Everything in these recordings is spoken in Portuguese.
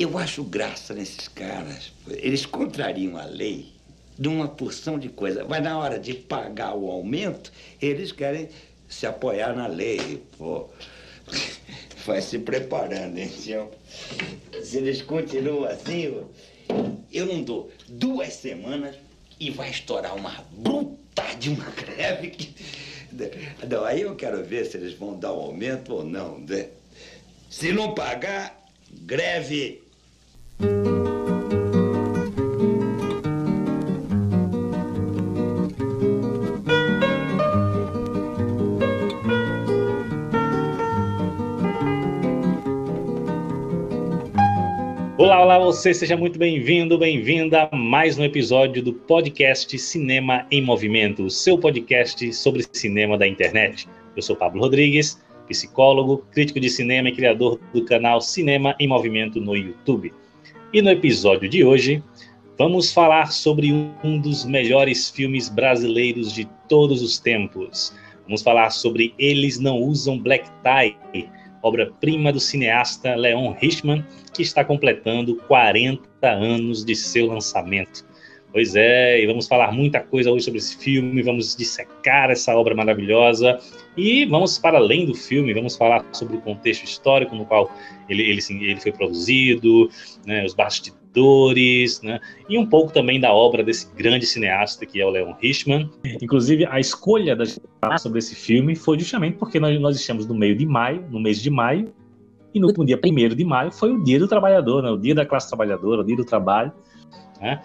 Eu acho graça nesses caras. Eles contrariam a lei de uma porção de coisa. Mas na hora de pagar o aumento, eles querem se apoiar na lei. Pô. Vai se preparando, hein, senhor? Se eles continuam assim, eu não dou duas semanas e vai estourar uma bruta de uma greve que. Não, aí eu quero ver se eles vão dar um aumento ou não. Né? Se não pagar, greve. Olá, olá, você seja muito bem-vindo, bem-vinda a mais um episódio do podcast Cinema em Movimento, o seu podcast sobre cinema da internet. Eu sou Pablo Rodrigues, psicólogo, crítico de cinema e criador do canal Cinema em Movimento no YouTube. E no episódio de hoje, vamos falar sobre um dos melhores filmes brasileiros de todos os tempos. Vamos falar sobre Eles Não Usam Black Tie, obra-prima do cineasta Leon Richman, que está completando 40 anos de seu lançamento. Pois é, e vamos falar muita coisa hoje sobre esse filme, vamos dissecar essa obra maravilhosa e vamos para além do filme, vamos falar sobre o contexto histórico no qual ele, ele, ele foi produzido, né, os bastidores, né, e um pouco também da obra desse grande cineasta que é o Leon Richman. Inclusive, a escolha da gente falar sobre esse filme foi justamente porque nós, nós estamos no meio de maio, no mês de maio, e no dia 1 de maio foi o Dia do Trabalhador, né, o Dia da Classe Trabalhadora, o Dia do Trabalho. Né?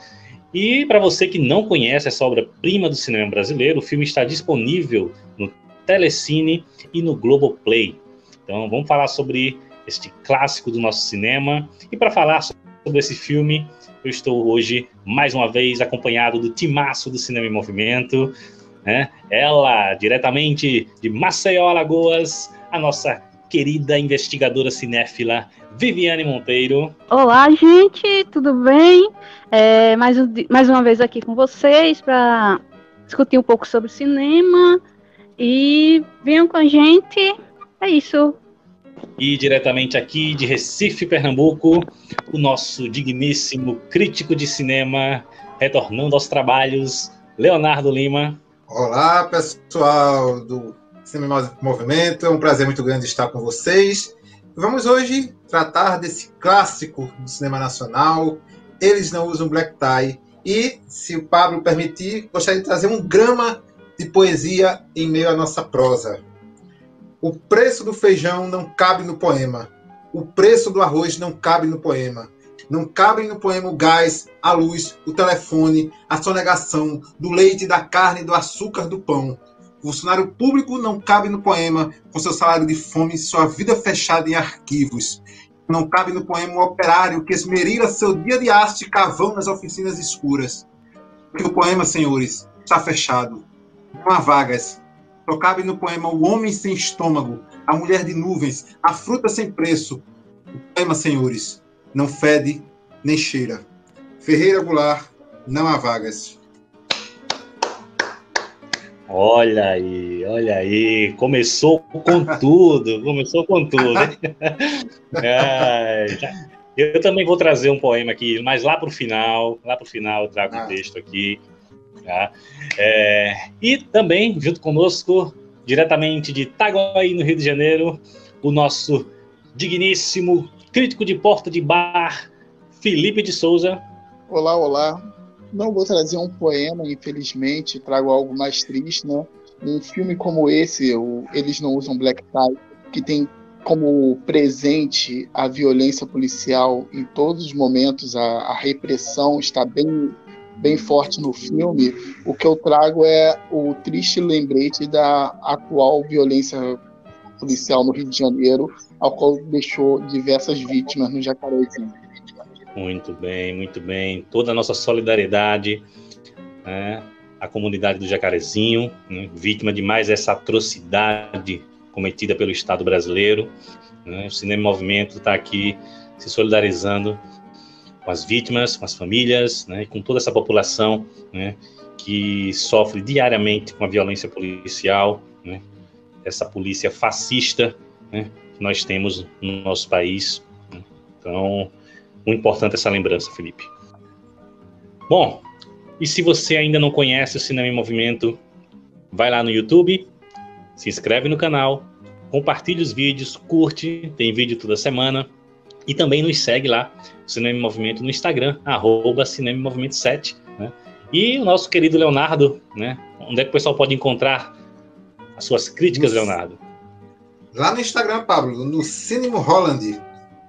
E para você que não conhece essa obra-prima do cinema brasileiro, o filme está disponível no Telecine e no Globoplay. Então vamos falar sobre este clássico do nosso cinema. E para falar sobre esse filme, eu estou hoje mais uma vez acompanhado do timaço do Cinema em Movimento, né? Ela, diretamente de Maceió, Alagoas, a nossa querida investigadora cinéfila Viviane Monteiro. Olá, gente, tudo bem? É, mais, mais uma vez aqui com vocês para discutir um pouco sobre cinema e venham com a gente. É isso. E diretamente aqui de Recife, Pernambuco, o nosso digníssimo crítico de cinema, retornando aos trabalhos, Leonardo Lima. Olá, pessoal do Cinema Movimento, é um prazer muito grande estar com vocês. Vamos hoje tratar desse clássico do cinema nacional. Eles não usam black tie. E, se o Pablo permitir, gostaria de trazer um grama de poesia em meio à nossa prosa. O preço do feijão não cabe no poema. O preço do arroz não cabe no poema. Não cabem no poema o gás, a luz, o telefone, a sonegação, do leite, da carne, do açúcar, do pão. O funcionário público não cabe no poema, com seu salário de fome e sua vida fechada em arquivos. Não cabe no poema o operário que esmerila seu dia de haste cavão nas oficinas escuras. Porque o poema, senhores, está fechado. Não há vagas. Só cabe no poema o homem sem estômago, a mulher de nuvens, a fruta sem preço. O poema, senhores, não fede nem cheira. Ferreira Goulart, não há vagas. Olha aí, olha aí, começou com tudo, começou com tudo. é, eu também vou trazer um poema aqui, mas lá para o final, lá para o final eu trago um ah. texto aqui. Tá? É, e também, junto conosco, diretamente de Itaguaí, no Rio de Janeiro, o nosso digníssimo crítico de porta de bar, Felipe de Souza. Olá, olá. Não vou trazer um poema, infelizmente, trago algo mais triste, né? Um filme como esse, Eles Não Usam Black Tie, que tem como presente a violência policial em todos os momentos, a, a repressão está bem, bem forte no filme. O que eu trago é o triste lembrete da atual violência policial no Rio de Janeiro, ao qual deixou diversas vítimas no Jacarezinho. Muito bem, muito bem. Toda a nossa solidariedade né, à comunidade do Jacarezinho, né, vítima de mais essa atrocidade cometida pelo Estado brasileiro. Né, o Cinema Movimento está aqui se solidarizando com as vítimas, com as famílias, né, com toda essa população né, que sofre diariamente com a violência policial, né, essa polícia fascista né, que nós temos no nosso país. Então, muito importante essa lembrança, Felipe. Bom, e se você ainda não conhece o Cinema em Movimento, vai lá no YouTube, se inscreve no canal, compartilhe os vídeos, curte, tem vídeo toda semana. E também nos segue lá, Cinema em Movimento, no Instagram, arroba Cinema em Movimento 7. Né? E o nosso querido Leonardo, né? Onde é que o pessoal pode encontrar as suas críticas, Leonardo? Lá no Instagram, Pablo, no Cinema Holland,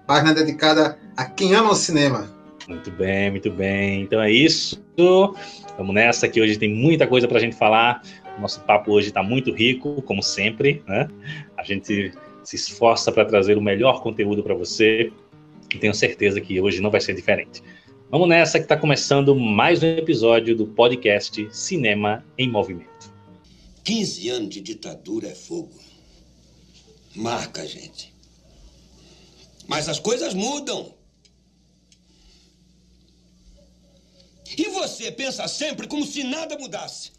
página dedicada a quem ama o cinema. Muito bem, muito bem. Então é isso. Vamos nessa, que hoje tem muita coisa para a gente falar. Nosso papo hoje está muito rico, como sempre. Né? A gente se esforça para trazer o melhor conteúdo para você e tenho certeza que hoje não vai ser diferente. Vamos nessa que está começando mais um episódio do podcast Cinema em Movimento. 15 anos de ditadura é fogo. Marca, gente. Mas as coisas mudam. E você pensa sempre como se nada mudasse.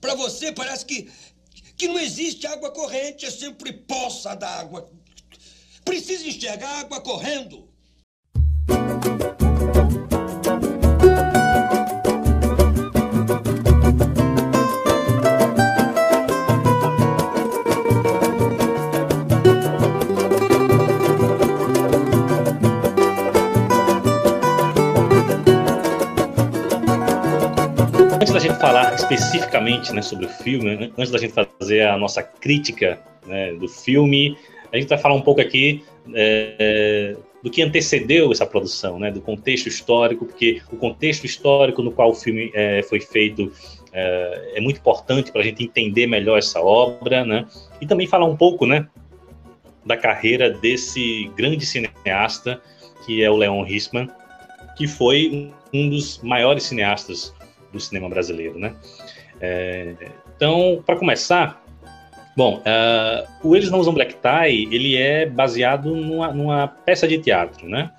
Para você parece que, que não existe água corrente, é sempre poça d'água. Precisa enxergar água correndo. Antes da gente falar especificamente né, sobre o filme, antes da gente fazer a nossa crítica né, do filme, a gente vai falar um pouco aqui é, do que antecedeu essa produção, né, do contexto histórico, porque o contexto histórico no qual o filme é, foi feito é, é muito importante para a gente entender melhor essa obra, né, e também falar um pouco, né, da carreira desse grande cineasta que é o Leon Hissman, que foi um dos maiores cineastas do cinema brasileiro, né? É, então, para começar, bom, uh, o Eles Não Usam Black Tie, ele é baseado numa, numa peça de teatro, né?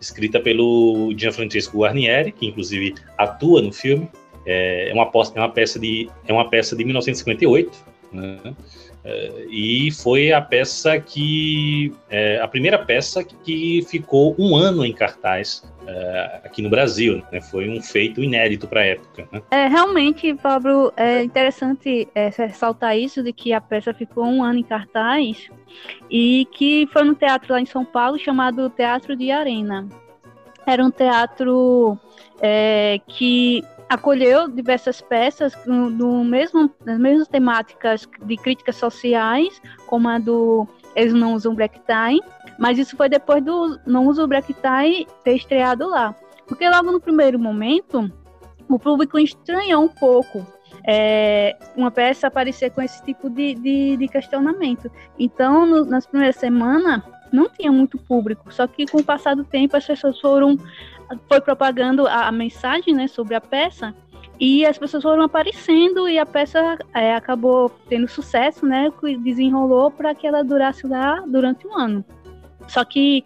Escrita pelo Gianfrancesco Guarnieri, que inclusive atua no filme. É, é uma, é uma peça de é uma peça de 1958, né? É, e foi a peça que é, a primeira peça que ficou um ano em cartaz é, aqui no Brasil, né? Foi um feito inédito para a época. Né? É realmente, Pablo, é interessante é, ressaltar isso de que a peça ficou um ano em cartaz e que foi no teatro lá em São Paulo chamado Teatro de Arena. Era um teatro é, que acolheu diversas peças do mesmo, das mesmas temáticas de críticas sociais, como a do Eles Não Usam Black Tie, mas isso foi depois do Não Uso Black Tie ter estreado lá. Porque logo no primeiro momento, o público estranhou um pouco é, uma peça aparecer com esse tipo de, de, de questionamento. Então, no, nas primeiras semanas, não tinha muito público, só que com o passar do tempo as pessoas foram foi propagando a, a, mensagem né, sobre a peça e as pessoas foram aparecendo e a peça é, acabou tendo sucesso, né? Que desenrolou para que ela durasse lá durante um ano. Só que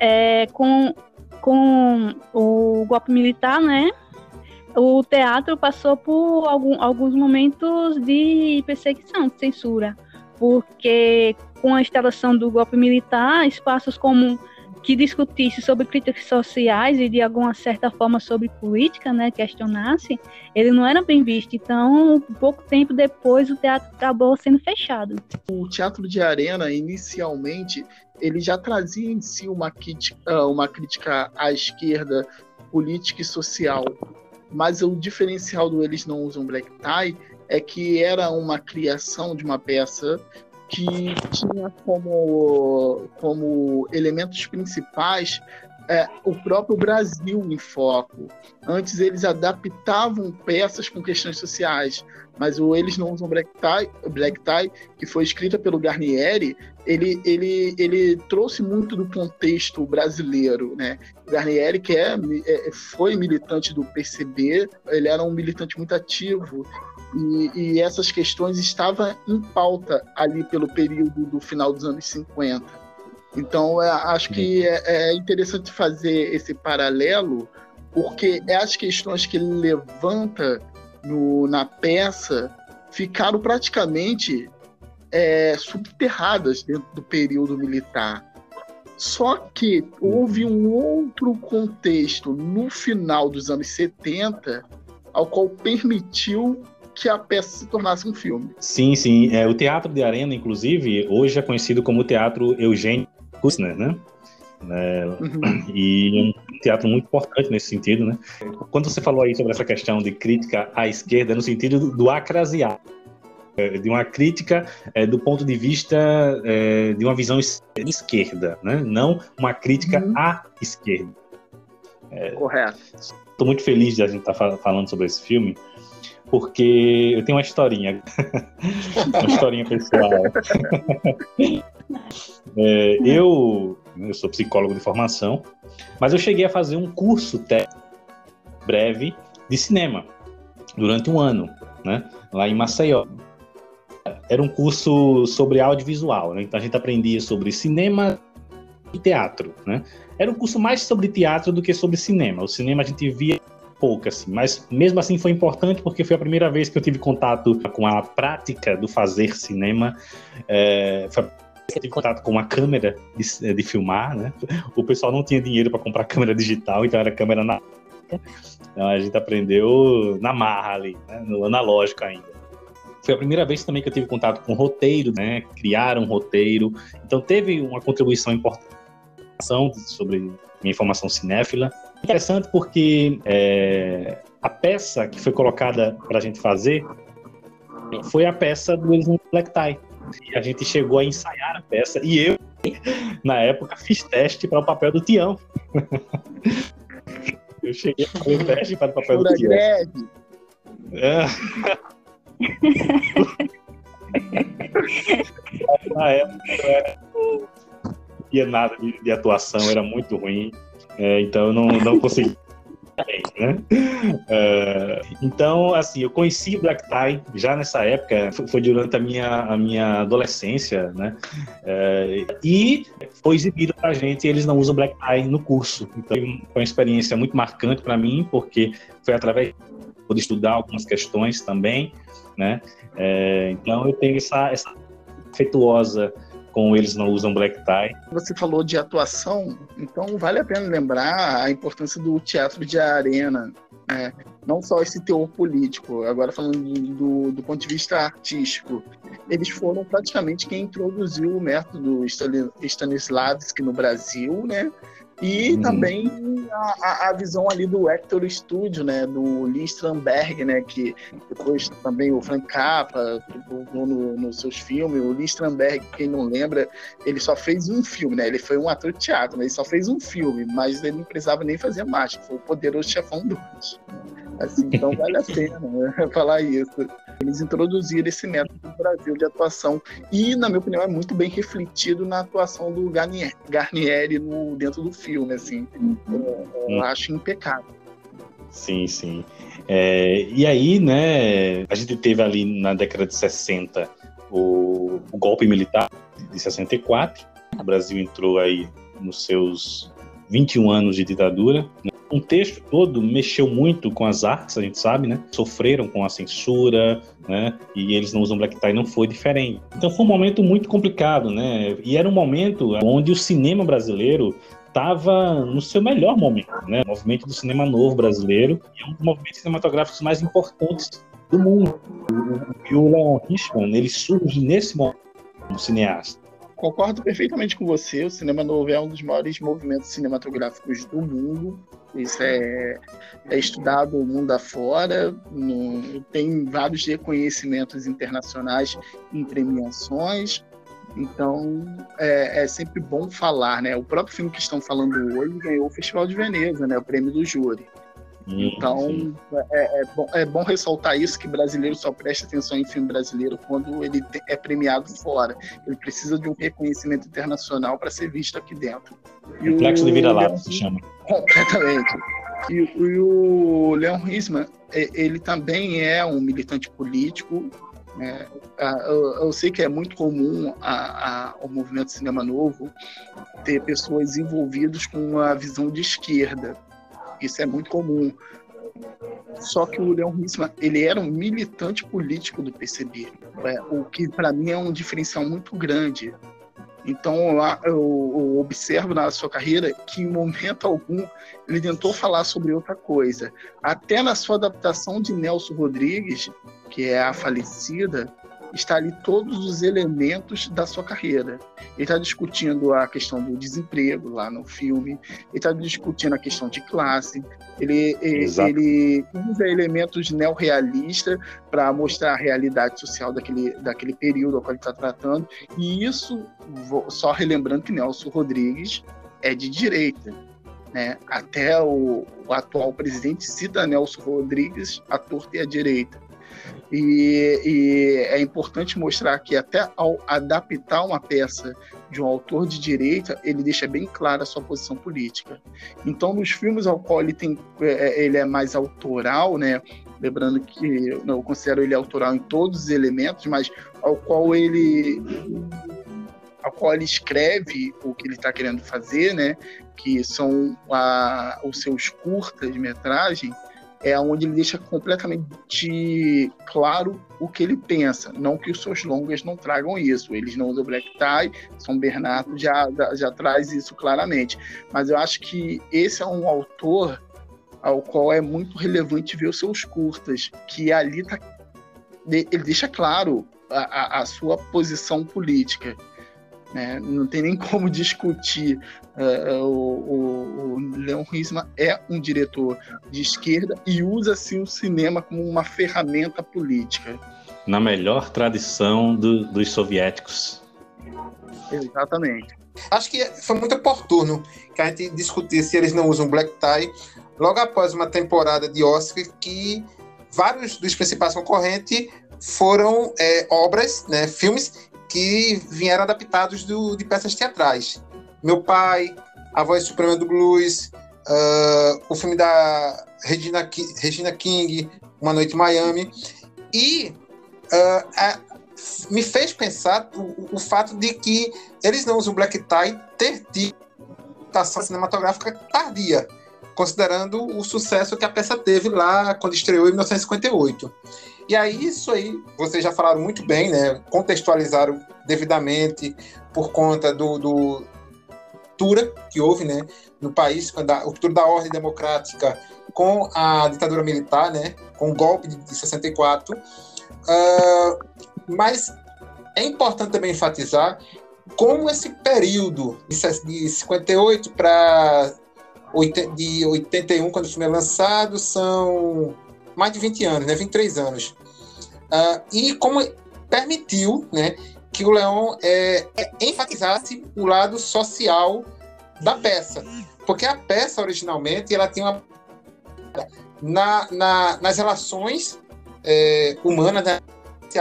é, com, com o golpe militar, né? O teatro passou por algum, alguns momentos de perseguição, de censura, porque com a instalação do golpe militar, espaços como que discutisse sobre críticas sociais e de alguma certa forma sobre política, né, questionasse, ele não era bem visto. Então, pouco tempo depois, o teatro acabou sendo fechado. O teatro de arena, inicialmente, ele já trazia em si uma crítica, ah, uma crítica à esquerda política e social. Mas o diferencial do Eles Não Usam Black Tie é que era uma criação de uma peça que tinha como, como elementos principais é, o próprio Brasil em foco. Antes eles adaptavam peças com questões sociais, mas o Eles Não Usam Black Tie, Black Tie que foi escrita pelo Garnieri, ele, ele, ele trouxe muito do contexto brasileiro. Né? O Garnieri, que é, é, foi militante do PCB, ele era um militante muito ativo e, e, essas questões estavam em pauta ali pelo período do final dos anos 50. Então, é, acho que é, é, interessante fazer esse paralelo, porque as questões que ele levanta no, na peça ficaram praticamente é, subterradas dentro do período militar. Só que houve um outro contexto no final dos anos 70 ao qual permitiu que a peça se tornasse um filme. Sim, sim. É, o Teatro de Arena, inclusive, hoje é conhecido como Teatro Eugênio Kussner, né? É, uhum. E um teatro muito importante nesse sentido, né? Quando você falou aí sobre essa questão de crítica à esquerda, no sentido do, do acrasear, é, de uma crítica é, do ponto de vista é, de uma visão esquerda, né? não uma crítica uhum. à esquerda. É, Correto. Estou muito feliz de a gente estar tá falando sobre esse filme, porque eu tenho uma historinha, uma historinha pessoal. é, eu, eu sou psicólogo de formação, mas eu cheguei a fazer um curso breve de cinema durante um ano, né, lá em Maceió. Era um curso sobre audiovisual, né, então a gente aprendia sobre cinema e teatro, né. Era um curso mais sobre teatro do que sobre cinema. O cinema a gente via pouco, assim, mas mesmo assim foi importante porque foi a primeira vez que eu tive contato com a prática do fazer cinema. É, foi eu tive contato com uma câmera de, de, filmar, né? O pessoal não tinha dinheiro para comprar câmera digital, então era câmera na. Então a gente aprendeu na marra ali, né? no analógico ainda. Foi a primeira vez também que eu tive contato com roteiro, né? Criar um roteiro. Então teve uma contribuição importante sobre minha informação cinéfila. Interessante porque é, a peça que foi colocada para a gente fazer foi a peça do Elisão Black Tie. E a gente chegou a ensaiar a peça e eu, na época, fiz teste para o papel do Tião. eu cheguei a fazer o teste para o papel do Tião. É. na época, era sabia nada de, de atuação, era muito ruim. É, então não, não consegui. Né? Uh, então, assim, eu conheci Black Tie já nessa época, foi durante a minha, a minha adolescência, né? Uh, e foi exibido pra gente, eles não usam Black Tie no curso. Então, foi uma experiência muito marcante para mim, porque foi através de estudar algumas questões também, né? Uh, então, eu tenho essa, essa afetuosa com eles não usam black tie. Você falou de atuação, então vale a pena lembrar a importância do teatro de arena, né? não só esse teor político, agora falando do, do, ponto de vista artístico. Eles foram praticamente quem introduziu o método Stanislavski no Brasil, né? E uhum. também a, a, visão ali do Hector Studio, né? Do Lee Strandberg, né? Que depois também o Frank Capra no, no, nos seus filmes. O Lee Strandberg, quem não lembra, ele só fez um filme, né? Ele foi um ator de teatro, mas ele só fez um filme, mas ele não precisava nem fazer mágica. Foi o Poderoso Chefão 2. Assim, então vale a pena né, falar isso. Eles introduziram esse método no Brasil de atuação e, na minha opinião, é muito bem refletido na atuação do Garnier, Garnieri no, dentro do filme. Assim, eu, eu hum. acho impecável. Sim, sim. É, e aí, né, a gente teve ali na década de 60 o, o golpe militar de 64. O Brasil entrou aí nos seus 21 anos de ditadura. Né? O texto todo mexeu muito com as artes, a gente sabe, né? Sofreram com a censura, né? E eles não usam black tie, não foi diferente. Então foi um momento muito complicado, né? E era um momento onde o cinema brasileiro estava no seu melhor momento, né? O movimento do cinema novo brasileiro é um dos movimentos cinematográficos mais importantes do mundo. E o Leon Richman, ele surge nesse momento como cineasta concordo perfeitamente com você. O cinema novo é um dos maiores movimentos cinematográficos do mundo. Isso é, é estudado o mundo afora, no, tem vários reconhecimentos internacionais em premiações. Então, é, é, sempre bom falar, né? O próprio filme que estão falando hoje ganhou o Festival de Veneza, né? O prêmio do júri. Então, é, é, bom, é bom ressaltar isso, que brasileiro só presta atenção em filme brasileiro quando ele é premiado fora. Ele precisa de um reconhecimento internacional para ser visto aqui dentro. E Reflexo de vira-lata, se chama. Completamente. E, e o Leon Risman, ele também é um militante político, é, eu, eu, sei que é muito comum a, a, o movimento Cinema Novo ter pessoas envolvidas com uma visão de esquerda. Isso é muito comum. Só que o Leon Hissman, ele era um militante político do PCB, é, o que para mim é um diferencial muito grande. Então eu, observo na sua carreira que em momento algum ele tentou falar sobre outra coisa. Até na sua adaptação de Nelson Rodrigues, que é a falecida, está ali todos os elementos da sua carreira. Ele está discutindo a questão do desemprego lá no filme, ele está discutindo a questão de classe, ele, ele usa elementos neorrealistas para mostrar a realidade social daquele, daquele período ao qual ele está tratando, e isso, só relembrando que Nelson Rodrigues é de direita. Né? Até o, o atual presidente cita Nelson Rodrigues, a torta e a direita. E, e, é importante mostrar que até ao adaptar uma peça de um autor de direita, ele deixa bem clara a sua posição política. Então, nos filmes ao qual ele, tem, é, é, ele é mais autoral, né? lembrando que eu considero ele autoral em todos os elementos, mas ao qual ele ao qual ele escreve o que ele está querendo fazer, né? que são a, os seus curtas de metragem, é onde ele deixa completamente claro o que ele pensa. Não que os seus longas não tragam isso. Eles não usam black tie, São Bernardo já, já traz isso claramente. Mas eu acho que esse é um autor ao qual é muito relevante ver os seus curtas, que ali tá, ele deixa claro a, a, a sua posição política. Né? Não tem nem como discutir. Uh, o, o, Leon Risma é um diretor de esquerda e usa assim, o cinema como uma ferramenta política. Na melhor tradição do, dos soviéticos. Exatamente. Acho que foi muito oportuno que a gente discutisse se eles não usam black tie logo após uma temporada de Oscar que vários dos principais concorrentes foram é, obras, né, filmes que vieram adaptados do, de peças teatrais. Meu Pai, A Voz Suprema do Blues, uh, o filme da Regina, Regina King, Uma Noite em Miami. E uh, me fez pensar o, o, fato de que eles não usam black tie ter tido adaptação cinematográfica tardia, considerando o sucesso que a peça teve lá quando estreou em 1958. E aí, isso aí, vocês já falaram muito bem, né? Contextualizaram devidamente por conta do, do ruptura que houve, né? No país, a ruptura da ordem democrática com a ditadura militar, né? Com o golpe de, de 64. Uh, mas é importante também enfatizar como esse período de 58 para de 81, quando o filme é lançado, são mais de 20 anos, né? 23 anos. Uh, e como permitiu né, que o Leon é, enfatizasse o lado social da peça. Porque a peça, originalmente, ela tinha uma... Na, na, nas relações é, humanas né,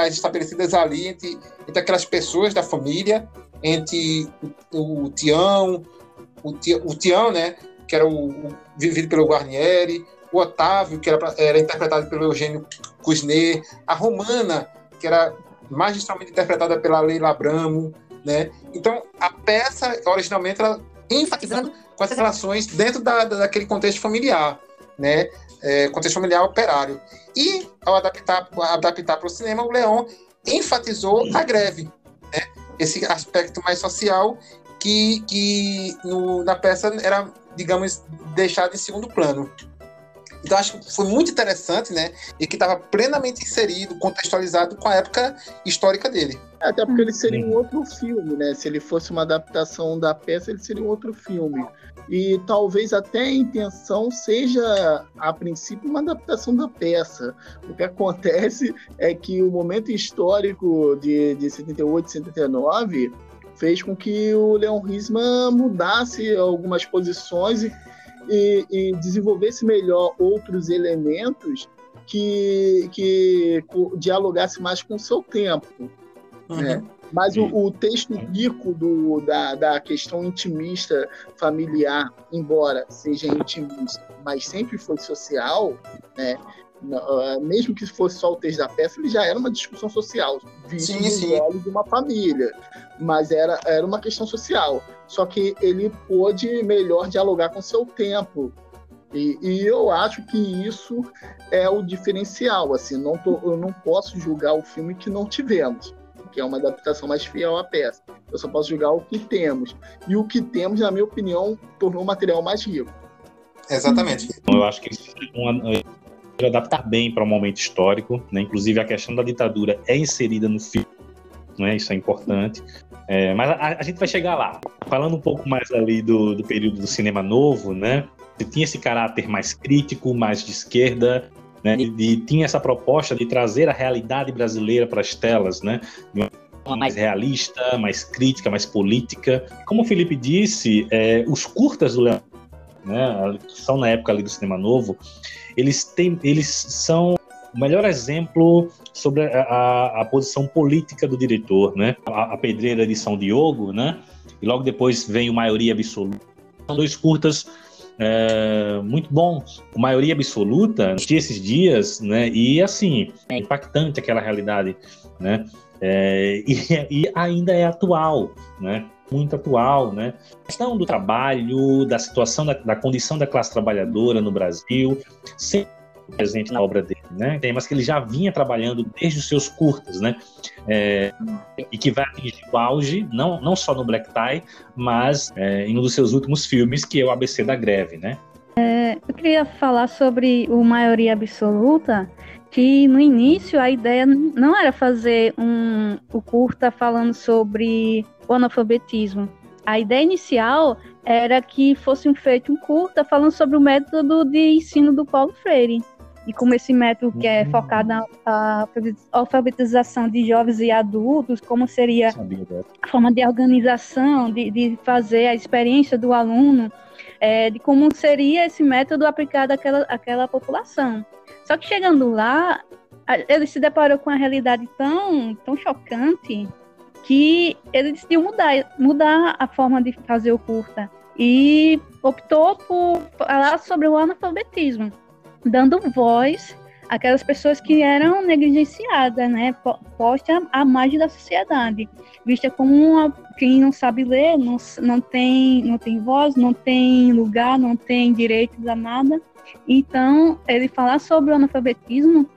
estabelecidas ali entre, entre aquelas pessoas da família, entre o, o Tião, o, o Tião, né, que era o, o vivido pelo Guarnieri, o Otávio, que era, era interpretado pelo Eugênio Cusner, a Romana, que era magistralmente interpretada pela Leila Abramo, né? Então, a peça, originalmente, ela enfatizando com essas relações dentro da, daquele contexto familiar, né? É, contexto familiar operário. E, ao adaptar, adaptar para o cinema, o Leon enfatizou a greve, né? Esse aspecto mais social que, que no, na peça era, digamos, deixado em segundo plano. Então acho que foi muito interessante, né? E que estava plenamente inserido, contextualizado com a época histórica dele. É, até porque ele seria um outro filme, né? Se ele fosse uma adaptação da peça, ele seria um outro filme. E talvez até a intenção seja, a princípio, uma adaptação da peça. O que acontece é que o momento histórico de, de 78, 79 fez com que o Leon Risman mudasse algumas posições e e, e desenvolvesse melhor outros elementos que, que dialogasse mais com o seu tempo. Uhum. Né? Mas o, o, texto rico do, da, da questão intimista familiar, embora seja intimista, mas sempre foi social, né? Ah, mesmo que fosse só o texto da peça, ele já era uma discussão social, visto sim, sim. olhos de uma família. Mas era, era uma questão social. Só que ele pôde melhor dialogar com seu tempo. E, e eu acho que isso é o diferencial. Assim, não tô, eu não posso julgar o filme que não tivemos. que é uma adaptação mais fiel à peça. Eu só posso julgar o que temos. E o que temos, na minha opinião, tornou o material mais rico. Exatamente. Eu acho que isso é uma, adaptar bem para um momento histórico, né? Inclusive a questão da ditadura é inserida no filme, né? Isso é importante. É, mas a, a, gente vai chegar lá. Falando um pouco mais ali do, do período do cinema novo, né? Tinha esse caráter mais crítico, mais de esquerda, né? E, e tinha essa proposta de trazer a realidade brasileira para as telas, né? mais realista, mais crítica, mais política. Como o Felipe disse, é, os curtas do Leandro, né, que são na época ali do cinema novo, eles, têm, eles são o melhor exemplo sobre a, a, a posição política do diretor, né? A, a, Pedreira de São Diogo, né? E logo depois vem o Maioria Absoluta. São dois curtas é, muito bons. O Maioria Absoluta, tinha esses dias, né? E assim, é impactante aquela realidade, né? É, e, e ainda é atual, né? Muito atual, né? A questão do trabalho, da situação da, da condição da classe trabalhadora no Brasil, sempre presente na obra dele, né? Temas que ele já vinha trabalhando desde os seus curtas, né? É, e que vai atingir o auge, não, não só no Black Tie, mas é, em um dos seus últimos filmes, que é o ABC da Greve, né? É, eu queria falar sobre o Maioria Absoluta, que no início a ideia não era fazer um, o curta falando sobre o analfabetismo. A ideia inicial era que fosse feito um curta falando sobre o método de ensino do Paulo Freire. E como esse método que é uhum. focado na alfabetização de jovens e adultos, como seria a forma de organização, de, de fazer a experiência do aluno, é, de como seria esse método aplicado àquela, àquela população. Só que chegando lá, ele se deparou com uma realidade tão, tão chocante que ele decidiu mudar, mudar a forma de fazer o curta e optou por falar sobre o analfabetismo, dando voz àquelas pessoas que eram negligenciadas, né, postas à margem da sociedade, vista como uma, quem não sabe ler, não, não, tem, não tem voz, não tem lugar, não tem direitos a nada. Então, ele falar sobre o analfabetismo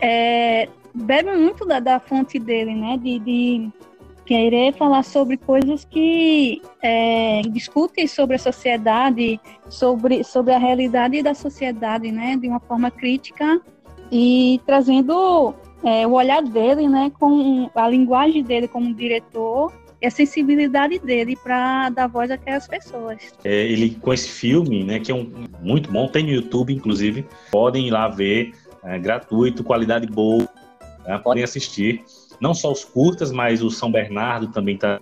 é, bebe muito da, da fonte dele, né, de, de querer falar sobre coisas que é, discutem sobre a sociedade, sobre, sobre a realidade da sociedade, né, de uma forma crítica e trazendo é, o olhar dele, né, com a linguagem dele como diretor e a sensibilidade dele para dar voz àquelas pessoas. É, ele com esse filme, né, que é um muito bom, tem no YouTube inclusive, podem ir lá ver, é, gratuito, qualidade boa, né, podem assistir não só os curtas, mas o São Bernardo também está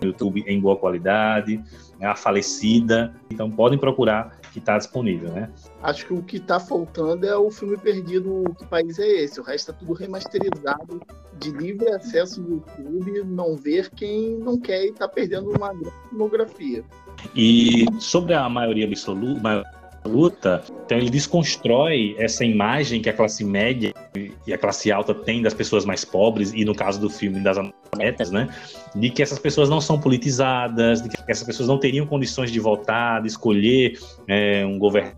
no YouTube em boa qualidade, né, a falecida, então podem procurar que está disponível, né? Acho que o que está faltando é o filme perdido, que país é esse? O resto está tudo remasterizado, de livre acesso no YouTube, não ver quem não quer e está perdendo uma filmografia. E sobre a maioria absoluta, luta, então ele desconstrói essa imagem que a classe média e a classe alta tem das pessoas mais pobres, e no caso do filme das analfabetas, né? De que essas pessoas não são politizadas, de que essas pessoas não teriam condições de votar, de escolher é, um governo.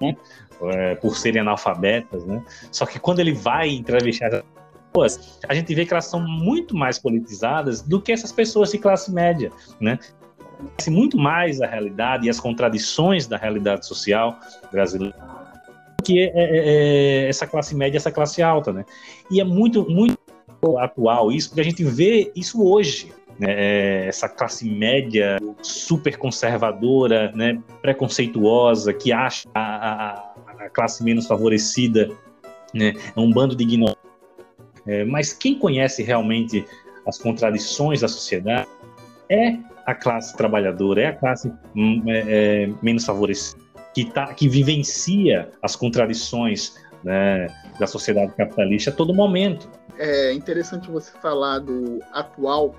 Né? É, por serem analfabetas, né? Só que quando ele vai entrevistar a gente vê que elas são muito mais politizadas do que essas pessoas de classe média, né? conhece muito mais a realidade e as contradições da realidade social brasileira que é, é, é, essa classe média, essa classe alta, né? E é muito, muito atual isso, porque a gente vê isso hoje, né? É, essa classe média super conservadora, né? Preconceituosa, que acha a, a, a classe menos favorecida, né? É um bando de ignorantes. É, mas quem conhece realmente as contradições da sociedade é a classe trabalhadora, é a classe hum, é, é, menos favorecida, que, tá, que vivencia as contradições né, da sociedade capitalista a todo momento. É interessante você falar do atual,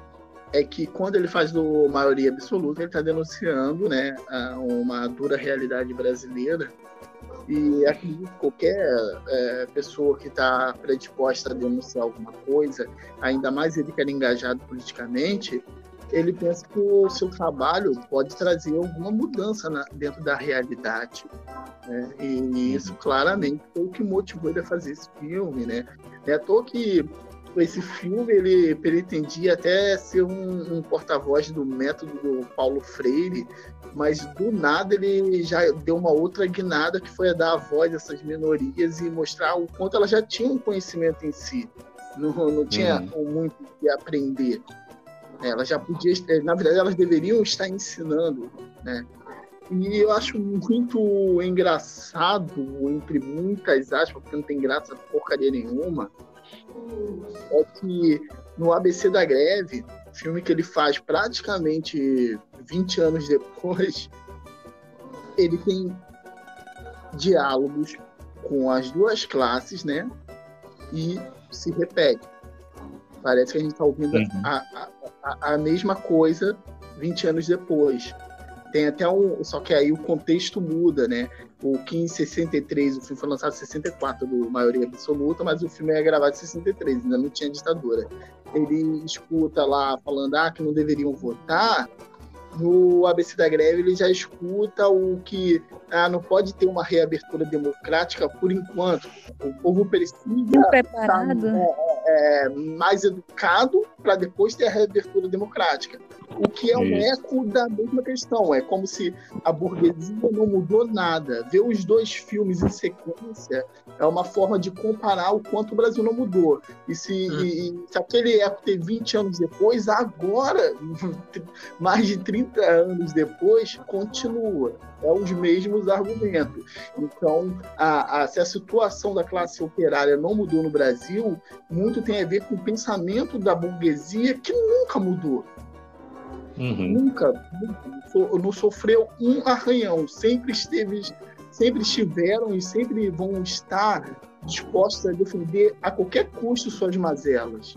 é que quando ele faz do maioria absoluta, ele está denunciando né, uma dura realidade brasileira. E acredito que qualquer é, pessoa que está predisposta a denunciar alguma coisa, ainda mais ele que era engajado politicamente, ele pensa que o seu trabalho pode trazer alguma mudança na, dentro da realidade. Né? E isso claramente foi o que motivou ele a fazer esse filme. Né? É à toa que esse filme ele pretendia até ser um, um porta-voz do método do Paulo Freire, mas do nada ele já deu uma outra guinada que foi a dar a voz a essas minorias e mostrar o quanto elas já tinham conhecimento em si. Não, não tinha uhum. muito que aprender. Elas já podiam, na verdade, elas deveriam estar ensinando, né? E eu acho muito engraçado, entre muitas aspas, porque não tem graça porcaria nenhuma, é que no ABC da Greve, filme que ele faz praticamente 20 anos depois, ele tem diálogos com as duas classes, né? E se repete. Parece que a gente está ouvindo uhum. a, a, a mesma coisa 20 anos depois. Tem até um. Só que aí o contexto muda, né? O que em 63, o filme foi lançado em 64, do Maioria Absoluta, mas o filme é gravado em 63, ainda não tinha ditadura. Ele escuta lá falando ah, que não deveriam votar, no ABC da Greve ele já escuta o que ah, não pode ter uma reabertura democrática por enquanto. O povo precisa estar é, é, mais educado para depois ter a reabertura democrática. O que é um eco da mesma questão. É como se a burguesia não mudou nada. Ver os dois filmes em sequência é uma forma de comparar o quanto o Brasil não mudou. E se, hum. e, se aquele eco ter 20 anos depois, agora, mais de 30 anos depois, continua. É os mesmos argumentos. Então, a, a, se a situação da classe operária não mudou no Brasil, muito tem a ver com o pensamento da burguesia que nunca mudou. Uhum. Nunca, nunca não sofreu um arranhão, sempre esteve, sempre estiveram e sempre vão estar dispostos a defender a qualquer custo suas mazelas,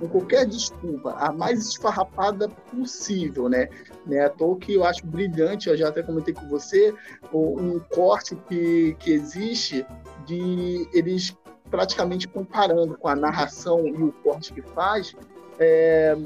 com qualquer desculpa, a mais esfarrapada possível, né? né? À toa que eu acho brilhante, eu já até comentei com você, um corte que, que existe de eles praticamente comparando com a narração e o corte que faz, é,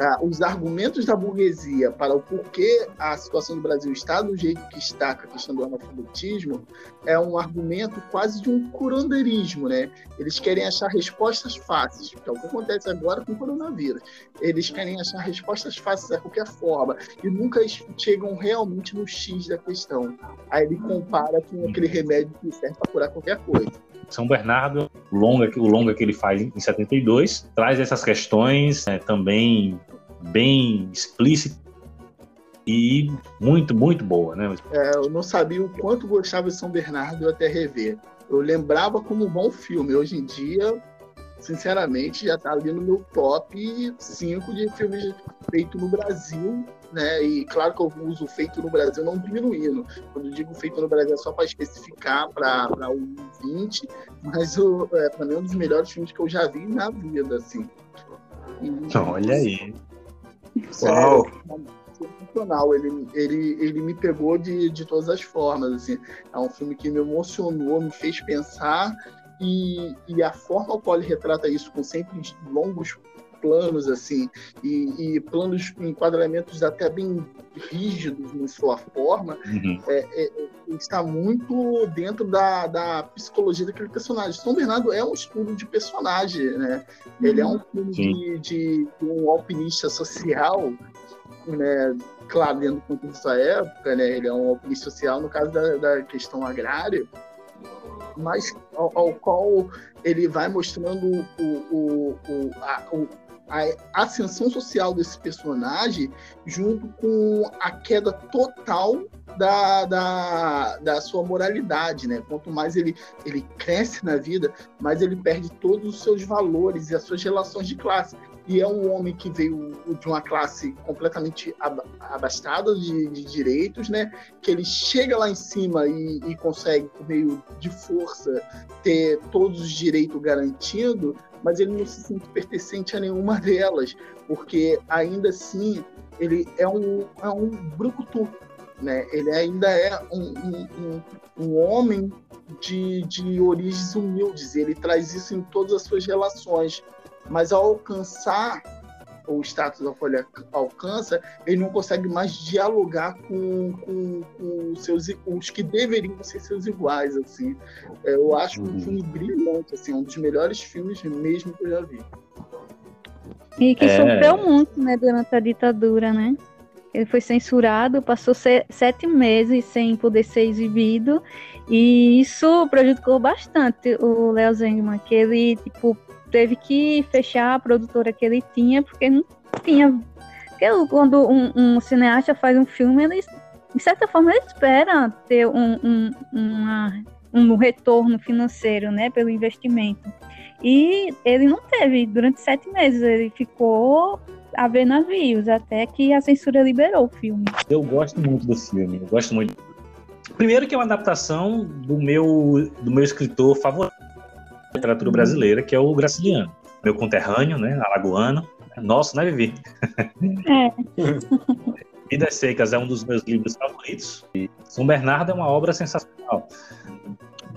ah, os argumentos da burguesia para o porquê a situação do Brasil está do jeito que está com a questão do analfabetismo é um argumento quase de um curandeirismo, né? Eles querem achar respostas fáceis, que é o que acontece agora com o coronavírus. Eles querem achar respostas fáceis de qualquer forma e nunca chegam realmente no X da questão. Aí ele compara com aquele remédio que serve para curar qualquer coisa. São Bernardo, longa, o longa que ele faz em 72, traz essas questões né, também bem explícitas e muito, muito boa, né? É, eu não sabia o quanto gostava de São Bernardo até rever. Eu lembrava como um bom filme. Hoje em dia, sinceramente, já está ali no meu top 5 de filmes feitos no Brasil né? E claro que eu uso feito no Brasil não diminuindo. Quando digo feito no Brasil é só para especificar para o 20, mas é, para mim é um dos melhores filmes que eu já vi na vida, assim. E, Olha aí. Uau! sensacional. Ele, ele, ele me pegou de, de todas as formas. Assim. É um filme que me emocionou, me fez pensar. E, e a forma como ele retrata isso, com sempre longos planos assim e, e planos enquadramentos até bem rígidos em sua forma uhum. é, é, está muito dentro da, da psicologia daquele personagem. São Bernardo é um estudo de personagem, né? Ele é um filme de, de, de, um alpinista social, né? Claro, dentro do contexto da época, né? Ele é um alpinista social no caso da, da questão agrária, mas ao, ao, qual ele vai mostrando o, o, o, a, o, a ascensão social desse personagem junto com a queda total da, da, da sua moralidade, né? Quanto mais ele, ele cresce na vida, mais ele perde todos os seus valores e as suas relações de classe. E é um homem que veio de uma classe completamente abastada de, de direitos, né? Que ele chega lá em cima e, e consegue, por meio de força, ter todos os direitos garantidos, mas ele não se sente pertencente a nenhuma delas, porque ainda assim ele é um, é um brucutu, né? Ele ainda é um, um, um, homem de, de origens humildes, ele traz isso em todas as suas relações, mas ao alcançar o status da Folha alcança, ele não consegue mais dialogar com, com, com seus, os que deveriam ser seus iguais, assim. É, eu acho uhum. um filme brilhante, assim, um dos melhores filmes mesmo que eu já vi. E que é... sofreu muito, né, durante a ditadura, né? Ele foi censurado, passou sete meses sem poder ser exibido, e isso prejudicou bastante o Léo Zengman, que ele, tipo, teve que fechar a produtora que ele tinha, porque não tinha. Porque quando um, um cineasta faz um filme, ele, de certa forma, ele espera ter um, um, uma, um retorno financeiro, né, pelo investimento. E ele não teve durante sete meses, ele ficou a ver navios, até que a censura liberou o filme. Eu gosto muito do filme, eu gosto muito. Primeiro que é uma adaptação do meu, do meu escritor favorito literatura brasileira, que é o Graciliano. Meu conterrâneo, né, alagoano. Nosso, né, Vivi? É. Vidas Secas é um dos meus livros favoritos. E São Bernardo é uma obra sensacional.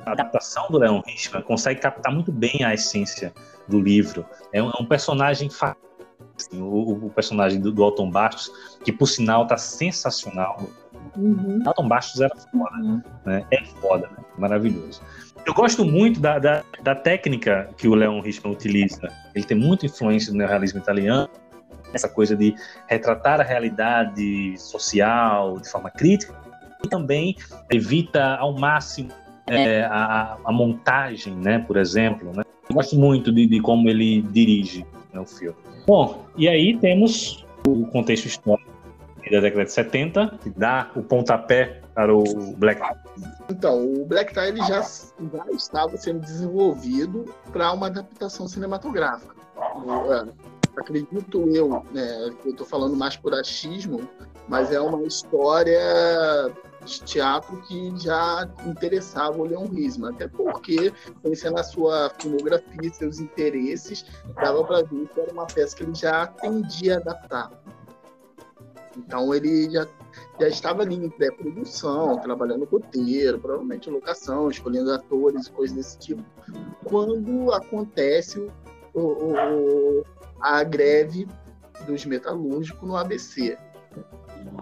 A adaptação do Leon Richman consegue captar muito bem a essência do livro. É um, é um personagem Assim, o, o, personagem do, do Alton Bastos, que por sinal tá sensacional. Uhum. Alton Bastos era foda, uhum. né? É foda, né? Maravilhoso. Eu gosto muito da, da, da técnica que o Leon Richman utiliza. Ele tem muita influência do neorrealismo italiano, essa coisa de retratar a realidade social de forma crítica e também evita ao máximo é, a, a, montagem, né, por exemplo. Né? Eu gosto muito de, de como ele dirige né, o filme. Bom, e aí temos o contexto histórico da década de 70, que dá o pontapé para o Black Tie. Então, o Black Tie ele já, já estava sendo desenvolvido para uma adaptação cinematográfica. É, acredito eu, né, eu estou falando mais por achismo, mas é uma história de teatro que já interessava o Leon Risma, até porque, conhecendo a sua filmografia, seus interesses, dava para ver que era uma peça que ele já tendia a adaptar. Então ele já, já estava ali em pré-produção, trabalhando roteiro, provavelmente locação, escolhendo atores e coisas desse tipo. Quando acontece o, o, a greve dos metalúrgicos no ABC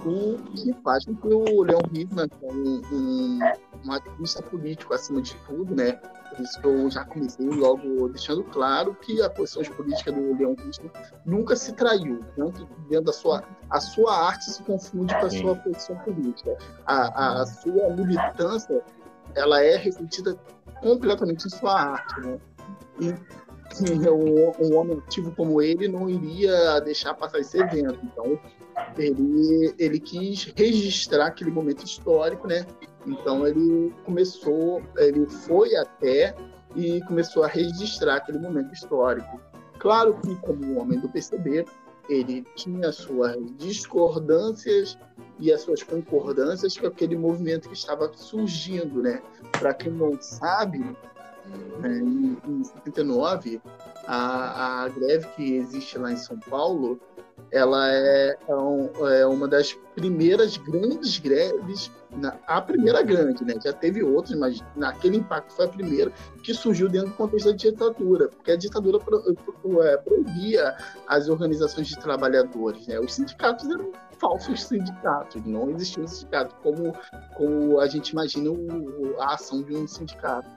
o que faz com que o Leon Hickman, é um, um, um ativista político acima de tudo, né? Por isso que eu já comecei logo deixando claro que a posição política do Leon Hickman nunca se traiu, tanto dentro da sua a sua arte se confunde com a sua posição política. A, a sua militância ela é refletida completamente em sua arte, né? E, um, um homem ativo como ele não iria deixar passar esse evento. Então, ele, ele quis registrar aquele momento histórico, né? Então ele começou, ele foi até e começou a registrar aquele momento histórico. Claro que como homem do PCB, ele tinha suas discordâncias e as suas concordâncias com aquele movimento que estava surgindo, né? Para quem não sabe, né, em, em 79, a, a greve que existe lá em São Paulo, ela é, um, é, uma das primeiras grandes greves, a primeira grande, né? Já teve outras, mas naquele impacto foi a primeira que surgiu dentro do contexto da ditadura, porque a ditadura pro, pro, é, proibia as organizações de trabalhadores, né? Os sindicatos eram falsos sindicatos, não existia um sindicato como, como a gente imagina o, a ação de um sindicato.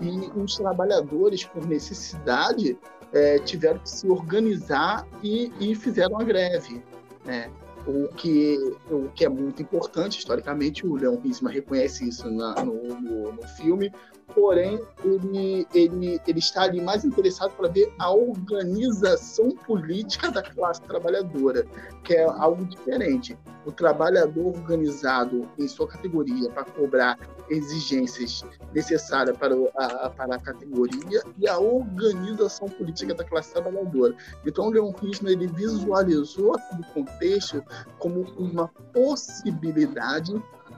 E os trabalhadores, por necessidade, é, tiveram que se organizar e, e fizeram a greve. Né? O, que, o que é muito importante, historicamente, o Leon Risma reconhece isso na, no, no, no, filme, porém, ele, ele, ele está ali mais interessado para ver a organização política da classe trabalhadora, que é algo diferente. O trabalhador organizado em sua categoria para cobrar exigências necessárias para a, para a categoria e a organização política da classe trabalhadora. Então, o Leon Kirchner ele visualizou aquele contexto como uma possibilidade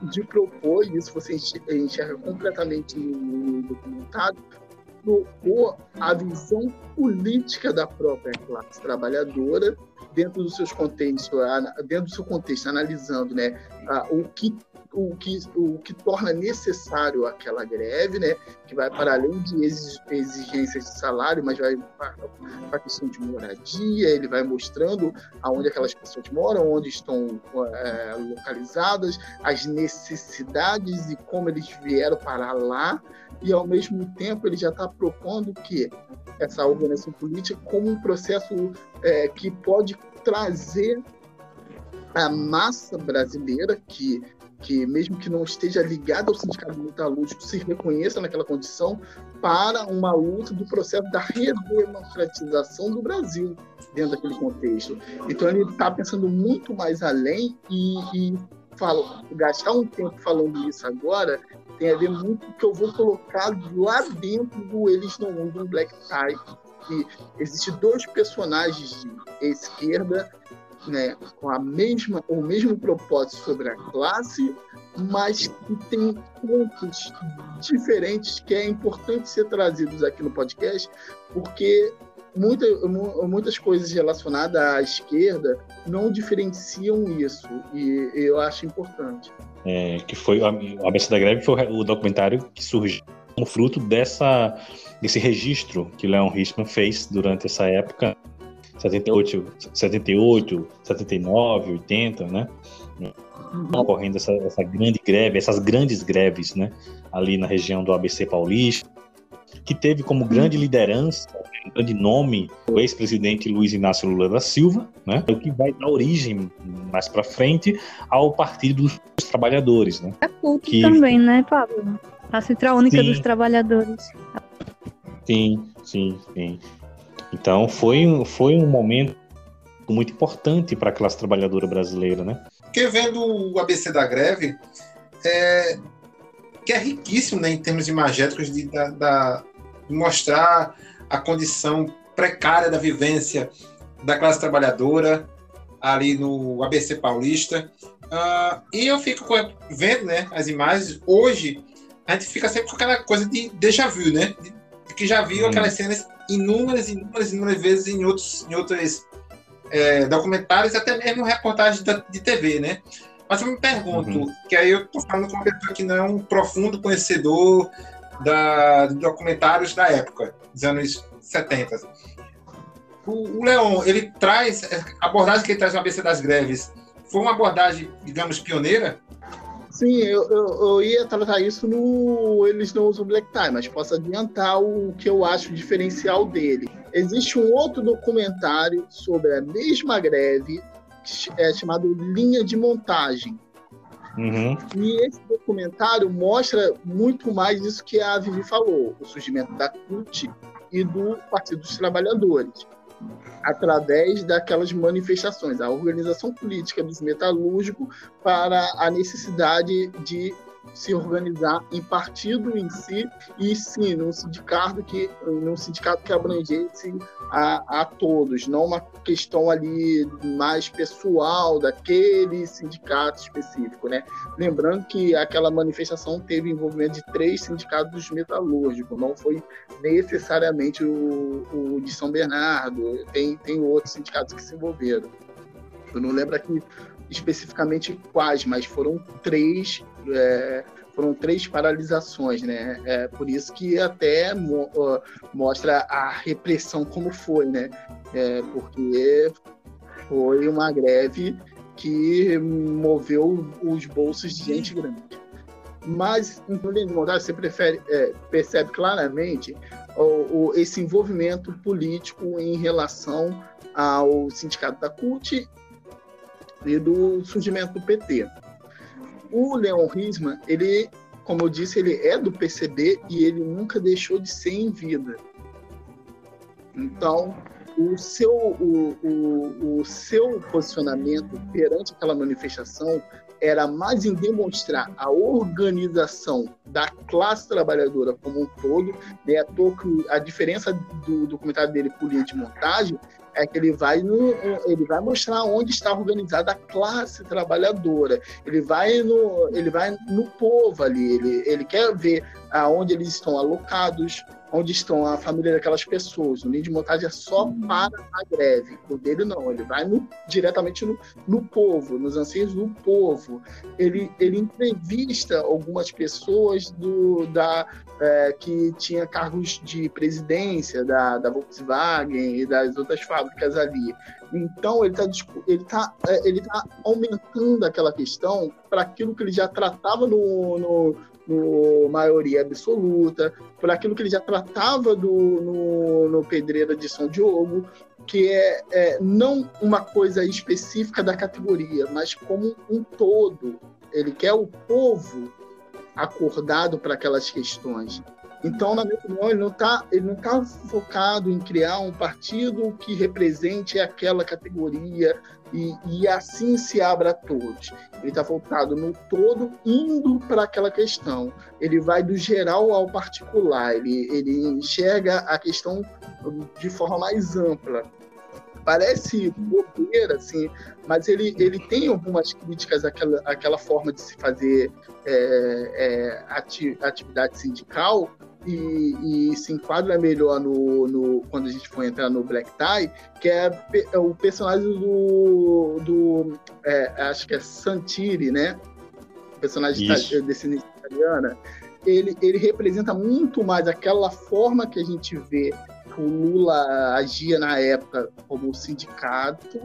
de propor, e isso você enxerga completamente no documentário, propor a visão política da própria classe trabalhadora dentro dos seus contextos, dentro do seu contexto, analisando né, o que o, que, o que torna necessário aquela greve, né? Que vai para além de exigências de salário, mas vai para a questão de moradia, ele vai mostrando aonde aquelas pessoas moram, onde estão é, localizadas, as necessidades e como eles vieram para lá, e ao mesmo tempo ele já está propondo que essa organização política como um processo é, que pode trazer a massa brasileira que que mesmo que não esteja ligada ao sindicato metalúrgico se reconheça naquela condição para uma luta do processo da redemocratização do Brasil dentro daquele contexto. Então ele está pensando muito mais além e, e fala, gastar um tempo falando isso agora tem a ver muito com o que eu vou colocar lá dentro do Eles Não Usam Black Tie. Que existem dois personagens de esquerda né, com a mesma, o mesmo propósito sobre a classe, mas que tem pontos diferentes que é importante ser trazidos aqui no podcast, porque muita, muitas coisas relacionadas à esquerda não diferenciam isso, e eu acho importante. É, que foi a, a ABC da Greve foi o documentário que surgiu como fruto dessa, desse registro que Leon Richman fez durante essa época 78, 78 79, 80, né? Uhum. Ocorrendo essa, essa grande greve, essas grandes greves, né? Ali na região do ABC Paulista, que teve como grande uhum. liderança, um grande nome, o ex-presidente Luiz Inácio Lula da Silva, né? O que vai dar origem mais para frente ao Partido dos Trabalhadores, né? A CUT que... também, né, Pablo? A Central Única sim. dos Trabalhadores. Sim, sim, sim. Então foi, foi um momento muito importante para a classe trabalhadora brasileira, né? Porque vendo o ABC da greve, é, que é riquíssimo né, em termos imagéticos de, da, da, de mostrar a condição precária da vivência da classe trabalhadora ali no ABC Paulista. Uh, e eu fico vendo né, as imagens. Hoje, a gente fica sempre com aquela coisa de déjà vu, né? De, que já viu hum. aquelas cenas inúmeras, inúmeras, inúmeras vezes em outros, em outros é, documentários, até mesmo reportagens de TV, né? Mas eu me pergunto, uhum. que aí eu tô falando com uma pessoa que não é um profundo conhecedor da, de documentários da época, dos anos 70. O, o Leon, ele traz, a abordagem que ele traz no ABC das greves, foi uma abordagem, digamos, pioneira? Sim, eu, eu, eu, ia tratar isso no Eles Não Usam Black Tie, mas posso adiantar o que eu acho diferencial dele. Existe um outro documentário sobre a mesma greve, é chamado Linha de Montagem. Uhum. E esse documentário mostra muito mais disso que a Vivi falou: o surgimento da CUT e do Partido dos Trabalhadores através daquelas manifestações, a organização política dos metalúrgicos para a necessidade de se organizar em partido em si e sim num sindicato que num sindicato que abrangesse a, a todos, não uma questão ali mais pessoal daquele sindicato específico, né? Lembrando que aquela manifestação teve envolvimento de três sindicatos metalúrgicos, não foi necessariamente o, o de São Bernardo, tem, tem outros sindicatos que se envolveram. Eu não lembro aqui especificamente quais, mas foram três é, foram três paralisações, né? É por isso que até mo mostra a repressão como foi, né? É, porque foi uma greve que moveu os bolsos de gente grande. Mas, em montagem, você prefere, é, percebe claramente o, o, esse envolvimento político em relação ao sindicato da CUT e do surgimento do PT. O Leon Risman, ele, como eu disse, ele é do PCB e ele nunca deixou de ser em vida. Então, o seu, o, o, o seu posicionamento perante aquela manifestação era mais em demonstrar a organização da classe trabalhadora como um todo, né? a, a diferença do documentário dele por linha de montagem é que ele vai, no, ele vai mostrar onde está organizada a classe trabalhadora. Ele vai no, ele vai no povo ali. Ele, ele quer ver aonde eles estão alocados, onde estão a família daquelas pessoas. O linha de montagem é só para a greve. O dele não, ele vai no, diretamente no, no povo, nos anseios do povo. Ele, ele entrevista algumas pessoas do, da, é, que tinha cargos de presidência da, da Volkswagen e das outras fábricas ali. Então ele está ele tá, é, ele tá aumentando aquela questão para aquilo que ele já tratava no, no no maioria absoluta, por aquilo que ele já tratava do, no, no Pedreira de São Diogo, que é, é, não uma coisa específica da categoria, mas como um todo. Ele quer o povo acordado para aquelas questões. Então, na minha opinião, ele não está tá focado em criar um partido que represente aquela categoria e, e assim se abra a todos. Ele está focado no todo, indo para aquela questão. Ele vai do geral ao particular, ele, ele enxerga a questão de forma mais ampla parece bobeira, assim, mas ele, ele tem algumas críticas àquela, àquela forma de se fazer é, é, ati, atividade sindical, e, e, se enquadra melhor no, no, quando a gente for entrar no Black Tie, que é, é o personagem do, do é, acho que é Santiri, né? O personagem de descendente italiana. Ele, ele representa muito mais aquela forma que a gente vê que o Lula agia na época como sindicato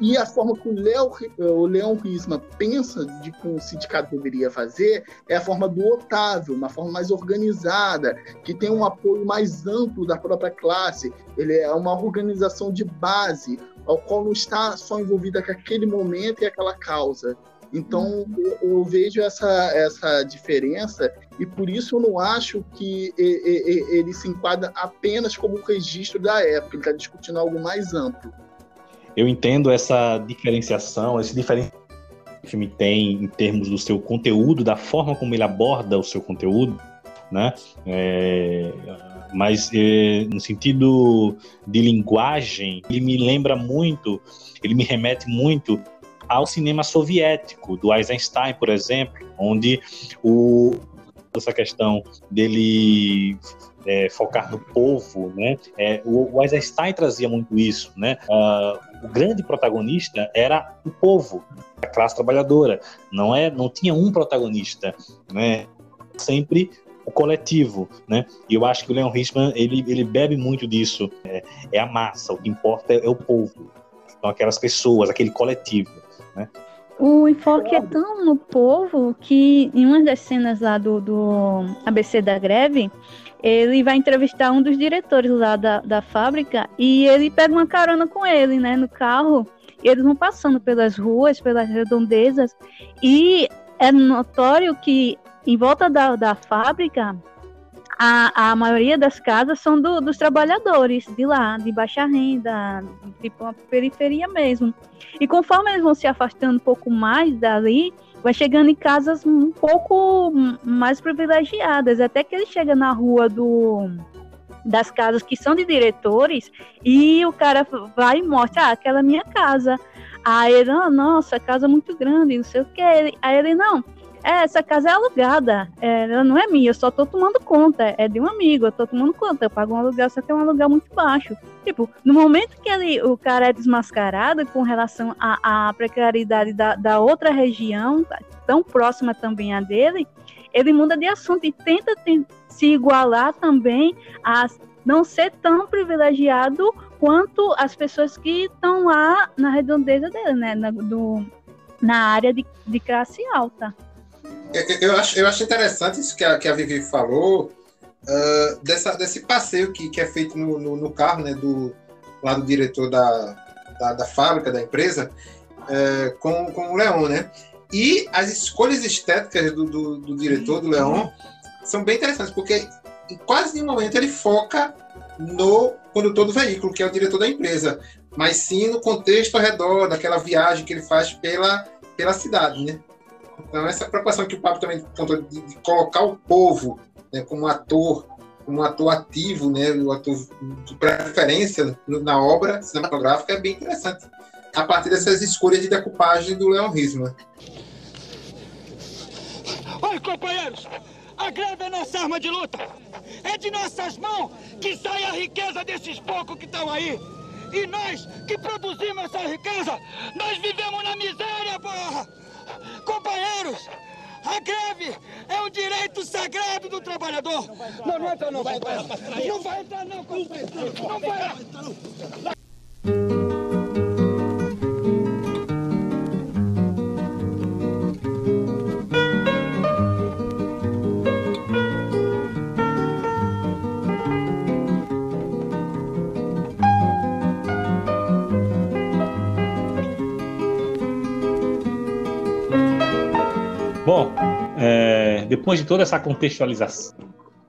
e a forma que o, Leo, o Leão Risma pensa de que um sindicato deveria fazer é a forma do Otávio, uma forma mais organizada, que tem um apoio mais amplo da própria classe. Ele é uma organização de base, ao qual não está só envolvida com aquele momento e aquela causa. Então, eu, eu, vejo essa, essa diferença e por isso eu não acho que ele, ele se enquadra apenas como um registro da época, ele está discutindo algo mais amplo eu entendo essa diferenciação, esse diferencial que o filme tem em termos do seu conteúdo, da forma como ele aborda o seu conteúdo, né? É, mas é, no sentido de linguagem, ele me lembra muito, ele me remete muito ao cinema soviético, do Eisenstein, por exemplo, onde o, essa questão dele é, focar no povo, né? É, o, o Eisenstein trazia muito isso, né? Uh, o grande protagonista era o povo, a classe trabalhadora. Não é, não tinha um protagonista, né? Sempre o coletivo, né? E eu acho que o Leon Richman ele, ele bebe muito disso. É, é a massa, o que importa é, é o povo, são aquelas pessoas, aquele coletivo, né? O enfoque é tão no povo que em uma das cenas lá do, do ABC da greve, ele vai entrevistar um dos diretores lá da, da fábrica e ele pega uma carona com ele, né, no carro. E eles vão passando pelas ruas, pelas redondezas, e é notório que em volta da, da fábrica a, a maioria das casas são do, dos trabalhadores de lá, de baixa renda, tipo uma periferia mesmo. E conforme eles vão se afastando um pouco mais dali, vai chegando em casas um pouco mais privilegiadas, até que ele chega na rua do das casas que são de diretores e o cara vai e mostra, ah, aquela é minha casa. Aí ele, oh, nossa, casa muito grande, não sei o que. Aí ele, não, é, essa casa é alugada, é, ela não é minha, eu só tô tomando conta, é de um amigo, eu tô tomando conta, eu pago um aluguel, só que é um aluguel muito baixo. Tipo, no momento que ele, o cara é desmascarado com relação à, precariedade da, da outra região, tão próxima também a dele, ele muda de assunto e tenta se igualar também a não ser tão privilegiado quanto as pessoas que estão lá na redondeza dele, né, na, do, na área de, de classe alta. Eu, acho, eu acho interessante isso que a, que a Vivi falou, uh, dessa, desse passeio que, que é feito no, no, no, carro, né, do, lá do diretor da, da, da fábrica, da empresa, uh, com, com o Leon, né? E as escolhas estéticas do, do, do diretor, do Leon, são bem interessantes, porque em quase nenhum momento ele foca no condutor do veículo, que é o diretor da empresa, mas sim no contexto ao redor, daquela viagem que ele faz pela, pela cidade, né? Então, essa preocupação que o Pablo também contou de, de colocar o povo né, como ator, como ator ativo, né, o ator de preferência na obra cinematográfica é bem interessante. A partir dessas escolhas de decupagem do Leon Risman. Olha, companheiros, A greve é nossa arma de luta. É de nossas mãos que sai a riqueza desses poucos que estão aí. E nós que produzimos essa riqueza, nós vivemos na miséria, porra! Companheiros, a greve é um direito sagrado do trabalhador. Não, não entra não, vai, vai, não vai entrar não, não vai. Bom, é, depois de toda essa contextualização,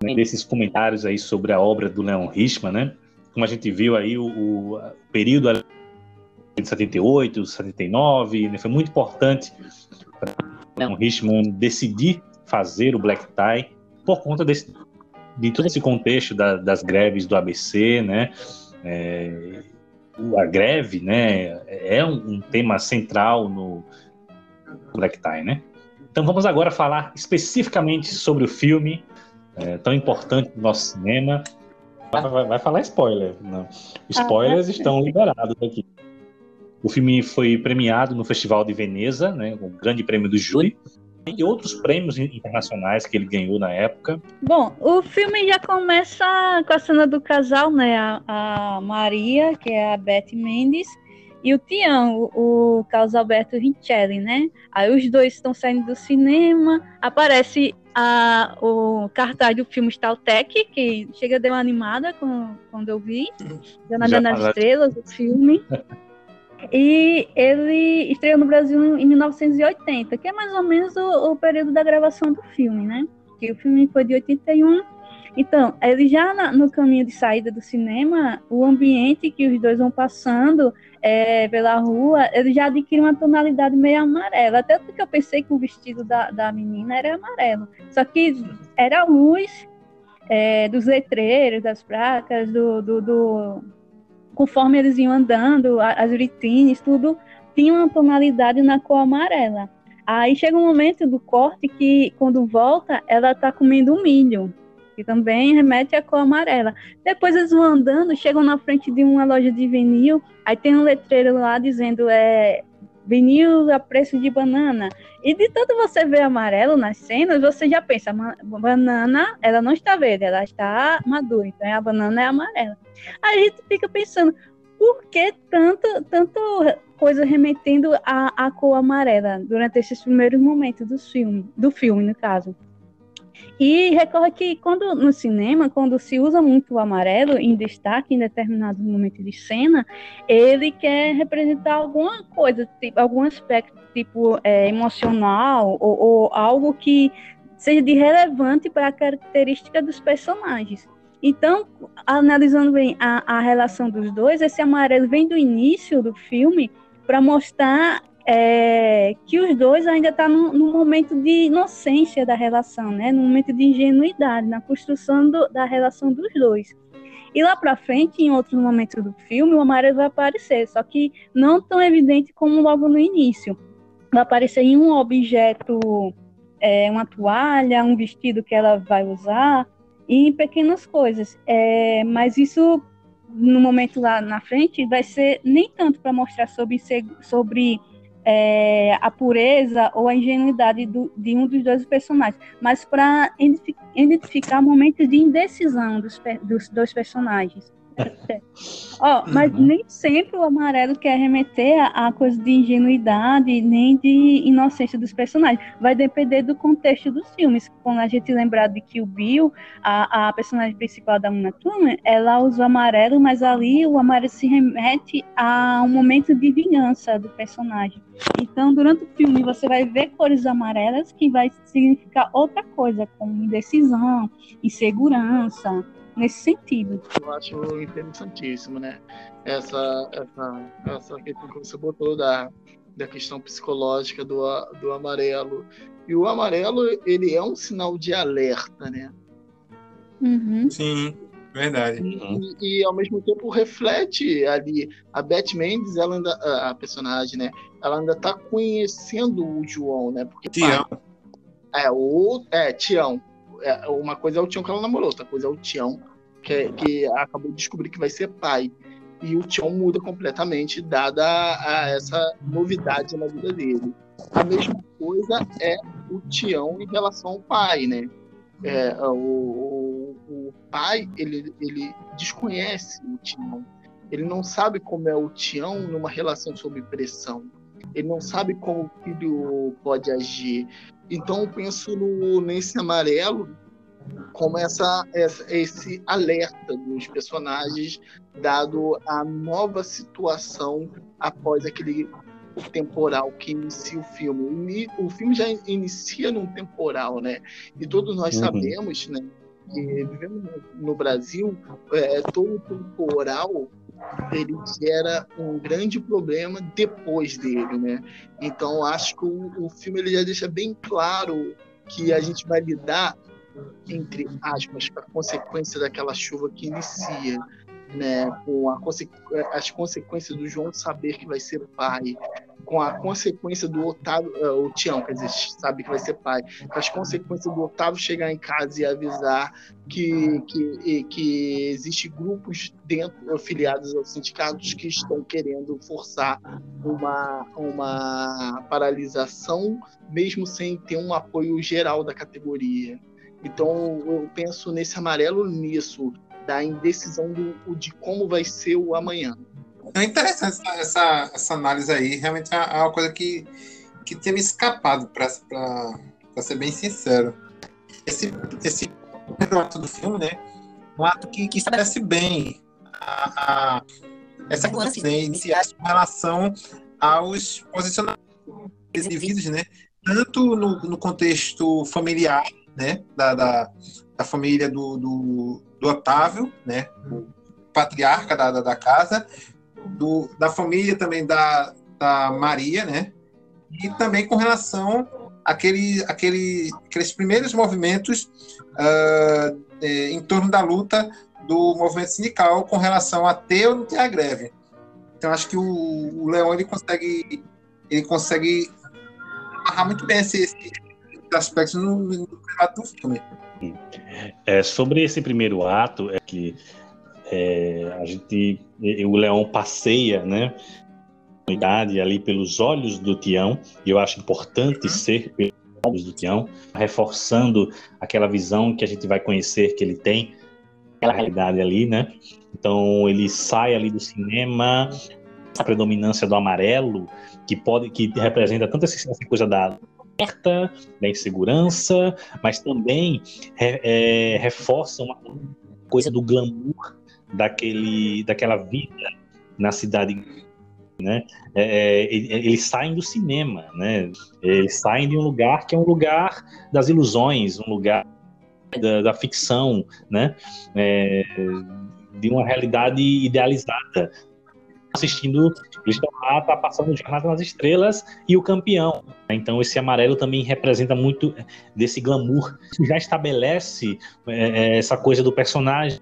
né, desses comentários aí sobre a obra do Leon Richman, né? Como a gente viu aí, o, o período de 78, 79, né, foi muito importante para Leon Richman decidir fazer o Black Tie por conta desse, de todo esse contexto da, das greves do ABC, né? É, a greve, né, é um, um tema central no Black Tie, né? Então vamos agora falar especificamente sobre o filme é, tão importante do nosso cinema. Vai, vai, vai falar spoiler. Não. Spoilers ah, estão liberados aqui. O filme foi premiado no Festival de Veneza, né, o grande prêmio do júri, e outros prêmios internacionais que ele ganhou na época. Bom, o filme já começa com a cena do casal, né, a, a Maria, que é a Beth Mendes, e o Tião, o, Carlos Alberto Rincelli, né? Aí os dois estão saindo do cinema, aparece a, o cartaz do filme Staltec, que chega de uma animada com, quando eu vi, Jornada nas Estrelas, o filme. E ele estreou no Brasil em 1980, que é mais ou menos o, o período da gravação do filme, né? Que o filme foi de 81 então, ele já na, no caminho de saída do cinema, o ambiente que os dois vão passando é, pela rua, ele já adquire uma tonalidade meio amarela. Até porque eu pensei que o vestido da, da menina era amarelo. Só que era a luz é, dos letreiros, das placas, do, do, do, conforme eles iam andando, as vitrines, tudo tinha uma tonalidade na cor amarela. Aí chega um momento do corte que, quando volta, ela está comendo milho que também remete à cor amarela. Depois eles vão andando, chegam na frente de uma loja de vinil, aí tem um letreiro lá dizendo é vinil a preço de banana. E de tanto você ver amarelo nas cenas, você já pensa, banana, ela não está verde, ela está madura, então a banana é amarela. Aí a gente fica pensando, por que tanto, tanto coisa remetendo à, à cor amarela durante esses primeiros momentos do filme, do filme, no caso? E recorre que quando no cinema, quando se usa muito o amarelo em destaque em determinado momento de cena, ele quer representar alguma coisa, tipo, algum aspecto tipo é, emocional ou, ou algo que seja de relevante para a característica dos personagens. Então, analisando bem a, a relação dos dois, esse amarelo vem do início do filme para mostrar é, que os dois ainda estão tá momento de inocência da relação, né? no momento de ingenuidade, na construção do, da relação dos dois. E lá para frente, em outros momentos do filme, o amarelo vai aparecer, só que não tão evidente como logo no início. Vai aparecer em um objeto, é, uma toalha, um vestido que ela vai usar, e em pequenas coisas. É, mas isso, no momento lá na frente, vai ser nem tanto para mostrar sobre, sobre é, a pureza ou a ingenuidade do, de um dos dois personagens, mas para identificar momentos de indecisão dos, dos dois personagens. Oh, mas uhum. nem sempre o amarelo quer remeter a, a, coisa de ingenuidade nem de inocência dos personagens. Vai depender do contexto dos filmes. Quando a gente lembrar de que o Bill, a, a personagem principal da Uma Thurman, ela usa o amarelo, mas ali o amarelo se remete a um momento de vingança do personagem. Então, durante o filme, você vai ver cores amarelas que vai significar outra coisa, como indecisão, insegurança, nesse sentido. Eu acho interessantíssimo, né? Essa, essa, essa questão que você botou da, da questão psicológica do, do amarelo. E o amarelo, ele é um sinal de alerta, né? Uhum. Sim, verdade. E, e, ao mesmo tempo reflete ali. A Beth Mendes, ela ainda, a personagem, né? Ela ainda tá conhecendo o João, né? Porque, Tião. é, o, é, Tião é, uma coisa é o Tião que ela namorou, outra coisa é o Tião que, que acabou de descobrir que vai ser pai. E o Tião muda completamente, dada a, a essa novidade na vida dele. A mesma coisa é o Tião em relação ao pai, né? É, o, o, o, pai, ele, ele desconhece o Tião. Ele não sabe como é o Tião numa relação sob pressão. Ele não sabe como o filho pode agir. Então, eu penso no, nesse amarelo como essa, esse alerta dos personagens, dado a nova situação após aquele temporal que inicia o filme. O filme já inicia num temporal, né? E todos nós uhum. sabemos, né? Que vivemos no Brasil, é, todo temporal ele gera um grande problema depois dele, né? Então acho que o, o filme ele já deixa bem claro que a gente vai lidar entre aspas, a consequência daquela chuva que inicia, né, com a conse as consequências do João saber que vai ser pai, com a consequência do Otávio, uh, o Tião, quer dizer, sabe que vai ser pai, com as consequências do Otávio chegar em casa e avisar que, que, que existe grupos dentro, afiliados aos sindicatos que estão querendo forçar uma, uma paralisação, mesmo sem ter um apoio geral da categoria. Então eu penso nesse amarelo nisso, da indecisão do, de como vai ser o amanhã. É interessante essa, essa, essa análise aí, realmente é, é uma coisa que, que tinha me escapado, para ser bem sincero. Esse, esse primeiro ato do filme, né? Um ato que, que estabelece bem a, a, essa coisa né, inicial com relação aos posicionamentos indivíduos, né? Tanto no, no contexto familiar, né, da, da, da família do, do, do, Otávio, né, patriarca da, da, da casa, do, da família também da, da Maria, né, e também com relação àquele, àquele, aqueles primeiros movimentos uh, em torno da luta do movimento sindical com relação a ter ou não ter a greve. Então acho que o, o Leão ele consegue ele consegue amarrar muito bem esse, esse aspectos no, no do filme. É, sobre esse primeiro ato, é que é, a gente, o Leão passeia, né, ali pelos olhos do Tião, e eu acho importante ser pelos olhos do Tião, reforçando aquela visão que a gente vai conhecer que ele tem, aquela realidade ali, né? Então ele sai ali do cinema, a predominância do amarelo, que pode, que representa tanto essa coisa da alerta, da insegurança, mas também é, reforça uma coisa do glamour daquele, daquela vida na cidade. Né? É, é eles saem do cinema, né? eles saem de um lugar que é um lugar das ilusões, um lugar da, da ficção, né? É, de uma realidade idealizada, assistindo, eles estão lá, tá passando Jornada nas Estrelas e o campeão. Então esse amarelo também representa muito desse glamour. Já estabelece é, é, essa coisa do personagem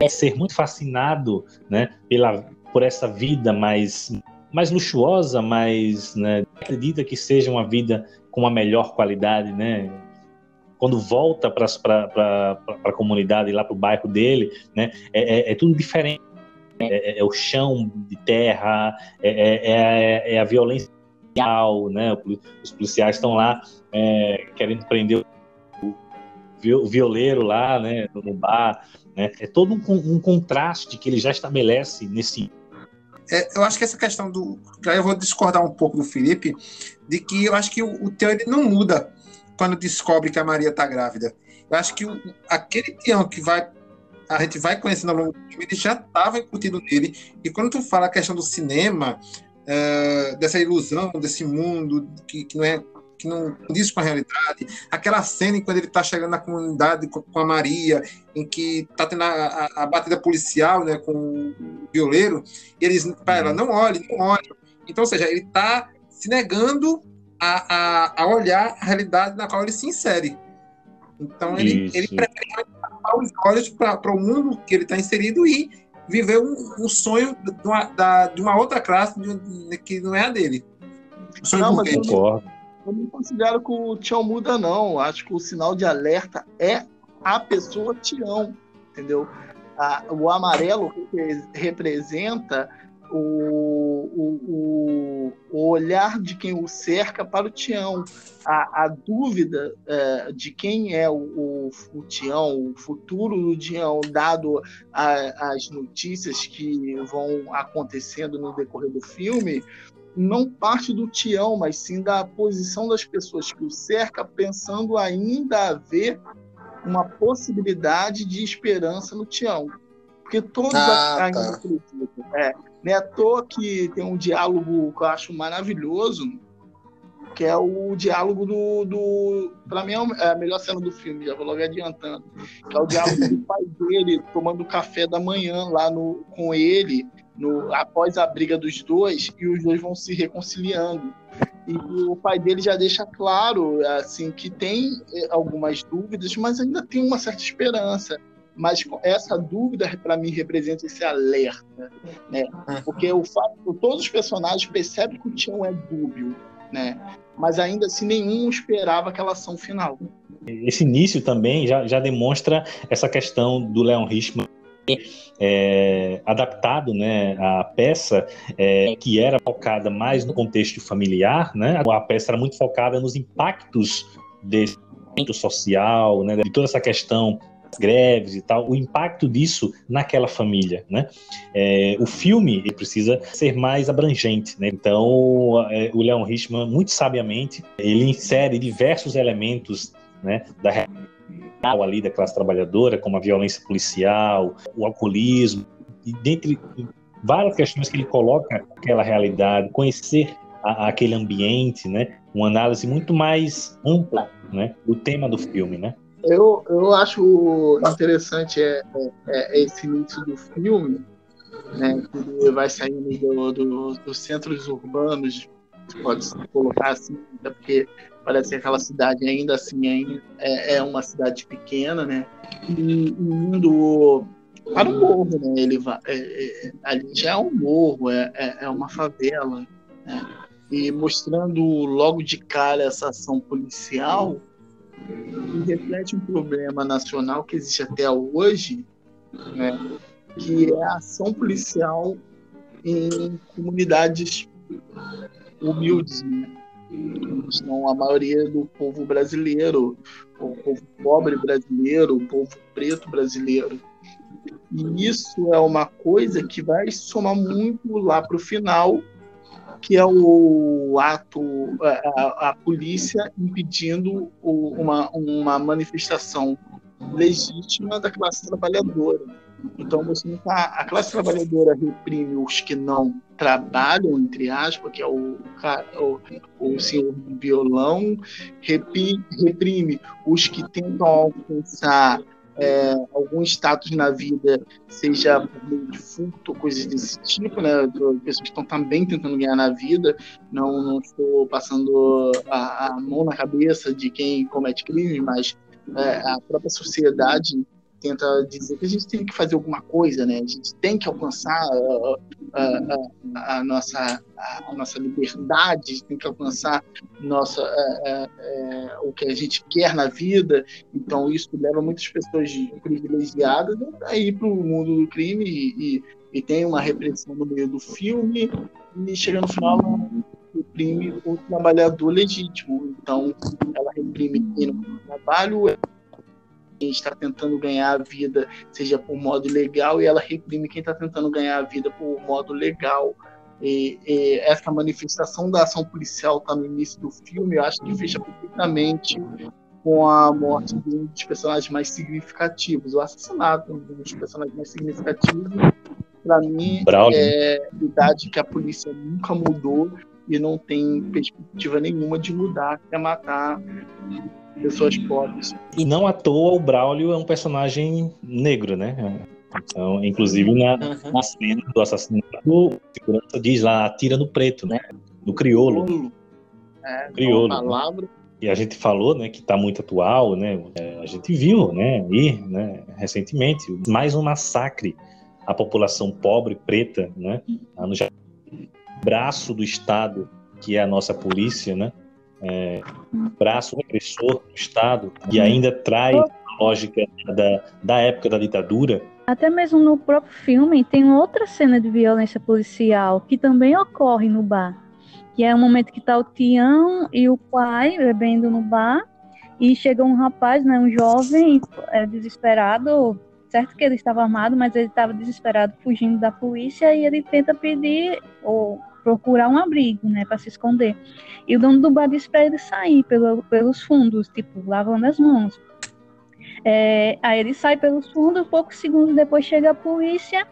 é ser muito fascinado, né, pela por essa vida mais mais luxuosa, mais né, acredita que seja uma vida com uma melhor qualidade, né? Quando volta para a comunidade, lá para o bairro dele, né, é, é, é tudo diferente é, é, é, o chão de terra, é, é, é, é a violência né? Os policiais estão lá querendo prender o, violeiro lá, né? No bar, né? É todo um, um contraste que ele já estabelece nesse eu acho que essa questão do. Eu vou discordar um pouco do Felipe, de que eu acho que o, o Theo ele não muda quando descobre que a Maria está grávida. Eu acho que o, aquele Tião que vai a gente vai conhecendo ao longo do filme, ele já estava incutido nele. E quando tu fala a questão do cinema, uh, dessa ilusão, desse mundo que, que não é que não diz com a realidade. Aquela cena em quando ele está chegando na comunidade com, com, a Maria, em que está tendo a, a, a, batida policial né, com o violeiro, e eles, para ela, uhum. não olhe, não olhe. Então, ou seja, ele está se negando a, a, a, olhar a realidade na qual ele se insere. Então, ele, ele prefere os olhos para o mundo que ele está inserido e viver um, um sonho de uma, da, de uma outra classe de, que não é a dele. Um sonho não, mas, eu não considero que o Tião muda, não. Acho que o sinal de alerta é a pessoa Tião, entendeu? A, o amarelo representa o, o, o, olhar de quem o cerca para o Tião, a, a dúvida é, de quem é o, o, o, Tião, o futuro do Tião, dado a, as notícias que vão acontecendo no decorrer do filme, não parte do Tião, mas sim da posição das pessoas que o cerca, pensando ainda haver uma possibilidade de esperança no Tião. Porque todos ah, ainda tá. acreditam. É, é à toa que tem um diálogo que eu acho maravilhoso, que é o diálogo do. do para mim é, é a melhor cena do filme, já vou logo adiantando. Que é o diálogo do pai dele tomando café da manhã lá no, com ele, no, após a briga dos dois, e os dois vão se reconciliando. E o pai dele já deixa claro assim que tem eh, algumas dúvidas, mas ainda tem uma certa esperança mas essa dúvida para mim representa esse alerta, né? Porque o fato, todos os personagens percebem que o Tião é dúbio, né? Mas ainda assim nenhum esperava aquela ação final. Esse início também já, já demonstra essa questão do Leon Richman é, adaptado né, à peça, é, que era focada mais no contexto familiar, né? A peça era muito focada nos impactos desse social, né, de toda essa questão greves e tal, o impacto disso naquela família, né? É, o filme precisa ser mais abrangente, né? Então, é, o Leon Richman, muito sabiamente, ele insere diversos elementos, né, da real ali da classe trabalhadora, como a violência policial, o alcoolismo, e dentre várias questões que ele coloca aquela realidade, conhecer a, aquele ambiente, né? Uma análise muito mais ampla, né, do tema do filme, né? Eu, eu acho interessante é, é, é esse início do filme, né, que vai saindo do, do, dos centros urbanos, pode se colocar assim, porque parece que aquela cidade ainda assim é, é uma cidade pequena, né, e, indo para o morro, né, ele vai, é, é, ali já é um morro, é, é, é uma favela, né, e mostrando logo de cara essa ação policial, que reflete um problema nacional que existe até hoje, né, que é a ação policial em comunidades humildes, né? Então, a maioria do povo brasileiro, o povo pobre brasileiro, o povo preto brasileiro. E isso é uma coisa que vai somar muito lá para o final que é o ato, a, a polícia impedindo o, uma, uma manifestação legítima da classe trabalhadora. Então, você não tá, a classe trabalhadora reprime os que não trabalham, entre aspas, que é o, o, o senhor violão, reprime, reprime os que tentam alcançar é, algum status na vida, seja por meio de furto coisas desse tipo, né? Pessoas que estão também tentando ganhar na vida. Não, não estou passando a, a mão na cabeça de quem comete crime, mas é, a própria sociedade tenta dizer que a gente tem que fazer alguma coisa, né? A gente tem que alcançar a, a, a, a nossa, a, nossa liberdade, tem que alcançar nossa, é, o que a gente quer na vida. Então, isso leva muitas pessoas privilegiadas a ir para o mundo do crime e, e, e, tem uma repressão no meio do filme e chega no final reprime o trabalhador legítimo. Então, ela reprime quem não tem trabalho, quem está tentando ganhar a vida, seja por modo legal, e ela reprime quem está tentando ganhar a vida por modo legal. E, e essa manifestação da ação policial está no início do filme, eu acho que fecha perfeitamente com a morte de um dos personagens mais significativos, o assassinato de um dos personagens mais significativos. Para mim, Bravo. é a idade que a polícia nunca mudou e não tem perspectiva nenhuma de mudar, que é matar pessoas pobres. E não à toa o Braulio é um personagem negro, né? Então, inclusive na, uhum. na cena do assassinato, o segurança diz lá, atira no preto, né? No crioulo. É, crioulo. Palavra. Né? E a gente falou, né, que está muito atual, né? É, a gente viu, né, aí, né, recentemente, mais um massacre à população pobre preta, né? No braço do Estado, que é a nossa polícia, né? é, braço repressor do Estado e ainda traz a lógica da, da época da ditadura. Até mesmo no próprio filme tem outra cena de violência policial que também ocorre no bar, que é o momento que está o Tião e o pai bebendo no bar e chega um rapaz, né, um jovem, é, desesperado, certo que ele estava armado, mas ele estava desesperado, fugindo da polícia e ele tenta pedir ou procurar um abrigo, né, para se esconder. E o dono do bar diz para ele sair pelo, pelos fundos, tipo, lavando as mãos. É, aí ele sai pelos fundos, poucos segundos depois chega a polícia.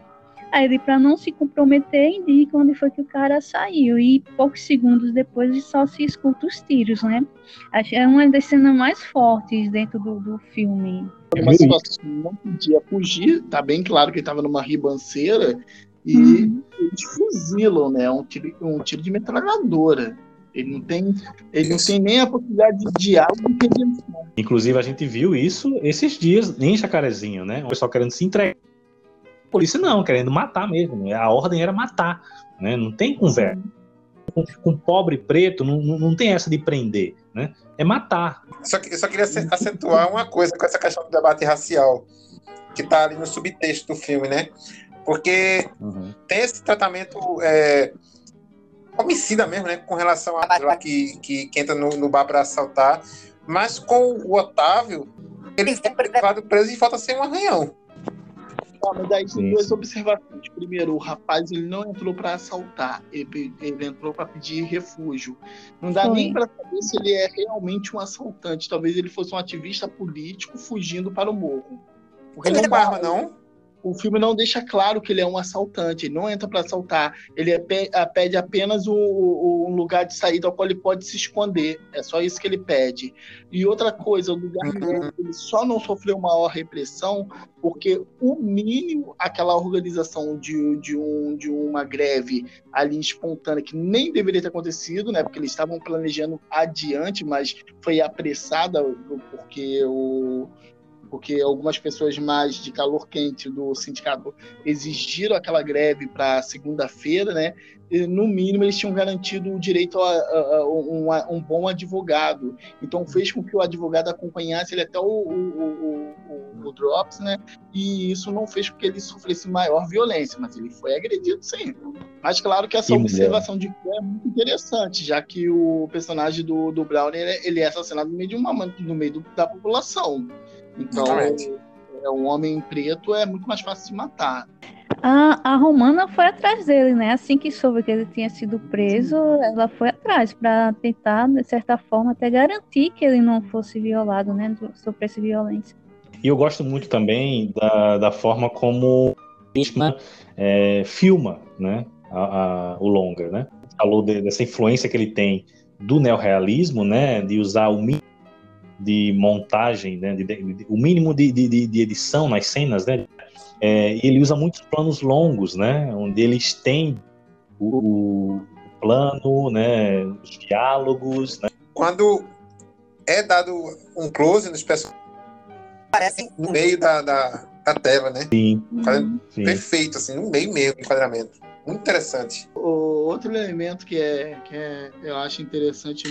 Aí ele, para não se comprometer, indica onde foi que o cara saiu. E poucos segundos depois só se escuta os tiros, né? É uma das cenas mais fortes dentro do, do filme. Uma situação não podia fugir, tá bem claro que ele estava numa ribanceira e uhum. eles fuzilam, né? Um tiro, um tiro de metralhadora. Ele não tem, ele não tem nem a possibilidade de diálogo e redenção. Inclusive, a gente viu isso esses dias em Jacarezinho, né? O pessoal querendo se entregar. A polícia não, querendo matar mesmo. Né? A ordem era matar, né? Não tem conversa. Com, com pobre preto, não, não, tem essa de prender, né? É matar. Só, eu só queria acentuar uma coisa com essa questão do debate racial, que está ali no subtexto do filme, né? Porque uhum. tem esse tratamento é, homicida mesmo, né? Com relação a que, que, que entra no, no bar para assaltar. Mas com o Otávio, ele é levado preso e falta ser um arranhão. Ah, mas daí tem duas observações. Primeiro, o rapaz ele não entrou para assaltar, ele, ele entrou para pedir refúgio. Não dá Foi. nem para saber se ele é realmente um assaltante. Talvez ele fosse um ativista político fugindo para o morro. Porque ele não é arma, não? O filme não deixa claro que ele é um assaltante, ele não entra para assaltar, ele é, pede apenas um, lugar de saída ao qual ele pode se esconder, é só isso que ele pede. E outra coisa, o lugar uhum. ele só não sofreu maior repressão porque o mínimo, aquela organização de, de, um, de uma greve ali espontânea, que nem deveria ter acontecido, né, porque eles estavam planejando adiante, mas foi apressada porque o porque algumas pessoas mais de calor quente do sindicato exigiram aquela greve para segunda-feira, né? E, no mínimo eles tinham garantido o direito a, a, a, um, a, um, bom advogado. Então fez com que o advogado acompanhasse ele até o, o, o, o, Drops, né? E isso não fez com que ele sofresse maior violência, mas ele foi agredido sim. Mas claro que essa observação de é muito interessante, já que o personagem do, do Brown ele, ele é assassinado no meio de uma no meio da população. Então, é, um homem preto é muito mais fácil de matar. A, a Romana foi atrás dele, né? Assim que soube que ele tinha sido preso, ela foi atrás para tentar, de certa forma, até garantir que ele não fosse violado, né? Sofresse violência. E eu gosto muito também da, da forma como é, filma, né? A, a, o longa, né? Falou de, dessa influência que ele tem do neorrealismo, né? De usar o mínimo de montagem, né, de, de, o mínimo de, de, edição nas cenas, né? É, e ele usa muitos planos longos, né? Onde ele estende o, o plano, né? Os diálogos. Né? Quando é dado um close nos personagens, aparecem no meio da, da, da tela, né? Sim. Sim. Perfeito, assim, no meio mesmo enquadramento. Muito interessante. O outro elemento que é, que é eu acho interessante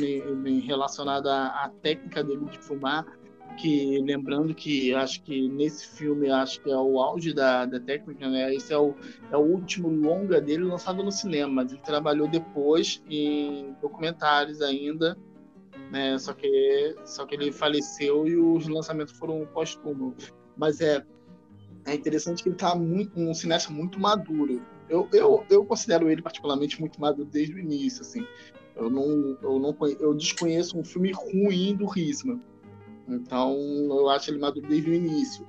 relacionado à, à, técnica dele de filmar, que lembrando que acho que nesse filme acho que é o auge da, da técnica, né? Esse é o, é o último longa dele lançado no cinema, mas ele trabalhou depois em documentários ainda, né? Só que só que ele faleceu e os lançamentos foram póstumos. Mas é é interessante que ele tá muito um cineasta muito maduro eu, eu, eu considero ele particularmente muito maduro desde o início, assim. Eu não, eu não eu desconheço um filme ruim do Risman. Então, eu acho ele maduro desde o início.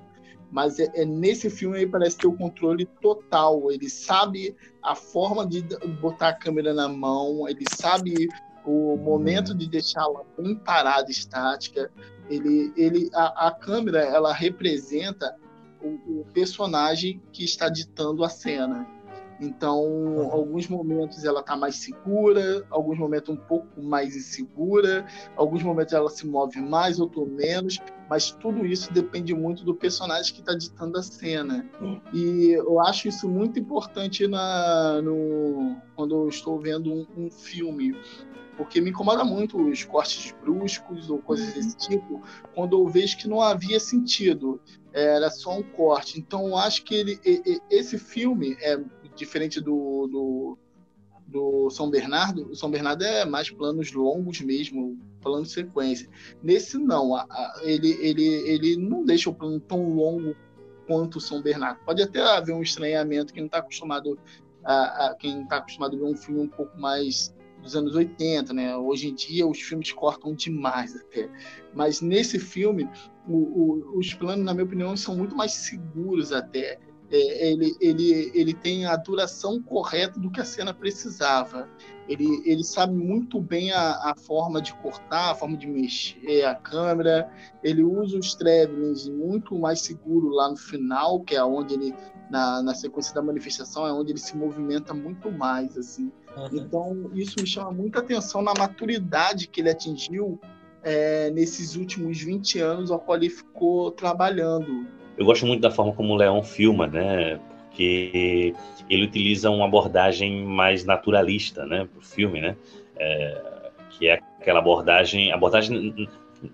Mas é, é, nesse filme ele parece ter o controle total. Ele sabe a forma de botar a câmera na mão, ele sabe o momento de deixá-la bem parada, estática. Ele, ele, a, a câmera, ela representa o, o personagem que está ditando a cena. Então, uhum. alguns momentos ela está mais segura, alguns momentos um pouco mais insegura, alguns momentos ela se move mais, outro menos, mas tudo isso depende muito do personagem que está ditando a cena. Uhum. E eu acho isso muito importante na, no, quando eu estou vendo um, um filme porque me incomoda muito os cortes bruscos ou coisas desse uhum. tipo, quando eu vejo que não havia sentido, era só um corte. Então, eu acho que ele, esse filme é diferente do, do, do São Bernardo. O São Bernardo é mais planos longos mesmo, plano de sequência. Nesse, não. A, a, ele, ele, ele não deixa o plano tão longo quanto o São Bernardo. Pode até haver um estranhamento quem não está acostumado a, a, quem está acostumado a ver um filme um pouco mais dos anos 80, né? Hoje em dia os filmes cortam demais até. Mas nesse filme, o, o, os planos, na minha opinião, são muito mais seguros até. É, ele, ele, ele tem a duração correta do que a cena precisava. Ele, ele sabe muito bem a, a forma de cortar, a forma de mexer a câmera. Ele usa os travelings muito mais seguro lá no final, que é onde ele, na, na sequência da manifestação, é onde ele se movimenta muito mais. assim. Uhum. Então, isso me chama muita atenção na maturidade que ele atingiu é, nesses últimos 20 anos ao qual ele ficou trabalhando. Eu gosto muito da forma como o Leão filma, né? Porque ele utiliza uma abordagem mais naturalista, né, para o filme, né? É, que é aquela abordagem, abordagem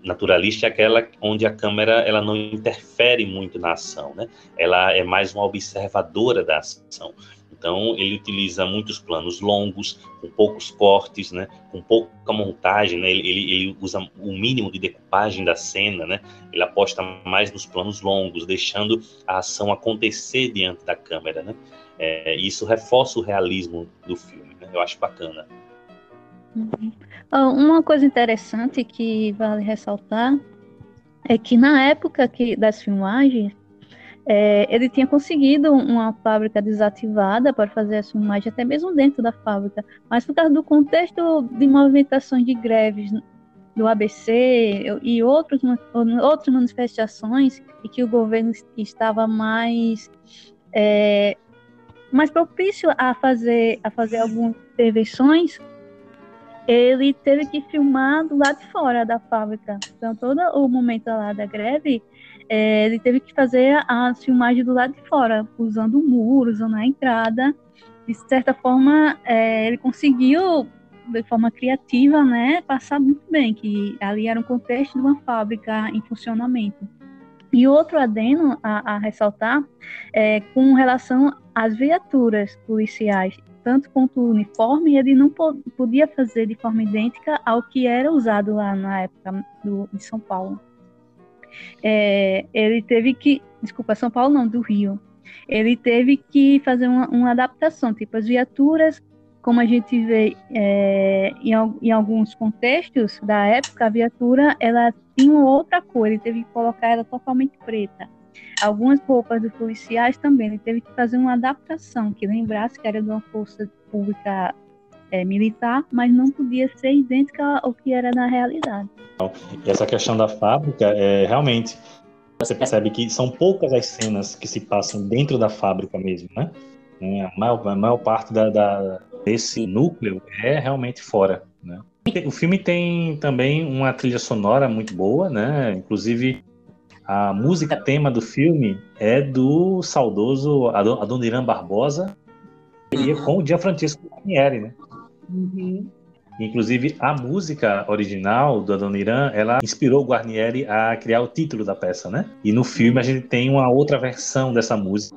naturalista é aquela onde a câmera ela não interfere muito na ação, né? Ela é mais uma observadora da ação. Então, ele utiliza muitos planos longos, com poucos cortes, né? com pouca montagem, né? ele, ele, usa o mínimo de decupagem da cena, né? ele aposta mais nos planos longos, deixando a ação acontecer diante da câmera. Né? É, isso reforça o realismo do filme, né? eu acho bacana. Uhum. Uma coisa interessante que vale ressaltar é que na época que, das filmagens, é, ele tinha conseguido uma fábrica desativada para fazer a filmagem, até mesmo dentro da fábrica, mas por causa do contexto de movimentações de greves do ABC e outros, outras manifestações, e que o governo estava mais, é, mais propício a fazer, a fazer algumas intervenções, ele teve que filmar do lado de fora da fábrica. Então, todo o momento lá da greve, é, ele teve que fazer a filmagem do lado de fora, usando o muro, usando a entrada. De certa forma, é, ele conseguiu, de forma criativa, né, passar muito bem, que ali era um contexto de uma fábrica em funcionamento. E outro adeno a, a ressaltar é com relação às viaturas policiais, tanto quanto o uniforme, ele não podia fazer de forma idêntica ao que era usado lá na época do, de São Paulo é, ele teve que, desculpa, São Paulo não, do Rio, ele teve que fazer uma, uma adaptação, tipo as viaturas, como a gente vê é, em, em, alguns contextos da época, a viatura ela tinha outra cor, ele teve que colocar ela totalmente preta. Algumas roupas dos policiais também, ele teve que fazer uma adaptação, que lembrasse que era de uma força pública é, militar, mas não podia ser idêntica ao que era na realidade. Essa questão da fábrica, é, realmente, você percebe que são poucas as cenas que se passam dentro da fábrica mesmo, né? É, a maior, a maior parte da, da, desse núcleo é realmente fora, né? O filme tem também uma trilha sonora muito boa, né? Inclusive, a música tema do filme é do saudoso Adoniran Barbosa, e com o Gianfrancesco Guarnieri, né? Uhum. Inclusive, a música original do Adoniran, ela inspirou o Guarnieri a criar o título da peça, né? E no filme a gente tem uma outra versão dessa música,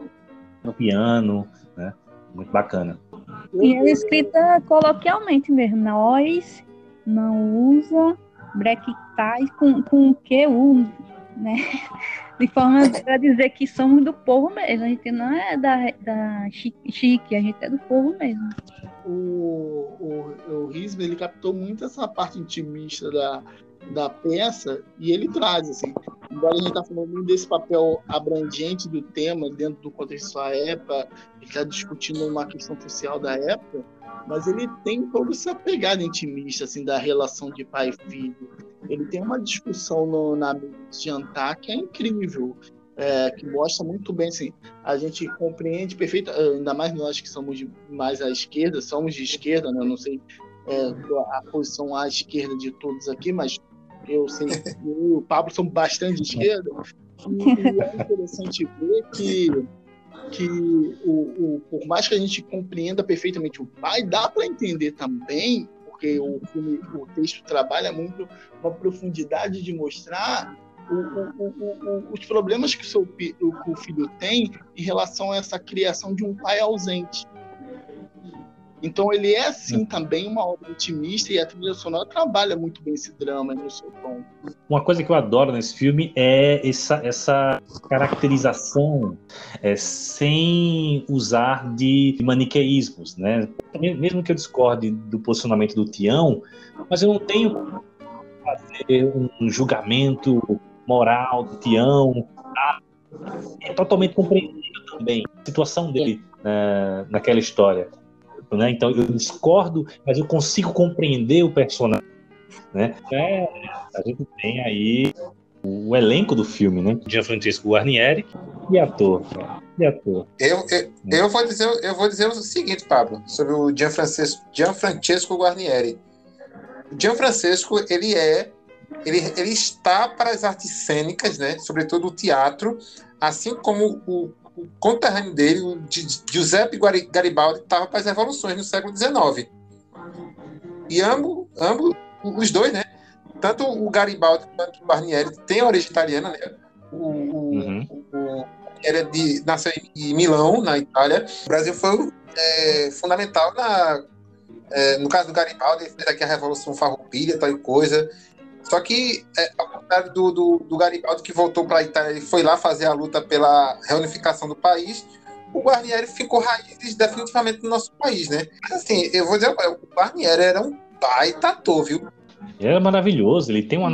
no piano, né? Muito bacana. E ela é escrita coloquialmente mesmo. Nós não usa brequitais com, com que o, né? De forma para dizer que somos do povo mesmo. A gente não é da, da chique, a gente é do povo mesmo o, o, o ele captou muito essa parte intimista da, da peça e ele traz, assim, embora a gente está falando desse papel abrangente do tema dentro do contexto da época, ele está discutindo uma questão social da época, mas ele tem toda essa pegada intimista, assim, da relação de pai e filho. Ele tem uma discussão no, na jantar que é incrível. é, que mostra muito bem, assim, a gente compreende perfeito, ainda mais nós que somos mais à esquerda, somos de esquerda, né? não sei é, a posição à esquerda de todos aqui, mas eu que eu e o Pablo somos bastante de esquerda, e é interessante ver que que o, o, por mais que a gente compreenda perfeitamente o pai, dá para entender também, porque o, filme, o texto trabalha muito uma profundidade de mostrar o, os problemas que o, seu, o filho tem em relação a essa criação de um pai ausente. Então ele é sim é. também uma obra otimista e a trilha sonora trabalha muito bem esse drama no seu tom. Uma coisa que eu adoro nesse filme é essa, essa caracterização é, sem usar de maniqueísmos, né? Mesmo que eu discorde do posicionamento do Tião, mas eu não tenho fazer um julgamento moral do Tião. Tá? É totalmente compreensível também a situação dele né, naquela história né? Então eu discordo, mas eu consigo compreender o personagem, né? É, a gente tem aí o elenco do filme, né? Gianfrancesco Guarnieri e ator. E ator. Eu, eu, eu, vou dizer, eu vou dizer o seguinte, Pablo, sobre o Gianfrancesco, Gianfrancesco Guarnieri. O Gianfrancesco, ele é ele, ele está para as artes cênicas, né? Sobretudo o teatro, assim como o, o conterrâneo dele, o Giuseppe Garibaldi, estava para as revoluções no século XIX. E ambos, ambos, os dois, né? Tanto o Garibaldi quanto o Barnieri têm origem italiana, né? O, uhum. o, ele é de, nasceu em Milão, na Itália. O Brasil foi é, fundamental na, é, no caso do Garibaldi, fez aqui a Revolução Farroupilha, tal coisa. Só que, é, ao contrário do, do, do Garibaldi, que voltou para a Itália e foi lá fazer a luta pela reunificação do país, o Guarnieri ficou raízes definitivamente no nosso país, né? Mas, assim, eu vou dizer, o Guarnieri era um baita ator, viu? Ele era maravilhoso, ele tem uma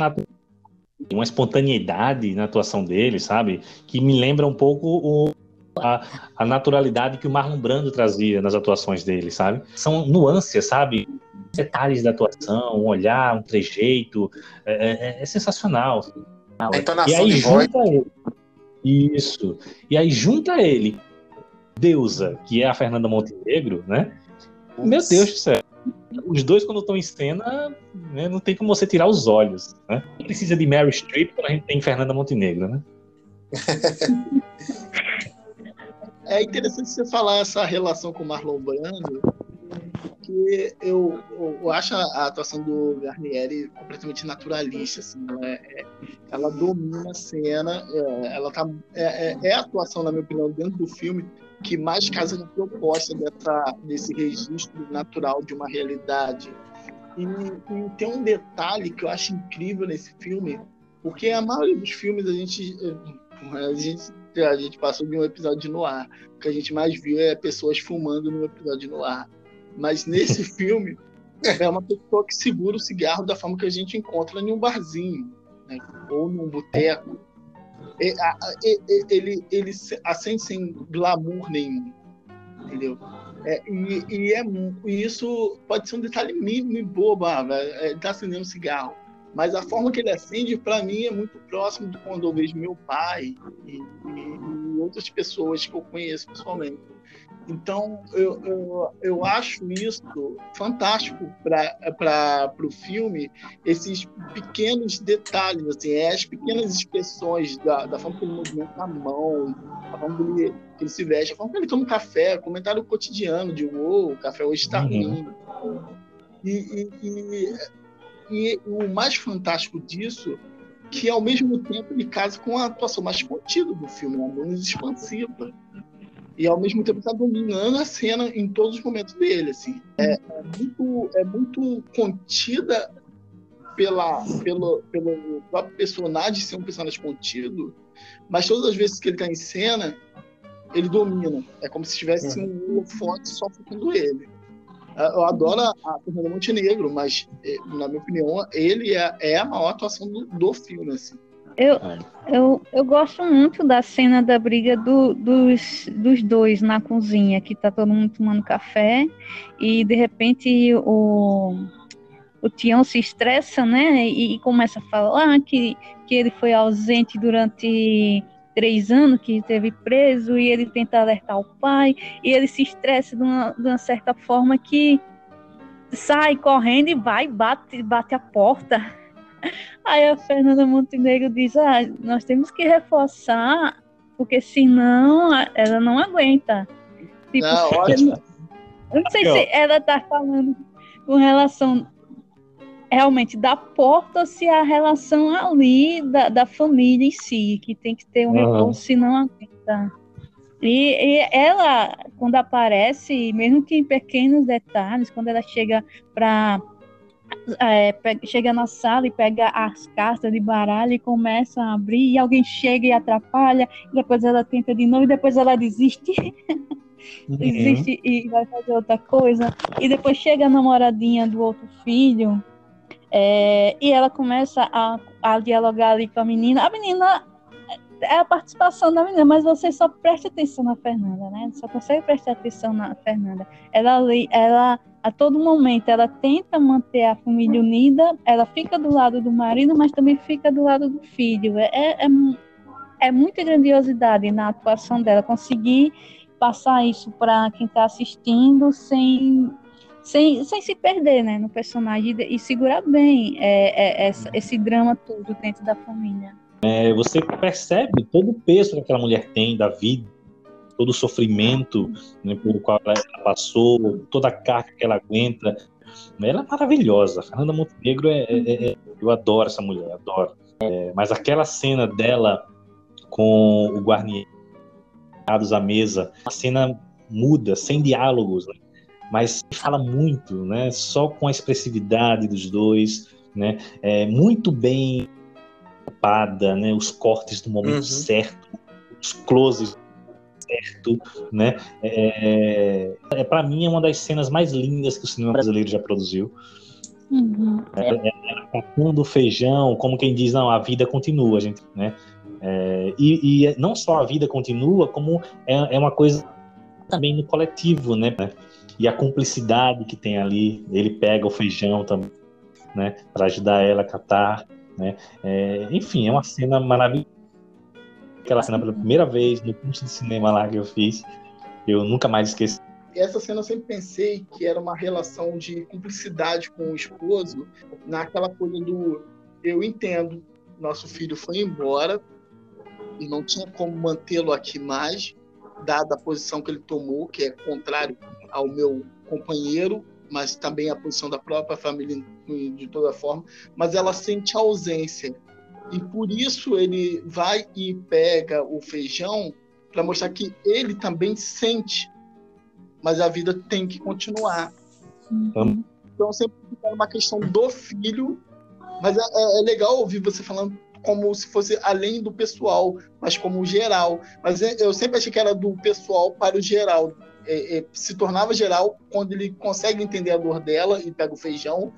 uma espontaneidade na atuação dele, sabe? Que me lembra um pouco o, a, a, naturalidade que o Marlon Brando trazia nas atuações dele, sabe? São nuances, sabe? Detalhes da atuação, um olhar, um trejeito, é, é, é sensacional. A entonação e aí junta voz. ele. Isso. E aí junta ele, Deusa, que é a Fernanda Montenegro, né? Meu Deus do céu. Os dois, quando estão em cena, né, não tem como você tirar os olhos. Né? Não precisa de Mary Streep quando a gente tem Fernanda Montenegro, né? É interessante você falar essa relação com o Marlon Brando, que eu, eu, acho a atuação do Garnieri completamente naturalista, assim, ela, é, é, ela domina a cena, é, ela tá, é, é, é, a atuação, na minha opinião, dentro do filme que mais casa na proposta dessa, desse registro natural de uma realidade. E, e tem um detalhe que eu acho incrível nesse filme, porque a maioria dos filmes a gente, a gente a gente passou de um episódio no ar. O que a gente mais viu é pessoas fumando no episódio no ar. Mas nesse filme, é uma pessoa que segura o cigarro da forma que a gente encontra em um barzinho, né? ou num boteco. Ele, ele acende sem glamour nenhum, entendeu? É, e, e, é, e isso pode ser um detalhe mínimo e bobo, ah, ele está acendendo um cigarro. Mas a forma que ele acende, para mim, é muito próximo de quando eu vejo meu pai e, e, outras pessoas que eu conheço pessoalmente. Então, eu, eu, eu acho isso fantástico para o filme, esses pequenos detalhes, assim, é as pequenas expressões da, da forma que ele movimenta a mão, a forma que ele, que ele se veste, a forma que ele toma café, comentário cotidiano de oh, o café hoje está uhum. ruim. E, e, e e o mais fantástico disso que ao mesmo tempo ele casa com a atuação mais contida do filme, uma menos expansiva. E ao mesmo tempo está dominando a cena em todos os momentos dele, assim. É, é muito, é muito contida pela, pelo, pelo próprio personagem ser um personagem contido, mas todas as vezes que ele está em cena, ele domina. É como se tivesse um holofote só focando ele. Eu adoro a Fernanda Montenegro, mas, eh, na minha opinião, ele é, é a maior atuação do, do filme, assim. Eu, eu, eu gosto muito da cena da briga do, dos, dos dois na cozinha, que tá todo mundo tomando café e de repente o, o Tião se estressa, né? E, e começa a falar que, que ele foi ausente durante três anos que esteve preso e ele tenta alertar o pai e ele se estressa de uma, de uma certa forma que sai correndo e vai bate bate a porta. Aí a Fernanda Montenegro diz ah nós temos que reforçar porque senão ela não aguenta. Tipo, não, ótimo. Eu não sei se ela tá falando com relação realmente da porta ou se a relação ali da, da família em si, que tem que ter um uhum. recurso, senão aguenta. E, e, ela, quando aparece, mesmo que em pequenos detalhes, quando ela chega para é, chega na sala e pega as cartas de baralho e começa a abrir, e alguém chega e atrapalha, e depois ela tenta de novo, e depois ela desiste. Uhum. desiste e vai fazer outra coisa. E depois chega a namoradinha do outro filho, é, e ela começa a, a dialogar ali com a menina. A menina é a participação da menina, mas você só presta atenção na Fernanda, né? Só consegue prestar atenção na Fernanda. Ela, ela a todo momento, ela tenta manter a família unida, ela fica do lado do marido, mas também fica do lado do filho. É, é, é muita grandiosidade na atuação dela, conseguir passar isso para quem está assistindo sem sem, sem se perder né, no personagem e segurar bem é, é, essa, esse drama todo dentro da família. É, você percebe todo o peso que aquela mulher tem da vida, todo o sofrimento né, pelo qual ela passou, toda a carga que ela aguenta. Ela é maravilhosa. Fernanda Montenegro é, é, é, eu adoro essa mulher, adoro. É, mas aquela cena dela com o Guarnier à mesa, uma cena muda, sem diálogos, né? Mas fala muito, né? Só com a expressividade dos dois, né? É muito bem ocupada, né? Os cortes do momento uhum. certo, os closes certo, né? É, é, é para mim é uma das cenas mais lindas que o cinema brasileiro já produziu. Uhum. É, é, catando feijão, como quem diz, não, a vida continua, gente, né? É, e, e, não só a vida continua, como é, é uma coisa também no coletivo, né? E a cumplicidade que tem ali. Ele pega o feijão também, né, para ajudar ela a catar, né? É, enfim, é uma cena maravilhosa. Aquela cena pela primeira vez no curso de cinema lá que eu fiz, eu nunca mais esqueci. Essa cena eu sempre pensei que era uma relação de cumplicidade com o esposo, naquela coisa do eu entendo, nosso filho foi embora e não tinha como mantê-lo aqui mais, dada a posição que ele tomou, que é contrário ao meu companheiro, mas também a posição da própria família de toda forma, mas ela sente a ausência. E por isso ele vai e pega o feijão para mostrar que ele também sente, mas a vida tem que continuar. Uhum. Então sempre fica uma questão do filho, mas é, é, é legal ouvir você falando como se fosse além do pessoal, mas como geral. Mas eu sempre achei que era do pessoal para o geral é, é, se tornava geral quando ele consegue entender a dor dela e pega o feijão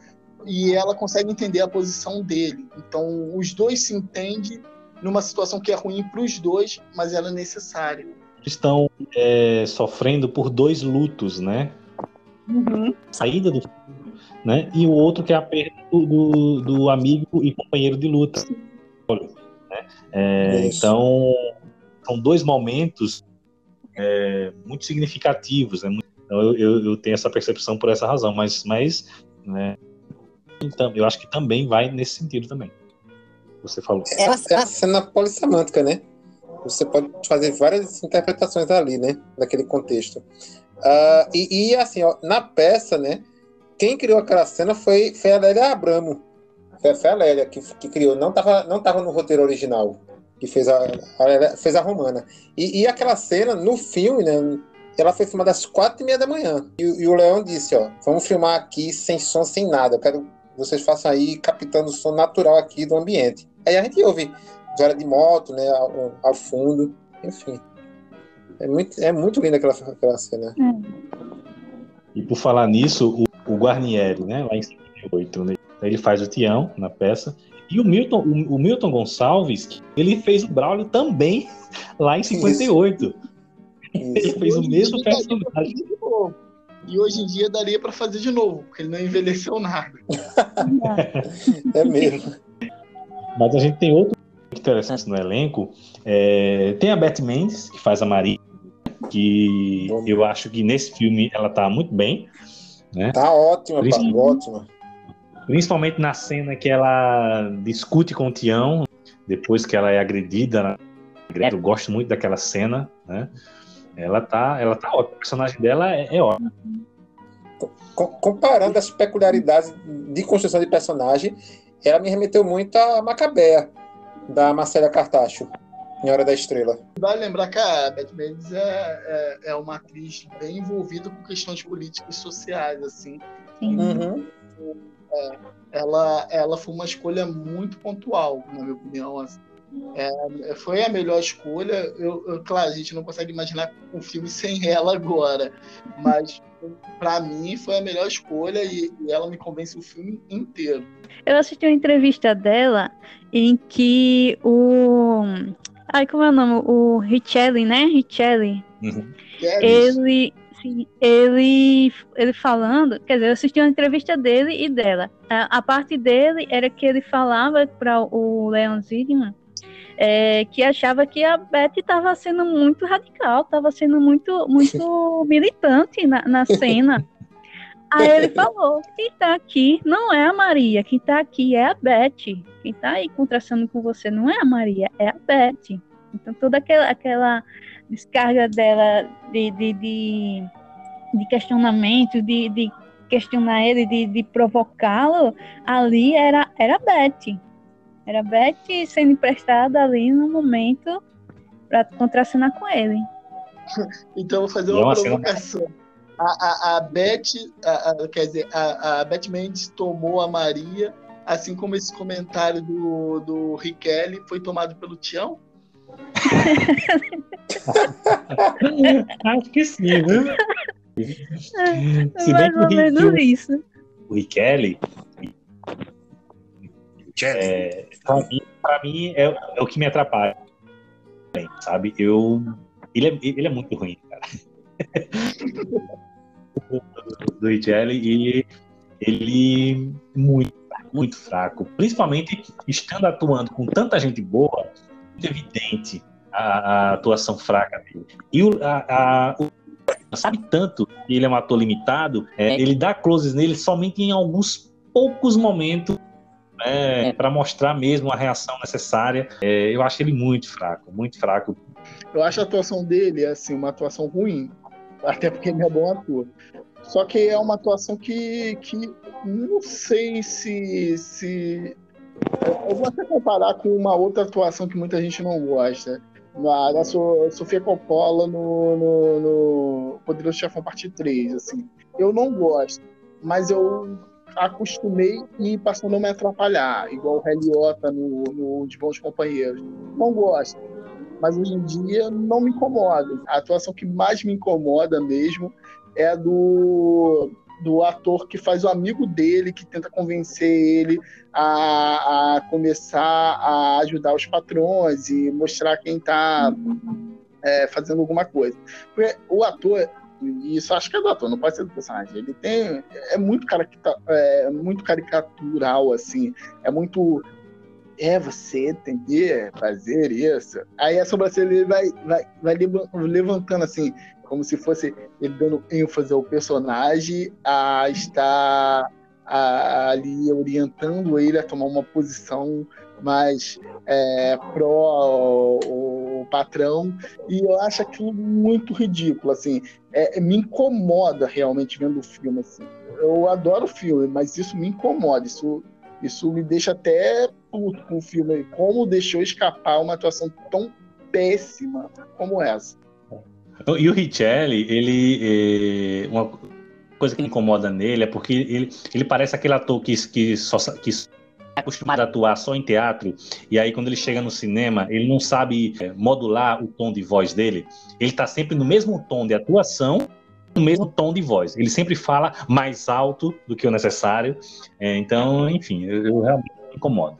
e ela consegue entender a posição dele. Então, os dois se entendem numa situação que é ruim para os dois, mas ela é necessária. Estão é, sofrendo por dois lutos, né? Uhum. Saída do né? E o outro que é a perda do, do amigo e companheiro de luta. Né? É, então, são dois momentos é, muito significativos. Né? Então, eu, eu, eu, tenho essa percepção por essa razão, mas, mas né, então, eu acho que também vai nesse sentido também. Você falou. É, é a cena polissemântica, né? Você pode fazer várias interpretações ali, né? Naquele contexto. Uh, e, e, assim, ó, na peça, né? Quem criou aquela cena foi, foi a Lélia Abramo. Foi a Lélia que, que criou. Não estava não tava no roteiro original que fez a, a fez a romana. E, e, aquela cena, no filme, né, ela foi filmada às quatro e meia da manhã. E, e, o Leão disse, ó, vamos filmar aqui sem som, sem nada. Eu quero que vocês façam aí, captando o som natural aqui do ambiente. Aí a gente ouve vara de moto, né, ao, ao, fundo, enfim. É muito, é muito linda aquela, aquela cena. E por falar nisso, o, o Guarnieri, né, lá em 58, né, ele faz o Tião na peça, e o Milton, o, o Milton Gonçalves, ele fez o Braulio também lá em 58. Isso. Ele fez o mesmo personagem. E hoje em dia daria para fazer de novo, porque ele não envelheceu nada. é mesmo. Mas a gente tem outro interessantes no elenco. É, tem a Beth Mendes, que faz a Maria, que Bom. eu acho que nesse filme ela tá muito bem. Né? Tá ótima, Principalmente, ótima. Principalmente na cena que ela discute com o Tião, depois que ela é agredida. Né? Eu gosto muito daquela cena, né? Ela tá, ela tá ótima. O personagem dela é, é ótimo. Comparando as peculiaridades de construção de personagem, ela me remeteu muito a Macabea, da Marcela Cartacho, em Hora da Estrela. Vale lembrar que a Beth Mendes é, é, é, uma atriz bem envolvida com questões políticas e sociais, assim. Uhum. É, ela, ela foi uma escolha muito pontual, na minha opinião. Assim. É, foi a melhor escolha. Eu, eu, claro, a gente não consegue imaginar um filme sem ela agora, mas para mim foi a melhor escolha e, e, ela me convence o filme inteiro. Eu assisti uma entrevista dela em que o. Ai, como é o nome? O Richelli, né? Richelli. Uhum. Ele. Ele, ele falando, quer dizer, eu assisti uma entrevista dele e dela. A, a parte dele era que ele falava para o Leon Zidman é, que achava que a Beth estava sendo muito radical, estava sendo muito, muito militante na, na cena. Aí ele falou: quem está aqui não é a Maria, quem está aqui é a Beth. Quem está aí contrastando com você não é a Maria, é a Beth. Então toda aquela, aquela descarga dela de, de, de, de questionamento, de, de questionar ele, de, de provocá-lo, ali era, era a Beth. Era Beth sendo emprestada ali no momento para contracenar com ele. então vou fazer uma provocação. A, a, a Beth, a, a, quer dizer, a, a Beth Mendes tomou a Maria, assim como esse comentário do, do Riquelme foi tomado pelo Tião? Acho que sim, viu? É, Se bem mais ou menos isso. O Riquelme é, pra mim, pra mim é, é, o que me atrapalha, sabe? Eu, ele, é, ele é muito ruim, cara. do Richelli e ele muito, muito fraco. Principalmente estando atuando com tanta gente boa, muito evidente a, a atuação fraca dele. E o, a, a, o sabe tanto que ele é um ator limitado, é, ele dá closes nele somente em alguns poucos momentos né, é. para mostrar mesmo a reação necessária. É, eu acho ele muito fraco, muito fraco. Eu acho a atuação dele assim uma atuação ruim, até porque ele é bom ator. Só que é uma atuação que, que não sei se, se eu vou até comparar com uma outra atuação que muita gente não gosta. Na, Sofia Coppola no, no, no Poderoso Chefão Parte 3, assim. Eu não gosto, mas eu acostumei e passou a não me atrapalhar, igual o Heliota no, no De Bons Companheiros. Não gosto, mas hoje em dia não me incomoda. A atuação que mais me incomoda mesmo é a do, do ator que faz o amigo dele, que tenta convencer ele a, a começar a ajudar os patrões e mostrar quem está é, fazendo alguma coisa. Porque o ator isso acho que é do ator, não pode ser do personagem. Ele tem. É muito, caricata, é muito caricatural, assim. É muito. É, você que fazer isso. Aí a sobrancelha vai, vai, vai levantando, assim, como se fosse ele dando ênfase ao personagem a estar a, ali orientando ele a tomar uma posição mais é, pró o patrão. E eu acho aquilo muito ridículo assim. É, me incomoda realmente vendo o filme assim. Eu adoro o filme mas isso me incomoda. Isso isso me deixa até puto com o filme como deixou escapar uma atuação tão péssima como essa e o Richelli ele é, uma coisa que incomoda nele é porque ele, ele parece aquele ator que, que só que acostumado a atuar só em teatro, e aí quando ele chega no cinema, ele não sabe é, modular o tom de voz dele. Ele está sempre no mesmo tom de atuação, no mesmo tom de voz. Ele sempre fala mais alto do que o necessário. É, então, enfim, eu, eu realmente me incomodo.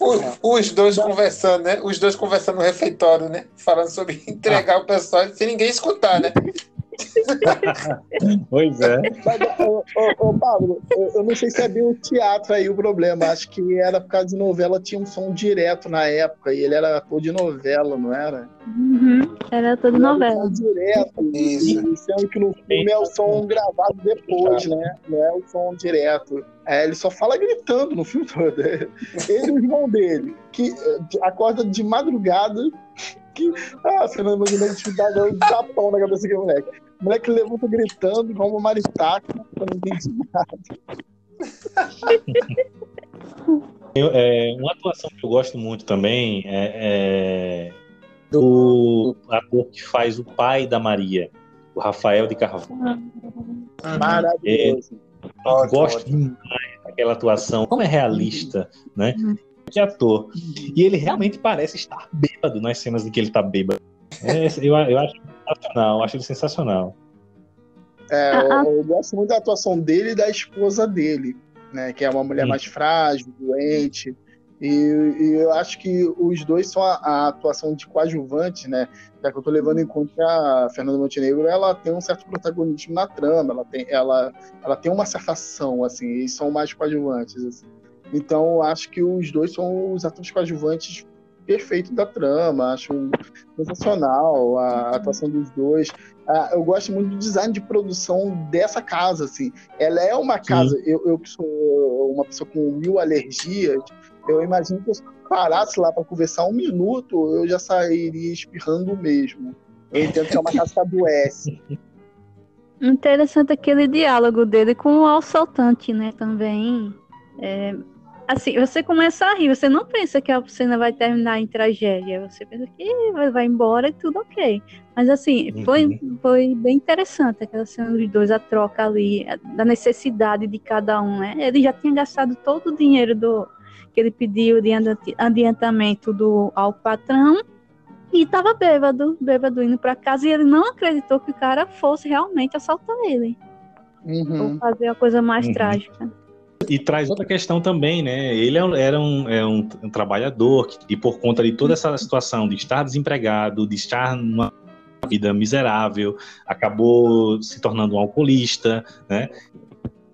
Os, os, dois conversando, né? Os dois conversando no refeitório, né? Falando sobre entregar o pessoal sem ninguém escutar, né? pois é. Mas, ô, ô, ô, Pablo, eu, eu não sei se é bem o teatro aí o problema. Acho que era por causa de novela, tinha um som direto na época. E ele era ator de novela, não era? Uhum, era Ele era novela. som direto. Isso. E sendo que no filme é o som gravado depois, né? Não é o som direto. É, ele só fala gritando no filme todo. Ele e o irmão dele, que eh, acorda de madrugada. Que, ah, Fernando te dá um tapão na cabeça daquele moleque. O moleque levanta gritando, igual uma maritaca, eu não entendi nada. Eu- é, uma atuação que eu gosto muito também é, é do ator que faz o pai da Maria, o Rafael de Carvalho. Maravilhoso. Ótimo, gosto ótimo. demais daquela atuação, como é realista, né? De ator. E ele realmente parece estar bêbado nas cenas em que ele tá bêbado. É, eu, eu acho sensacional, eu acho ele sensacional. É, Ah, eu, eu gosto muito da atuação dele e da esposa dele, né? Que é uma mulher mais frágil, doente. E, e eu acho que os dois são a, a atuação de coadjuvantes, né? Já que eu tô levando em conta que a Fernanda Montenegro ela tem um certo protagonismo na trama, ela tem, ela, ela tem uma certa ação, assim, e são mais coadjuvantes. assim. Então, eu acho que os dois são os atores coadjuvantes perfeitos da trama, acho sensacional a atuação dos dois. Ah, eu gosto muito do design de produção dessa casa, assim. Ela é uma casa, eu, eu que sou uma pessoa com mil alergias, eu imagino que eu parasse lá para conversar um minuto, eu já sairia espirrando mesmo. Eu entendo que é uma casa que adoece. Interessante aquele diálogo dele com o assaltante, né? Também. É, assim, você começa a rir, você não pensa que a cena vai terminar em tragédia, você pensa que vai, vai embora e tudo ok. Mas assim, Uhum. foi, foi bem interessante aquela cena dos dois, a troca ali, a- da necessidade de cada um, né? Ele já tinha gastado todo o dinheiro do que ele pediu de adi- adiantamento do, ao patrão. E tava bêbado, bêbado indo pra casa, e ele não acreditou que o cara fosse realmente assaltar ele. Uhum. Ou fazer a coisa mais Uhum. trágica. E traz outra questão também, né? Ele é era um, é um, um trabalhador que, e por conta de toda essa situação de estar desempregado, de estar numa vida miserável, acabou se tornando um alcoolista, né?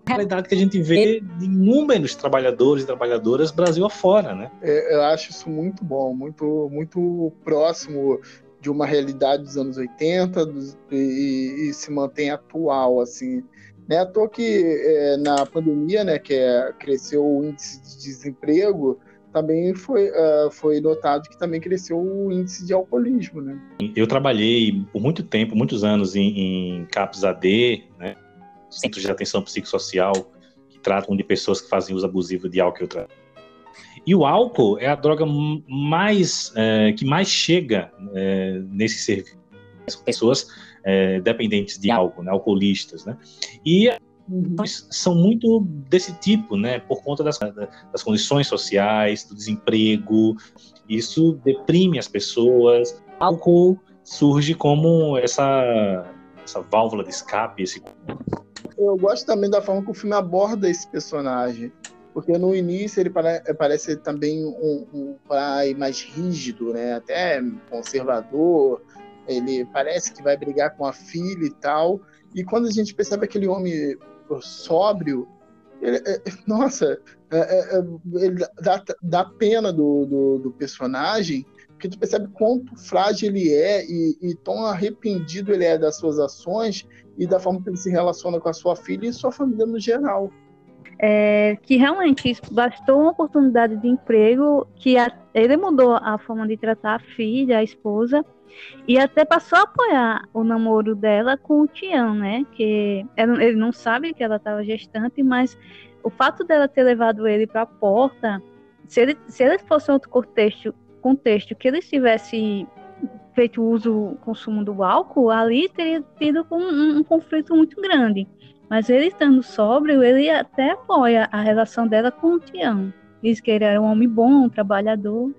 Realidade que a gente vê de inúmeros trabalhadores e trabalhadoras Brasil afora, né? É, Eu acho isso muito bom, muito, muito próximo de uma realidade dos anos 80 dos- e, e se mantém atual, assim. Né, à toa que é, na pandemia, né, que é, cresceu o índice de desemprego, também foi, ah, foi notado que também cresceu o índice de alcoolismo, né? Eu trabalhei por muito tempo, muitos anos em, em CAPS AD, né? Centros de Atenção Psicossocial, que tratam de pessoas que fazem uso abusivo de álcool e outra. E o álcool é a droga mais é, que mais chega é, nesse serviço. São pessoas é, dependentes de álcool, né? alcoolistas, né? E nós são muito desse tipo, né? Por conta das, das condições sociais, do desemprego. Isso deprime as pessoas. O álcool surge como essa, essa válvula de escape, esse Eu gosto também da forma que o filme aborda esse personagem. Porque no início ele pare- parece também um, um pai mais rígido, né? até conservador. Ele parece que vai brigar com a filha e tal. E quando a gente percebe aquele homem sóbrio, ele- é- nossa, é- é- ele dá, dá pena do, do, do personagem, porque tu percebe quanto frágil ele é e, e tão arrependido ele é das suas ações e da forma que ele se relaciona com a sua filha e sua família no geral. É, que realmente bastou uma oportunidade de emprego que a- ele mudou a forma de tratar a filha, a esposa, e até passou a apoiar o namoro dela com o Tião, né? Que ela- ele não sabe que ela estava gestante, mas o fato dela ter levado ele para a porta, se ele, se ele fosse outro contexto, contexto que ele tivesse feito uso, consumo do álcool, ali teria tido um, um conflito muito grande. Mas ele estando sóbrio, ele até apoia a relação dela com o Tião. Diz que ele era um homem bom, um trabalhador.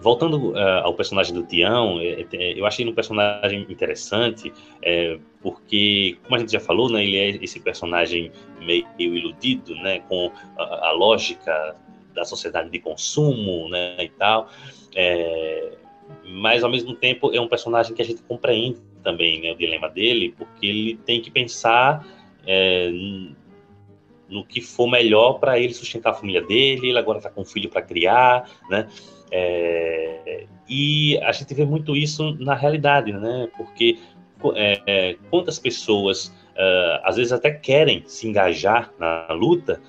Voltando eh, ao personagem do Tião, eh, eh, eu achei um personagem interessante, eh, porque, como a gente já falou, né, ele é esse personagem meio iludido, né, com a, a lógica da sociedade de consumo, né, e tal, eh, mas ao mesmo tempo é um personagem que a gente compreende também né, o dilema dele, porque ele tem que pensar é, no que for melhor para ele sustentar a família dele, ele agora está com um filho para criar, né? É, e a gente vê muito isso na realidade, né? Porque é, é, quantas pessoas uh, às vezes até querem se engajar na luta,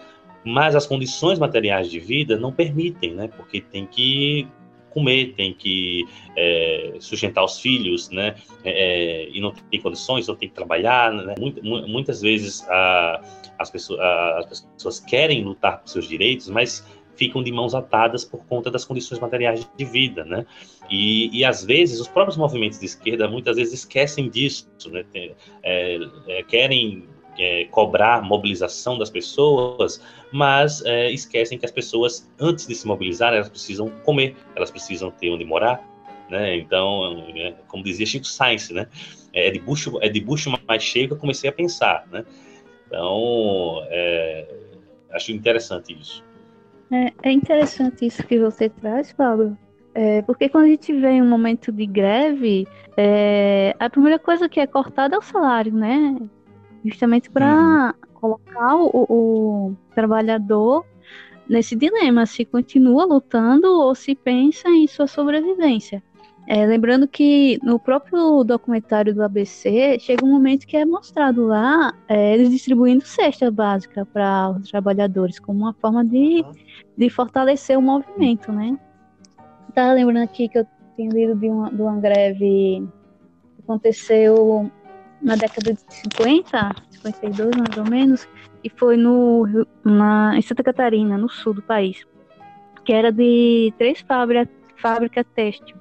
mas as condições materiais de vida não permitem, né? Porque tem que comer, tem que é, sustentar os filhos, né? É, e não tem condições, não tem que trabalhar, né? Muitas vezes a, as, pessoas, a, as pessoas querem lutar por seus direitos, mas ficam de mãos atadas por conta das condições materiais de vida, né? E, e às vezes os próprios movimentos de esquerda muitas vezes esquecem disso, né? É, é, querem é, cobrar mobilização das pessoas, mas é, esquecem que as pessoas antes de se mobilizar elas precisam comer, elas precisam ter onde morar, né? Então, é, como dizia Chico Sainz, né? É de bucho, é de bucho mais cheio que eu comecei a pensar, né? Então, é, acho interessante isso. É, é, interessante isso que você traz, Pablo, é, porque quando a gente vê um momento de greve, é, a primeira coisa que é cortada é o salário, né? Justamente para uhum. colocar o, o, trabalhador nesse dilema, se continua lutando ou se pensa em sua sobrevivência. É, lembrando que no próprio documentário do ABC chega um momento que é mostrado lá é, eles distribuindo cesta básica para os trabalhadores como uma forma de, de fortalecer o movimento, né? Tá lembrando aqui que eu tinha lido de uma, de uma greve que aconteceu na década de 50, 52 mais ou menos, e foi no, na, em Santa Catarina, no sul do país, que era de três fábricas fábrica têxtil.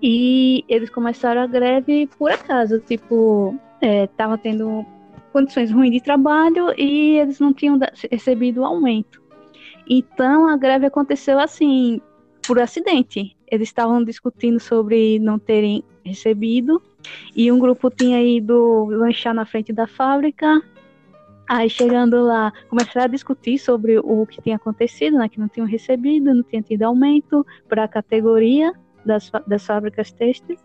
E eles começaram a greve por acaso, tipo, estava é, tendo condições ruins de trabalho e eles não tinham recebido aumento. Então a greve aconteceu assim, por acidente. Eles estavam discutindo sobre não terem recebido e um grupo tinha ido lanchar na frente da fábrica. Aí chegando lá, começaram a discutir sobre o que tinha acontecido, né, que não tinham recebido, não tinha tido aumento para a categoria das, das fábricas têxteis.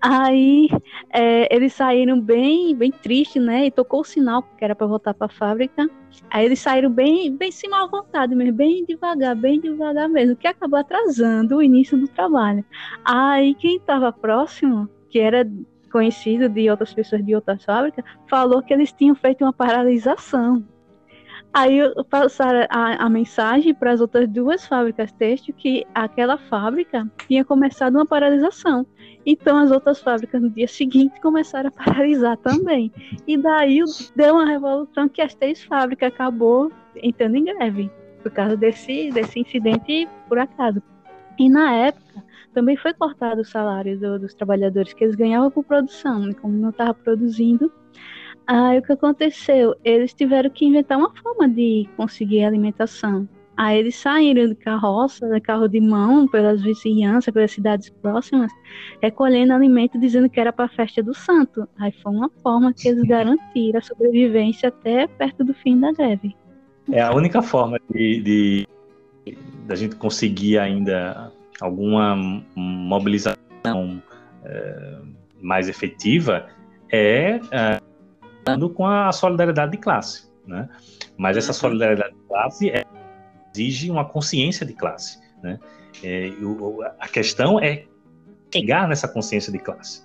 Aí é, eles saíram bem, bem tristes, né? E tocou o sinal que era para voltar para a fábrica. Aí eles saíram bem, bem sem mal vontade mesmo, bem devagar, bem devagar mesmo, que acabou atrasando o início do trabalho. Aí quem estava próximo, que era conhecido de outras pessoas de outras fábricas, falou que eles tinham feito uma paralisação. Aí passaram a, a mensagem para as outras duas fábricas têxtil que aquela fábrica tinha começado uma paralisação. Então as outras fábricas no dia seguinte começaram a paralisar também. E daí deu uma revolução que as três fábricas acabou entrando em greve por causa desse, desse incidente por acaso. E na época também foi cortado o salário do, dos trabalhadores que eles ganhavam por produção, e como não estava produzindo, aí o que aconteceu? Eles tiveram que inventar uma forma de conseguir alimentação. Aí eles saíram de carroça, de carro de mão, pelas vizinhanças, pelas cidades próximas, recolhendo alimento, dizendo que era para a festa do santo. Aí foi uma forma que eles garantiram a sobrevivência até perto do fim da greve. É a única forma de, de da gente conseguir ainda alguma mobilização é, mais efetiva é, é com a solidariedade de classe, né? Mas essa solidariedade de classe é, exige uma consciência de classe, né? É, o, a questão é chegar nessa consciência de classe.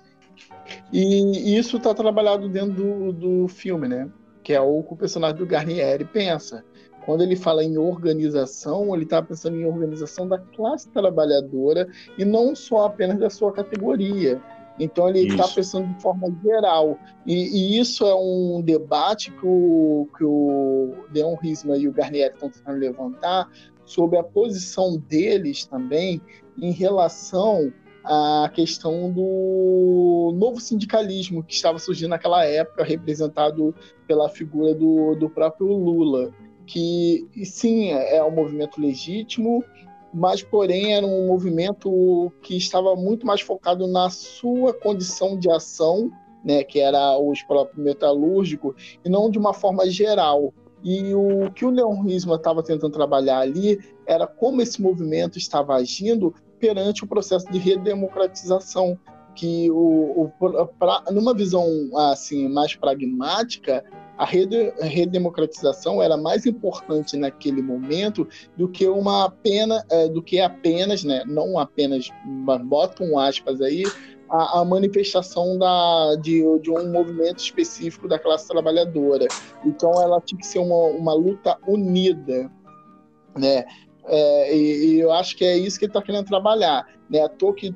E isso está trabalhado dentro do, do filme, né? Que é o que o personagem do Garnier pensa. Quando ele fala em organização, ele está pensando em organização da classe trabalhadora e não só apenas da sua categoria. Então ele está pensando de forma geral. E, e, isso é um debate que o, que o Leon Risma e o Garnier estão tentando levantar sobre a posição deles também em relação à questão do novo sindicalismo que estava surgindo naquela época, representado pela figura do, do próprio Lula que sim é um movimento legítimo, mas porém era um movimento que estava muito mais focado na sua condição de ação, né, que era os próprios metalúrgicos, e não de uma forma geral. E o que o Leon Risma estava tentando trabalhar ali era como esse movimento estava agindo perante o processo de redemocratização que o, o pra, numa visão assim mais pragmática, a redemocratização era mais importante naquele momento do que uma pena, é, do que apenas, né, não apenas, botam aspas aí, a, a, manifestação da, de, de, um movimento específico da classe trabalhadora. Então ela tinha que ser uma, uma luta unida, né? É, e, e, eu acho que é isso que ele está querendo trabalhar. Né? À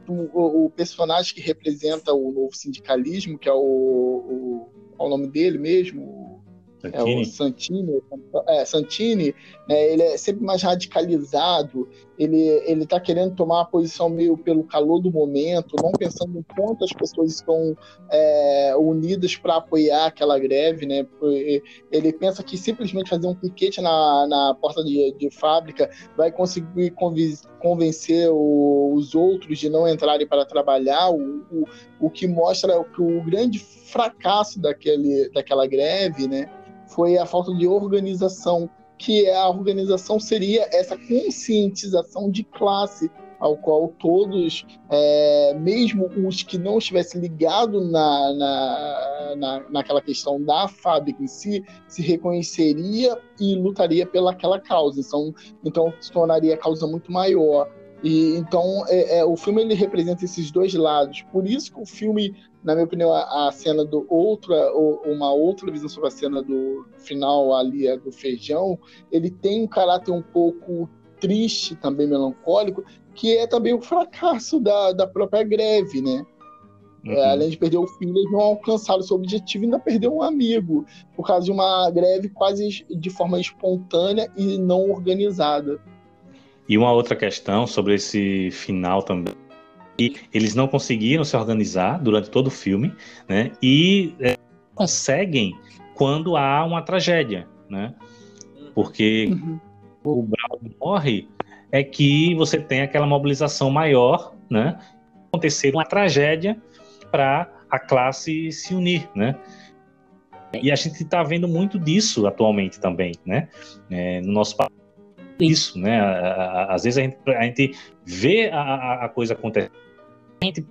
o, o, personagem que representa o novo sindicalismo, que é o, o qual o nome dele mesmo? Santini. É, o Santini, é, Santini né, ele é sempre mais radicalizado, ele ele está querendo tomar uma posição meio pelo calor do momento, não pensando em quantas pessoas estão é, unidas para apoiar aquela greve, né? Ele pensa que simplesmente fazer um piquete na, na porta de, de fábrica vai conseguir convencer o, os outros de não entrarem para trabalhar, o, o, o que mostra que o grande fracasso daquele, daquela greve, né? foi a falta de organização, que é a organização seria essa conscientização de classe, ao qual todos, é, mesmo os que não estivessem ligados na, na, na, naquela questão da fábrica em si, se reconheceria e lutaria pelaquela causa. Então, então se tornaria a causa muito maior. E então é, é, o filme ele representa esses dois lados. Por isso que o filme, na minha opinião, a, a cena do outra, uma outra visão sobre a cena do final ali é do feijão, ele tem um caráter um pouco triste, também melancólico, que é também o fracasso da, da própria greve, né? É, uhum. É, além de perder o filho, eles não alcançaram seu objetivo e ainda perderam um amigo, por causa de uma greve quase de forma espontânea e não organizada. E uma outra questão sobre esse final também. E eles não conseguiram se organizar durante todo o filme, né? E é, conseguem quando há uma tragédia, né? Porque uhum. o Bravo morre é que você tem aquela mobilização maior, né? Acontecer uma tragédia para a classe se unir, né? E a gente está vendo muito disso atualmente também, né? É, no nosso país isso, né? Às vezes a gente, a gente vê a, a coisa acontecer, a gente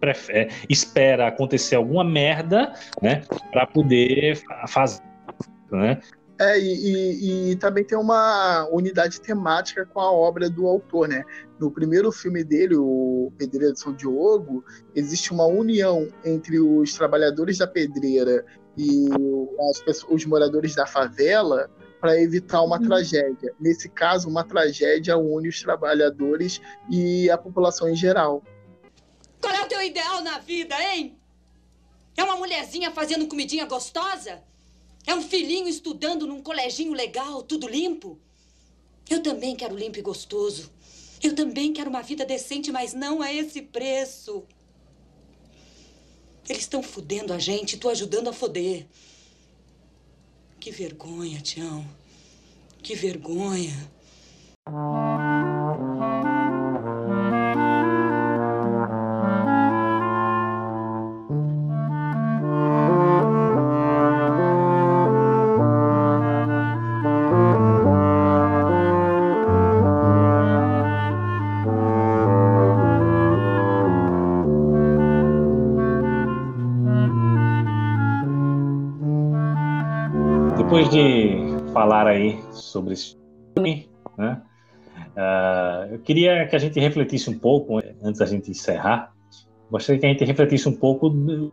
prefere, espera acontecer alguma merda, né? Para poder fazer, né? É, e, e, e, também tem uma unidade temática com a obra do autor, né? No primeiro filme dele, o Pedreira de São Diogo, existe uma união entre os trabalhadores da pedreira e as, os moradores da favela para evitar uma uhum. tragédia. Nesse caso, uma tragédia une os trabalhadores e a população em geral. Qual é o teu ideal na vida, hein? É uma mulherzinha fazendo comidinha gostosa? É um filhinho estudando num coleginho legal, tudo limpo? Eu também quero limpo e gostoso. Eu também quero uma vida decente, mas não a esse preço. Eles estão fudendo a gente, tu ajudando a foder. Que vergonha, Tião. Que vergonha. Sobre esse filme, né, uh, eu queria que a gente refletisse um pouco, antes da gente encerrar, gostaria que a gente refletisse um pouco do,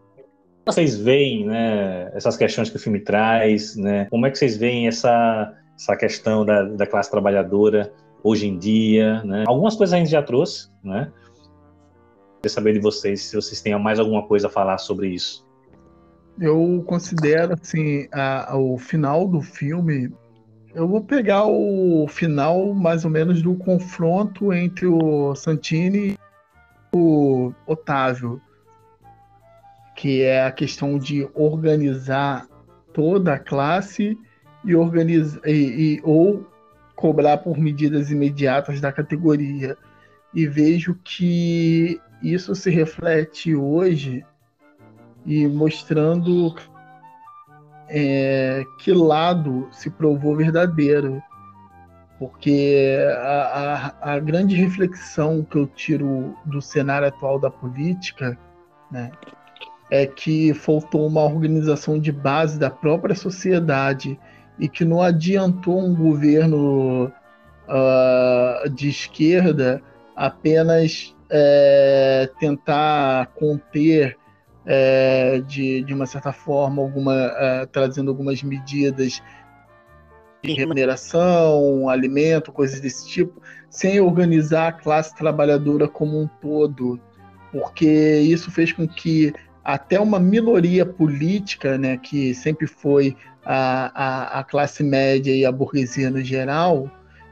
vocês veem né, essas questões que o filme traz, né, como é que vocês veem essa, essa questão da, da classe trabalhadora hoje em dia, né? Algumas coisas a gente já trouxe, né? Queria saber de vocês se vocês têm mais alguma coisa a falar sobre isso eu considero assim a, a, o final do filme. Eu vou pegar o final mais ou menos do confronto entre o Santini e o Otávio, que é a questão de organizar toda a classe e organizar e, e, ou cobrar por medidas imediatas da categoria. E vejo que isso se reflete hoje e mostrando é, que lado se provou verdadeiro. porque a, a, a, grande reflexão que eu tiro do cenário atual da política né, é que faltou uma organização de base da própria sociedade e que não adiantou um governo uh, de esquerda apenas é, tentar conter é, de, de uma certa forma alguma é, trazendo algumas medidas de remuneração, alimento, coisas desse tipo, sem organizar a classe trabalhadora como um todo, porque isso fez com que até uma minoria política, né, que sempre foi a, a, a classe média e a burguesia no geral,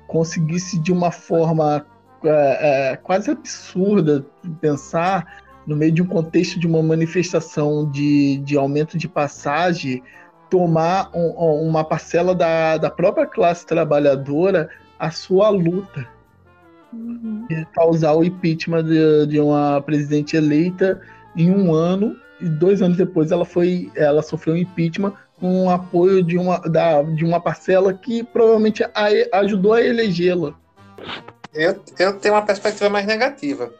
conseguisse de uma forma é, é, quase absurda pensar no meio de um contexto de uma manifestação de, de aumento de passagem tomar um, uma parcela da, da própria classe trabalhadora a sua luta. Uhum. E causar o impeachment de, de uma presidente eleita em um ano e dois anos depois ela foi ela sofreu um impeachment com o apoio de uma, da, de uma parcela que provavelmente a, ajudou a elegê-la. Eu, eu tenho uma perspectiva mais negativa.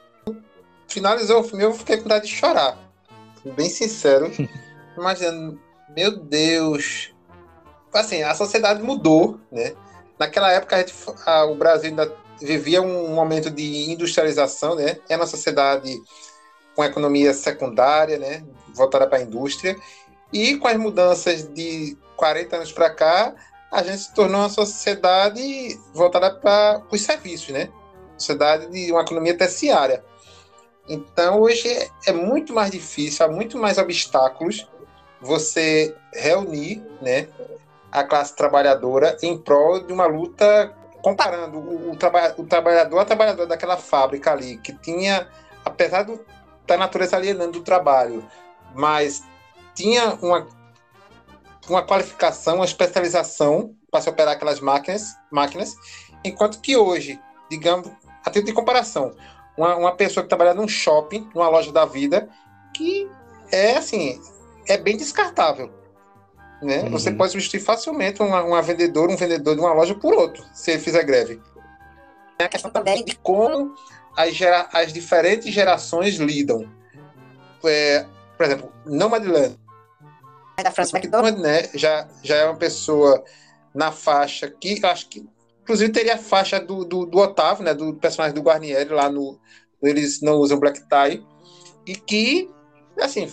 Finalizou o filme, eu fiquei com vontade de chorar. Bem sincero. Imaginando meu Deus. Assim, a sociedade mudou, né? Naquela época, a gente, a, o Brasil ainda vivia um momento de industrialização, né? É uma sociedade com economia secundária, né? Voltada para a indústria. E com as mudanças de 40 anos para cá, a gente se tornou uma sociedade voltada para os serviços, né? Sociedade de uma economia terciária. Então, hoje é, muito mais difícil, há muito mais obstáculos você reunir né, a classe trabalhadora em prol de uma luta comparando o, o, traba o trabalhador a trabalhador daquela fábrica ali, que tinha, apesar do, da natureza alienando do trabalho, mas tinha uma, uma qualificação, uma especialização para se operar aquelas máquinas, máquinas, enquanto que hoje, digamos, a título de comparação, uma, uma pessoa que trabalha num shopping, numa loja da vida, que é assim, é bem descartável. Né? Uhum. Você pode substituir facilmente uma, uma vendedora, um vendedor de uma loja por outro, se ele fizer greve. É a questão também de como as, gera, as diferentes gerações lidam. É, por exemplo, Nomadland, da França McDonald, né, já, já é uma pessoa na faixa que acho que inclusive teria a faixa do, do, do Otávio, né, do personagem do Guarnieri lá no eles não usam black tie e que assim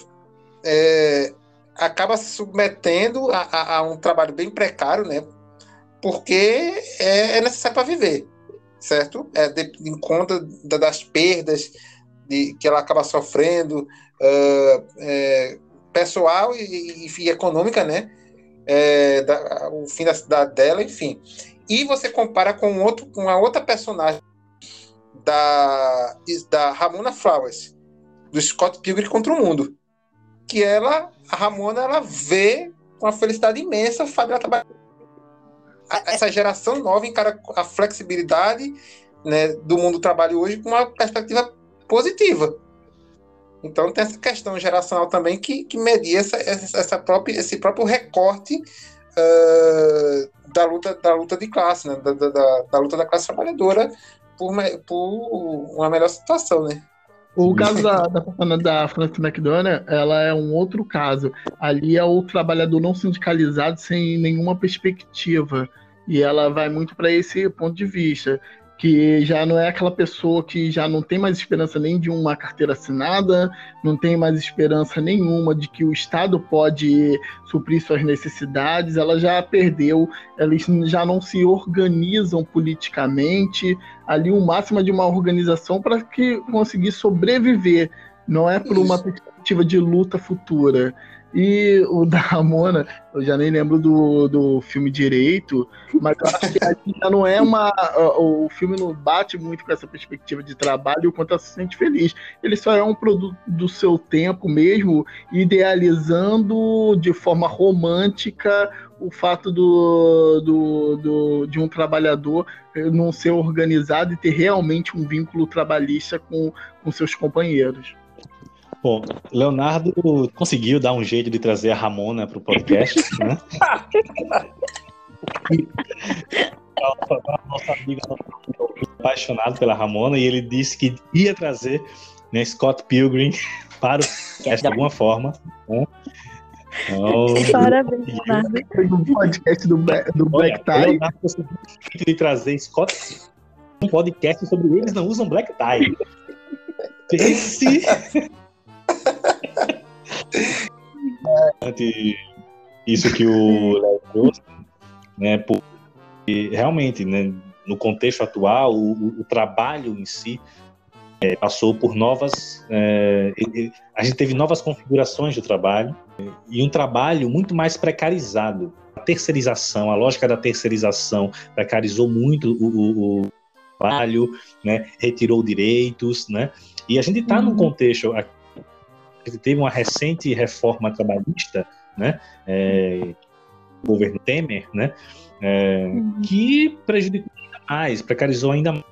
é, acaba se submetendo a, a, a, um trabalho bem precário, né? Porque é, é necessário para viver, certo? É de, em conta da, das perdas de, que ela acaba sofrendo, uh, é, pessoal e, e, e, econômica, né? É, da, o fim da cidade dela, enfim. E você compara com outro, com a outra personagem da, da Ramona Flowers, do Scott Pilgrim contra o Mundo que ela, a Ramona, ela vê com uma felicidade imensa o fato. Essa geração nova encara a flexibilidade né, do mundo do trabalho hoje com uma perspectiva positiva. Então tem essa questão geracional também que, que media essa, essa própria, esse próprio recorte uh, da, luta, da luta de classe, né, da, da, da luta da classe trabalhadora por, por uma melhor situação, né? O caso da, da, da Francis McDonald, ela é um outro caso. Ali é o trabalhador não sindicalizado sem nenhuma perspectiva. E ela vai muito para esse ponto de vista que já não é aquela pessoa que já não tem mais esperança nem de uma carteira assinada, não tem mais esperança nenhuma de que o Estado pode suprir suas necessidades, ela já perdeu, eles já não se organizam politicamente, ali o máximo é de uma organização para que conseguir sobreviver, não é por uma perspectiva de luta futura. E o da Ramona, eu já nem lembro do, do filme direito, mas eu acho que já não é uma. O filme não bate muito com essa perspectiva de trabalho, o quanto ela se sente feliz. Ele só é um produto do seu tempo mesmo, idealizando de forma romântica o fato do, do, do, de um trabalhador não ser organizado e ter realmente um vínculo trabalhista com, com seus companheiros. Bom, Leonardo conseguiu dar um jeito de trazer a Ramona para o podcast, né? nosso amigo apaixonado pela Ramona e ele disse que ia trazer né, Scott Pilgrim para o podcast de alguma forma. Né? Então, Parabéns, Leonardo. Um podcast do, do Black Tie. Leonardo de trazer Scott um podcast sobre eles não usam Black Tie. Esse... Isso que o Léo trouxe, né, porque realmente, né, no contexto atual, o, o trabalho em si é, passou por novas. É, a gente teve novas configurações de trabalho e um trabalho muito mais precarizado. A terceirização, a lógica da terceirização precarizou muito o, o, o trabalho, né, retirou direitos, né, e a gente está uhum. num contexto. A gente teve uma recente reforma trabalhista, né, é, governo Temer, né, é, uhum. que prejudicou ainda mais, precarizou ainda mais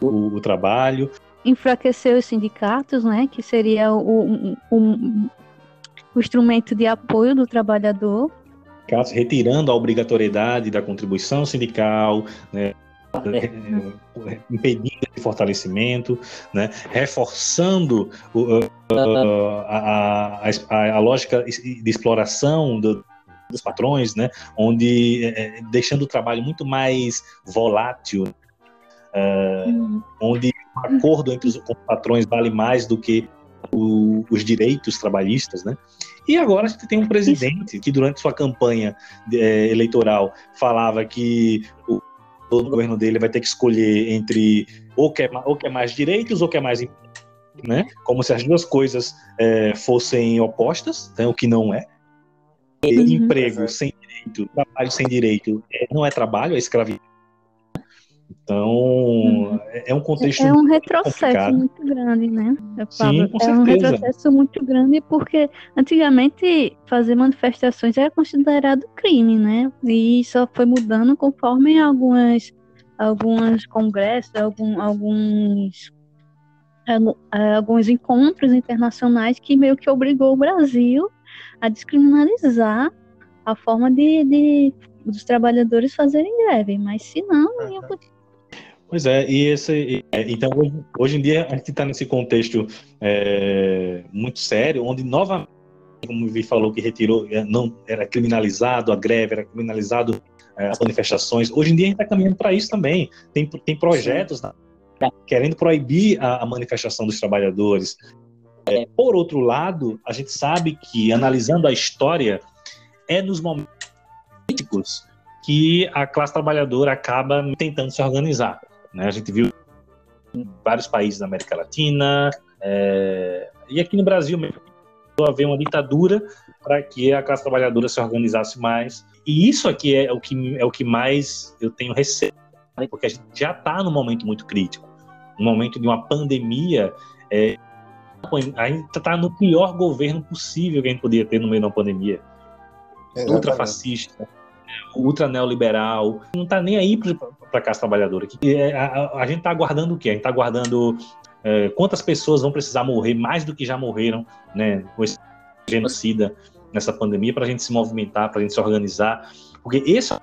o, o, trabalho. Enfraqueceu os sindicatos, né, que seria o, o, o instrumento de apoio do trabalhador. Retirando a obrigatoriedade da contribuição sindical, né, é, impedindo esse fortalecimento, né, reforçando o, a, a, a, a, lógica de exploração do, dos patrões, né, onde é, é deixando o trabalho muito mais volátil, uh, uhum. onde o acordo entre os patrões vale mais do que o, os direitos trabalhistas, né? E agora a gente tem um presidente que durante sua campanha é, eleitoral falava que o o governo dele vai ter que escolher entre ou quer, ou quer mais direitos ou quer mais né? Como se as duas coisas é, fossem opostas, né? o que não é. Uhum. Emprego sem direito, trabalho sem direito, é, não é trabalho, é escravidão. Então, uhum. é um contexto. É um retrocesso complicado. muito grande, né? Sim, com é um retrocesso muito grande porque antigamente fazer manifestações era considerado crime, né? E só foi mudando conforme algumas, alguns congressos, algum, alguns, alguns encontros internacionais que meio que obrigou o Brasil a descriminalizar a forma de, de dos trabalhadores fazerem greve, mas se não, ia continuar Pois é, e esse, então hoje, hoje em dia a gente está nesse contexto é, muito sério, onde novamente, como o Vi falou, que retirou, é, não era criminalizado a greve, era criminalizado é, as manifestações. Hoje em dia a gente está caminhando para isso também. Tem, tem projetos na, querendo proibir a, a, manifestação dos trabalhadores. É, por outro lado, a gente sabe que analisando a história é nos momentos políticos que a classe trabalhadora acaba tentando se organizar. Né? A gente viu em vários países da América Latina é, e aqui no Brasil mesmo haver uma ditadura para que a classe trabalhadora se organizasse mais. E isso aqui é o que, é o que mais eu tenho receio, porque a gente já está num momento muito crítico, um momento de uma pandemia. É, a gente está no pior governo possível que a gente podia ter no meio de uma pandemia. Exatamente. Ultrafascista, ultra neoliberal, não está nem aí para a classe trabalhadora. É, a, a, a, gente está aguardando o quê? A gente está aguardando é, quantas pessoas vão precisar morrer, mais do que já morreram, né, com esse genocida nessa pandemia, para a gente se movimentar, para a gente se organizar. Porque esse é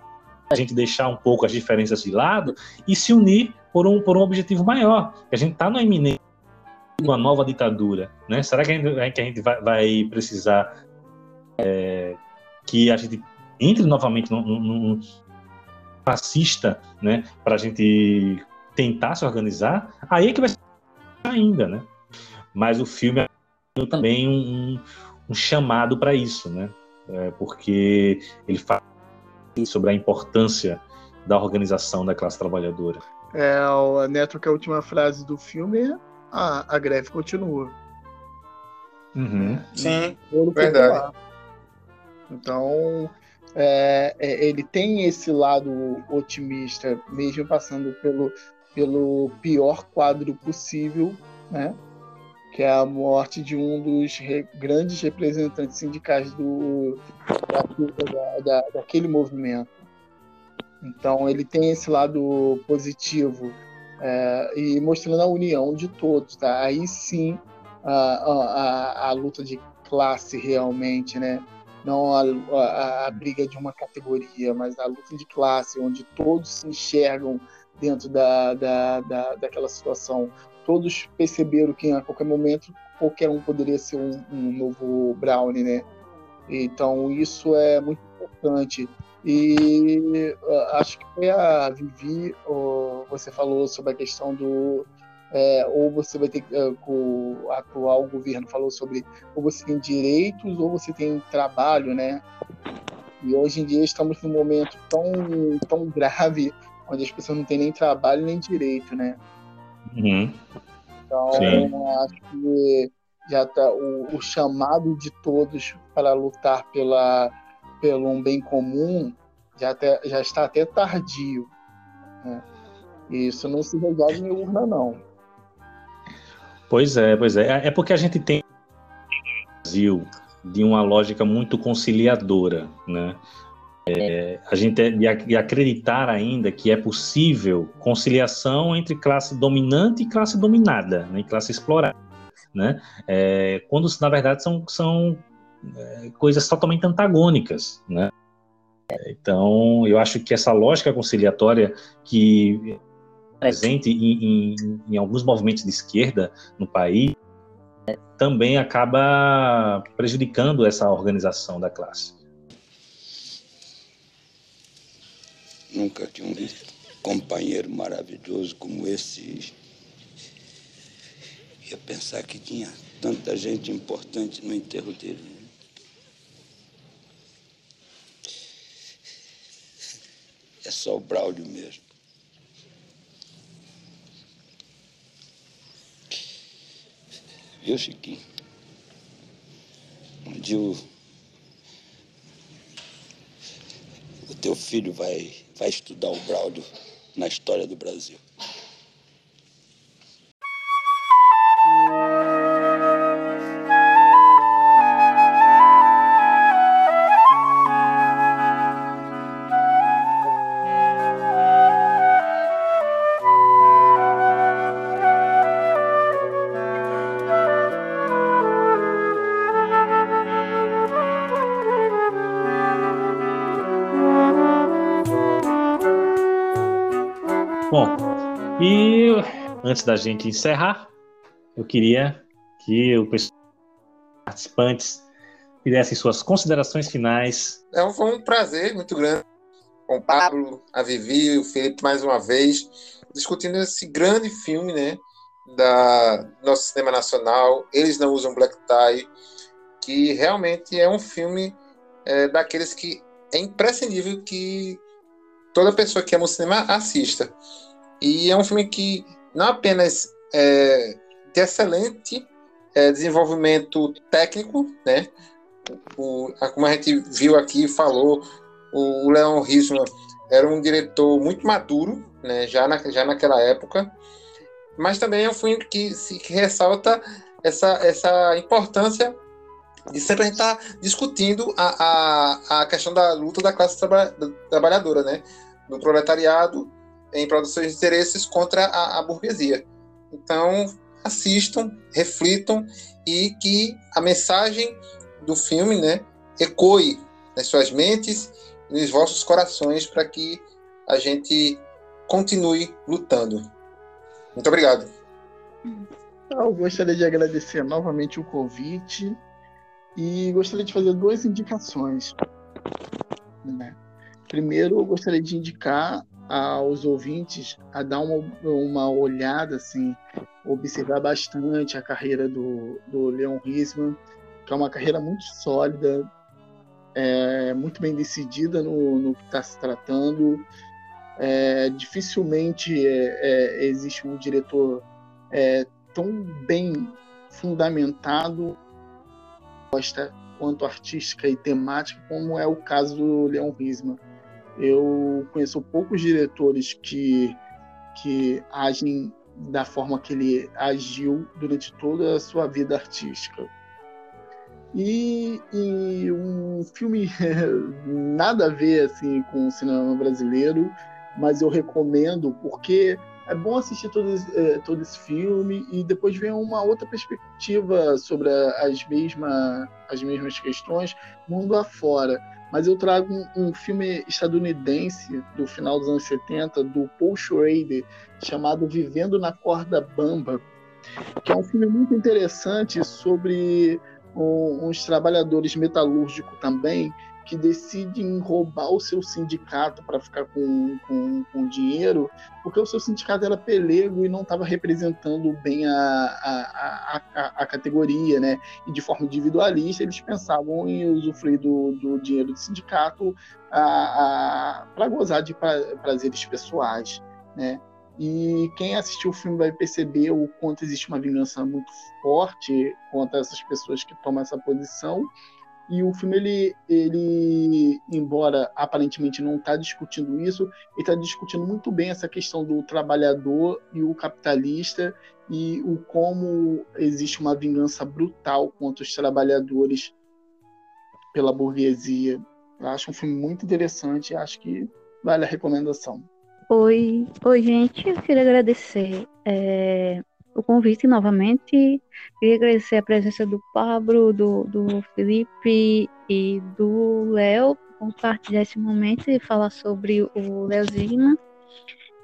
a gente deixar um pouco as diferenças de lado e se unir por um, por um objetivo maior. A gente está no iminente de uma nova ditadura. Né? Será que a gente, que a gente vai, vai precisar é, que a gente entre novamente num, fascista, né, para a gente tentar se organizar, aí é que vai ser ainda, né? Mas o filme é também um, um chamado para isso, né? É, porque ele fala sobre a importância da organização da classe trabalhadora. É, o Neto, que é a última frase do filme é a, a greve continua. Uhum. Sim, verdade. Então, é, ele tem esse lado otimista, mesmo passando pelo, pelo pior quadro possível, né? que é a morte de um dos re, grandes representantes sindicais do, da, da, daquele movimento. Então, ele tem esse lado positivo é, e mostrando a união de todos. Tá? Aí sim, a, a, a, a luta de classe realmente, né? Não a, a, a, briga de uma categoria, mas a luta de classe, onde todos se enxergam dentro da, da, da, daquela situação. Todos perceberam que a qualquer momento qualquer um poderia ser um, um novo Brownie, né? Então isso é muito importante. E uh, acho que foi a Vivi, você falou sobre a questão do. É, ou você vai ter uh, o atual governo falou sobre ou você tem direitos ou você tem trabalho, né? E hoje em dia estamos num momento tão, tão grave onde as pessoas não têm nem trabalho nem direito, né? Uhum. Então, Sim. acho que já tá o, o, chamado de todos para lutar pela, pelo um bem comum já, até, já está até tardio. Né? Isso não se resolve em urna, não. Pois é, pois é. É porque a gente tem Brasil de uma lógica muito conciliadora, né? É, a gente e acreditar ainda que é possível conciliação entre classe dominante e classe dominada, né, e classe explorada, né? É, quando na verdade são, são é, coisas totalmente antagônicas, né? Então, eu acho que essa lógica conciliatória que é presente em, em, em alguns movimentos de esquerda no país também acaba prejudicando essa organização da classe. Nunca tinha um companheiro maravilhoso como esse. Ia pensar que tinha tanta gente importante no enterro dele. É só o Braulio mesmo. Viu, Chiquinho? Dia o, o teu filho vai vai estudar o Braulio na história do Brasil. Antes da gente encerrar, eu queria que os participantes fizessem suas considerações finais. É, foi um prazer muito grande com o Pablo, a Vivi, o Felipe mais uma vez, discutindo esse grande filme, né, da nosso cinema nacional. Eles não usam black tie, que realmente é um filme é, daqueles que é imprescindível que toda pessoa que ama o cinema assista. E é um filme que não apenas é, de excelente é, desenvolvimento técnico, né? O, como a gente viu aqui, falou, o Leon Risman era um diretor muito maduro, né? Já, na, já naquela época, mas também é um filme que, que ressalta essa, essa importância de sempre a gente estar tá discutindo a, a, a questão da luta da classe traba, trabalhadora, né? Do proletariado em dos seus interesses contra a, a burguesia. Então, assistam, reflitam e que a mensagem do filme né, ecoe nas suas mentes nos vossos corações para que a gente continue lutando. Muito obrigado. Eu gostaria de agradecer novamente o convite e gostaria de fazer duas indicações. Né? Primeiro, eu gostaria de indicar aos ouvintes a dar uma, uma olhada, assim, observar bastante a carreira do, do Leon Risman, que é uma carreira muito sólida, é, muito bem decidida no, no que está se tratando. É, dificilmente é, é existe um diretor é, tão bem fundamentado quanto artística e temática como é o caso do Leon Risman eu conheço poucos diretores que, que agem da forma que ele agiu durante toda a sua vida artística. E, e um filme nada a ver assim com o cinema brasileiro, mas eu recomendo porque é bom assistir todo, é, todo esse filme e depois ver uma outra perspectiva sobre as, mesma, as mesmas questões mundo afora. Mas eu trago um, um, filme estadunidense do final dos anos 70, do Paul Schrader, chamado Vivendo na Corda Bamba, que é um filme muito interessante sobre um, uns trabalhadores metalúrgicos também que decidem roubar o seu sindicato para ficar com, com, com, dinheiro, porque o seu sindicato era pelego e não estava representando bem a, a, a, a, categoria, né? E de forma individualista, eles pensavam em usufruir do, do dinheiro do sindicato para gozar de prazeres pessoais, né? E quem assistiu o filme vai perceber o quanto existe uma vingança muito forte contra essas pessoas que tomam essa posição e o filme, ele, ele embora aparentemente não está discutindo isso, ele está discutindo muito bem essa questão do trabalhador e o capitalista e o como existe uma vingança brutal contra os trabalhadores pela burguesia. Eu acho um filme muito interessante e acho que vale a recomendação. Oi, oi gente, eu queria agradecer é, o convite novamente. Queria agradecer a presença do Pablo, do, do Felipe e do Léo compartilhar esse momento e falar sobre o Léo Zigman.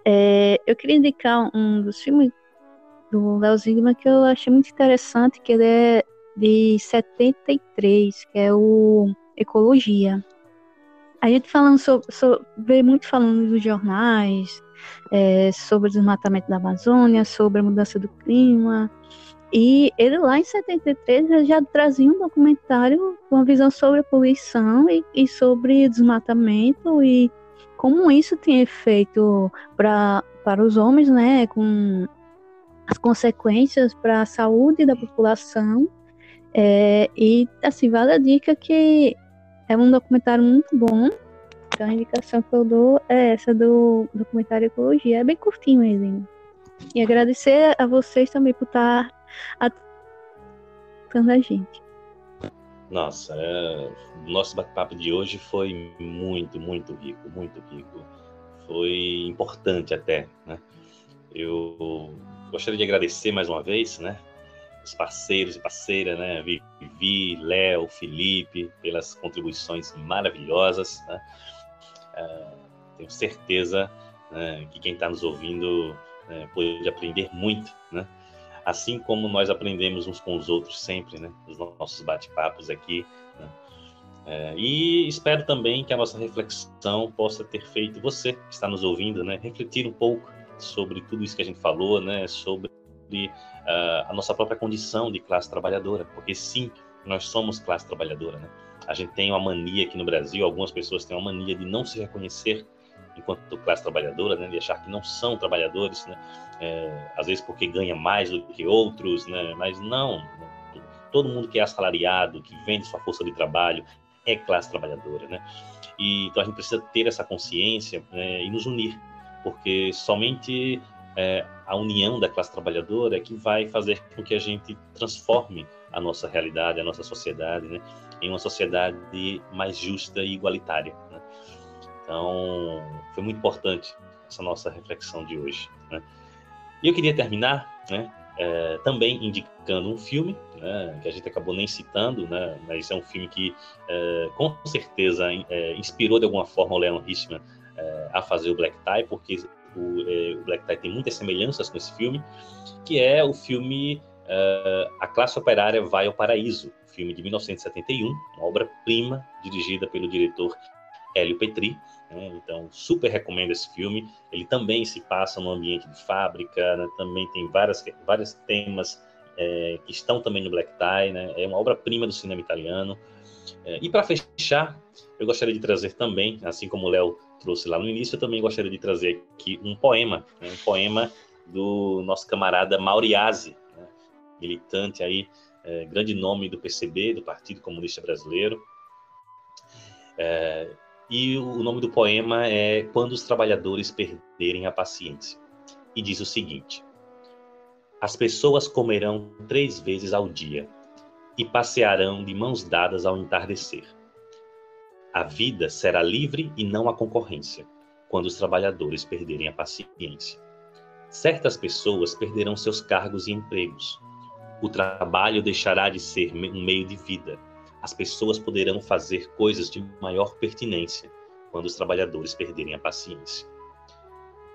É, eu queria indicar um dos filmes do Léo Zigman que eu achei muito interessante, que ele é de 73, que é o Ecologia. A gente falando sobre, sobre vê muito falando dos jornais, é, sobre o desmatamento da Amazônia, sobre a mudança do clima. E ele lá em 73 já trazia um documentário com uma visão sobre a poluição e, e sobre desmatamento e como isso tem efeito pra, para os homens, né, com as consequências para a saúde da população. É, e assim, vale a dica que é um documentário muito bom então a indicação que eu dou é essa do documentário Ecologia. É bem curtinho ele. E agradecer a vocês também por estar atendendo a gente. Nossa, é, nosso bate-papo de hoje foi muito, muito rico, muito rico. Foi importante até, né? Eu gostaria de agradecer mais uma vez, né? Os parceiros e parceiras, né? Vivi, Léo, Felipe, pelas contribuições maravilhosas, né? É, tenho certeza né, que quem está nos ouvindo né, pode aprender muito, né? Assim como nós aprendemos uns com os outros sempre, né? Nos nossos bate-papos aqui. Né? É, e espero também que a nossa reflexão possa ter feito você que está nos ouvindo, né? Refletir um pouco sobre tudo isso que a gente falou, né? Sobre uh, a nossa própria condição de classe trabalhadora, porque sim, nós somos classe trabalhadora, né? A gente tem uma mania aqui no Brasil, algumas pessoas têm uma mania de não se reconhecer enquanto classe trabalhadora, né, de achar que não são trabalhadores, né, é, às vezes porque ganha mais do que outros, né, mas não, todo mundo que é assalariado, que vende sua força de trabalho, é classe trabalhadora, né, e então a gente precisa ter essa consciência né, e nos unir, porque somente é, a união da classe trabalhadora é que vai fazer com que a gente transforme a nossa realidade, a nossa sociedade, né? em uma sociedade mais justa e igualitária. Né? Então, foi muito importante essa nossa reflexão de hoje. Né? E eu queria terminar, né, é, também indicando um filme né, que a gente acabou nem citando, né, mas é um filme que é, com certeza é, inspirou de alguma forma o Leon Richman é, a fazer o Black Tie, porque o, é, o, Black Tie tem muitas semelhanças com esse filme, que é o filme é, A Classe Operária Vai ao Paraíso, filme de 1971, uma obra-prima dirigida pelo diretor Hélio Petri. Né? Então, super recomendo esse filme. Ele também se passa no ambiente de fábrica, né? também tem várias, vários temas é, que estão também no Black Tie. Né? É uma obra-prima do cinema italiano. É, e para fechar, eu gostaria de trazer também, assim como o Léo trouxe lá no início, eu também gostaria de trazer aqui um poema, né? um poema do nosso camarada Mauriase? Militante aí é, grande nome do PCB, do Partido Comunista Brasileiro. É, e o nome do poema é Quando os Trabalhadores Perderem a Paciência. E diz o seguinte: As pessoas comerão três vezes ao dia e passearão de mãos dadas ao entardecer. A vida será livre e não a concorrência, quando os trabalhadores perderem a paciência. Certas pessoas perderão seus cargos e empregos. O trabalho deixará de ser um meio de vida. As pessoas poderão fazer coisas de maior pertinência quando os trabalhadores perderem a paciência.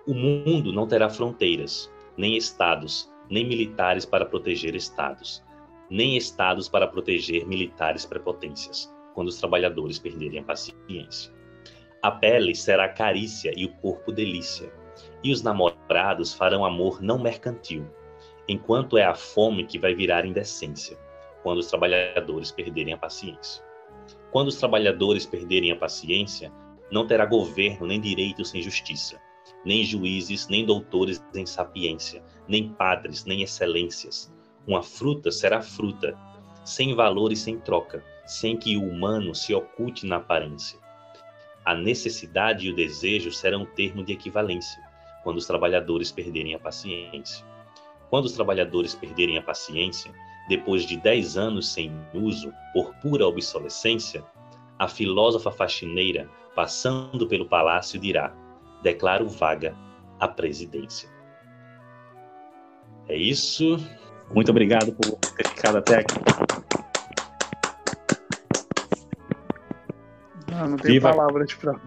O mundo não terá fronteiras, nem estados, nem militares para proteger estados, nem estados para proteger militares prepotências, quando os trabalhadores perderem a paciência. A pele será carícia e o corpo delícia, e os namorados farão amor não mercantil, enquanto é a fome que vai virar indecência, quando os trabalhadores perderem a paciência. Quando os trabalhadores perderem a paciência, não terá governo nem direito sem justiça, nem juízes, nem doutores em sapiência, nem padres, nem excelências. Uma fruta será fruta, sem valor e sem troca, sem que o humano se oculte na aparência. A necessidade e o desejo serão termo de equivalência, quando os trabalhadores perderem a paciência. Quando os trabalhadores perderem a paciência, depois de dez anos sem uso, por pura obsolescência, a filósofa faxineira, passando pelo palácio, dirá: declaro vaga a presidência. É isso. Muito obrigado por ter ficado até aqui. Não, não tem Viva. palavras para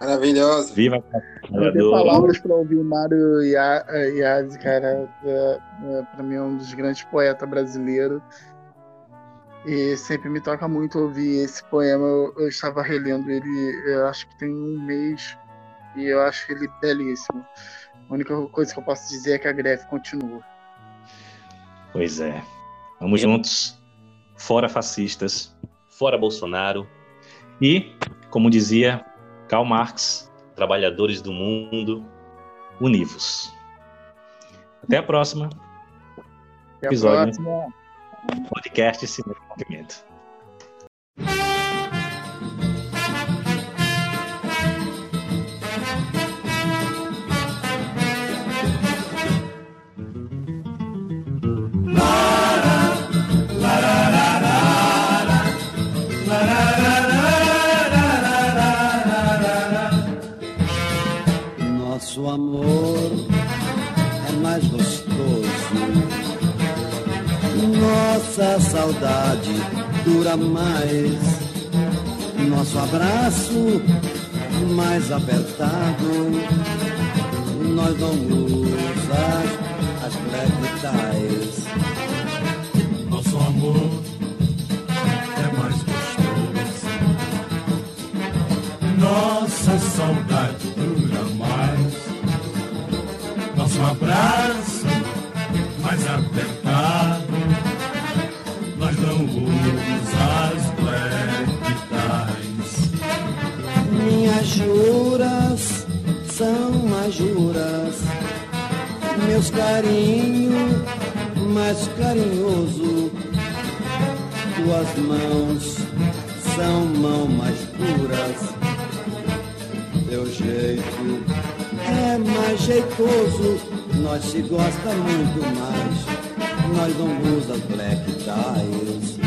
Maravilhoso. Viva Não tem palavras para ouvir o Mário Iaz, cara. É, é, para mim é um dos grandes poetas brasileiros. E sempre me toca muito ouvir esse poema. Eu, eu estava relendo ele, eu acho que tem um mês, e eu acho ele belíssimo. A única coisa que eu posso dizer é que a greve continua. Pois é. Vamos juntos. Fora fascistas, fora Bolsonaro. E, como dizia Karl Marx, trabalhadores do mundo, univos. Até a próxima. Até a episódio. Próxima. Podcast Cinema Movimento. Nossa saudade dura mais. Nosso abraço mais apertado. Nós vamos as, as ties. Nosso amor é mais gostoso. Nossa saudade dura mais nosso abraço mais apertado. Minhas juras são mais juras, meus carinhos mais carinhoso. Tuas mãos são mãos mais puras, teu jeito é mais jeitoso, nós se gosta muito mais, nós não usa black ties.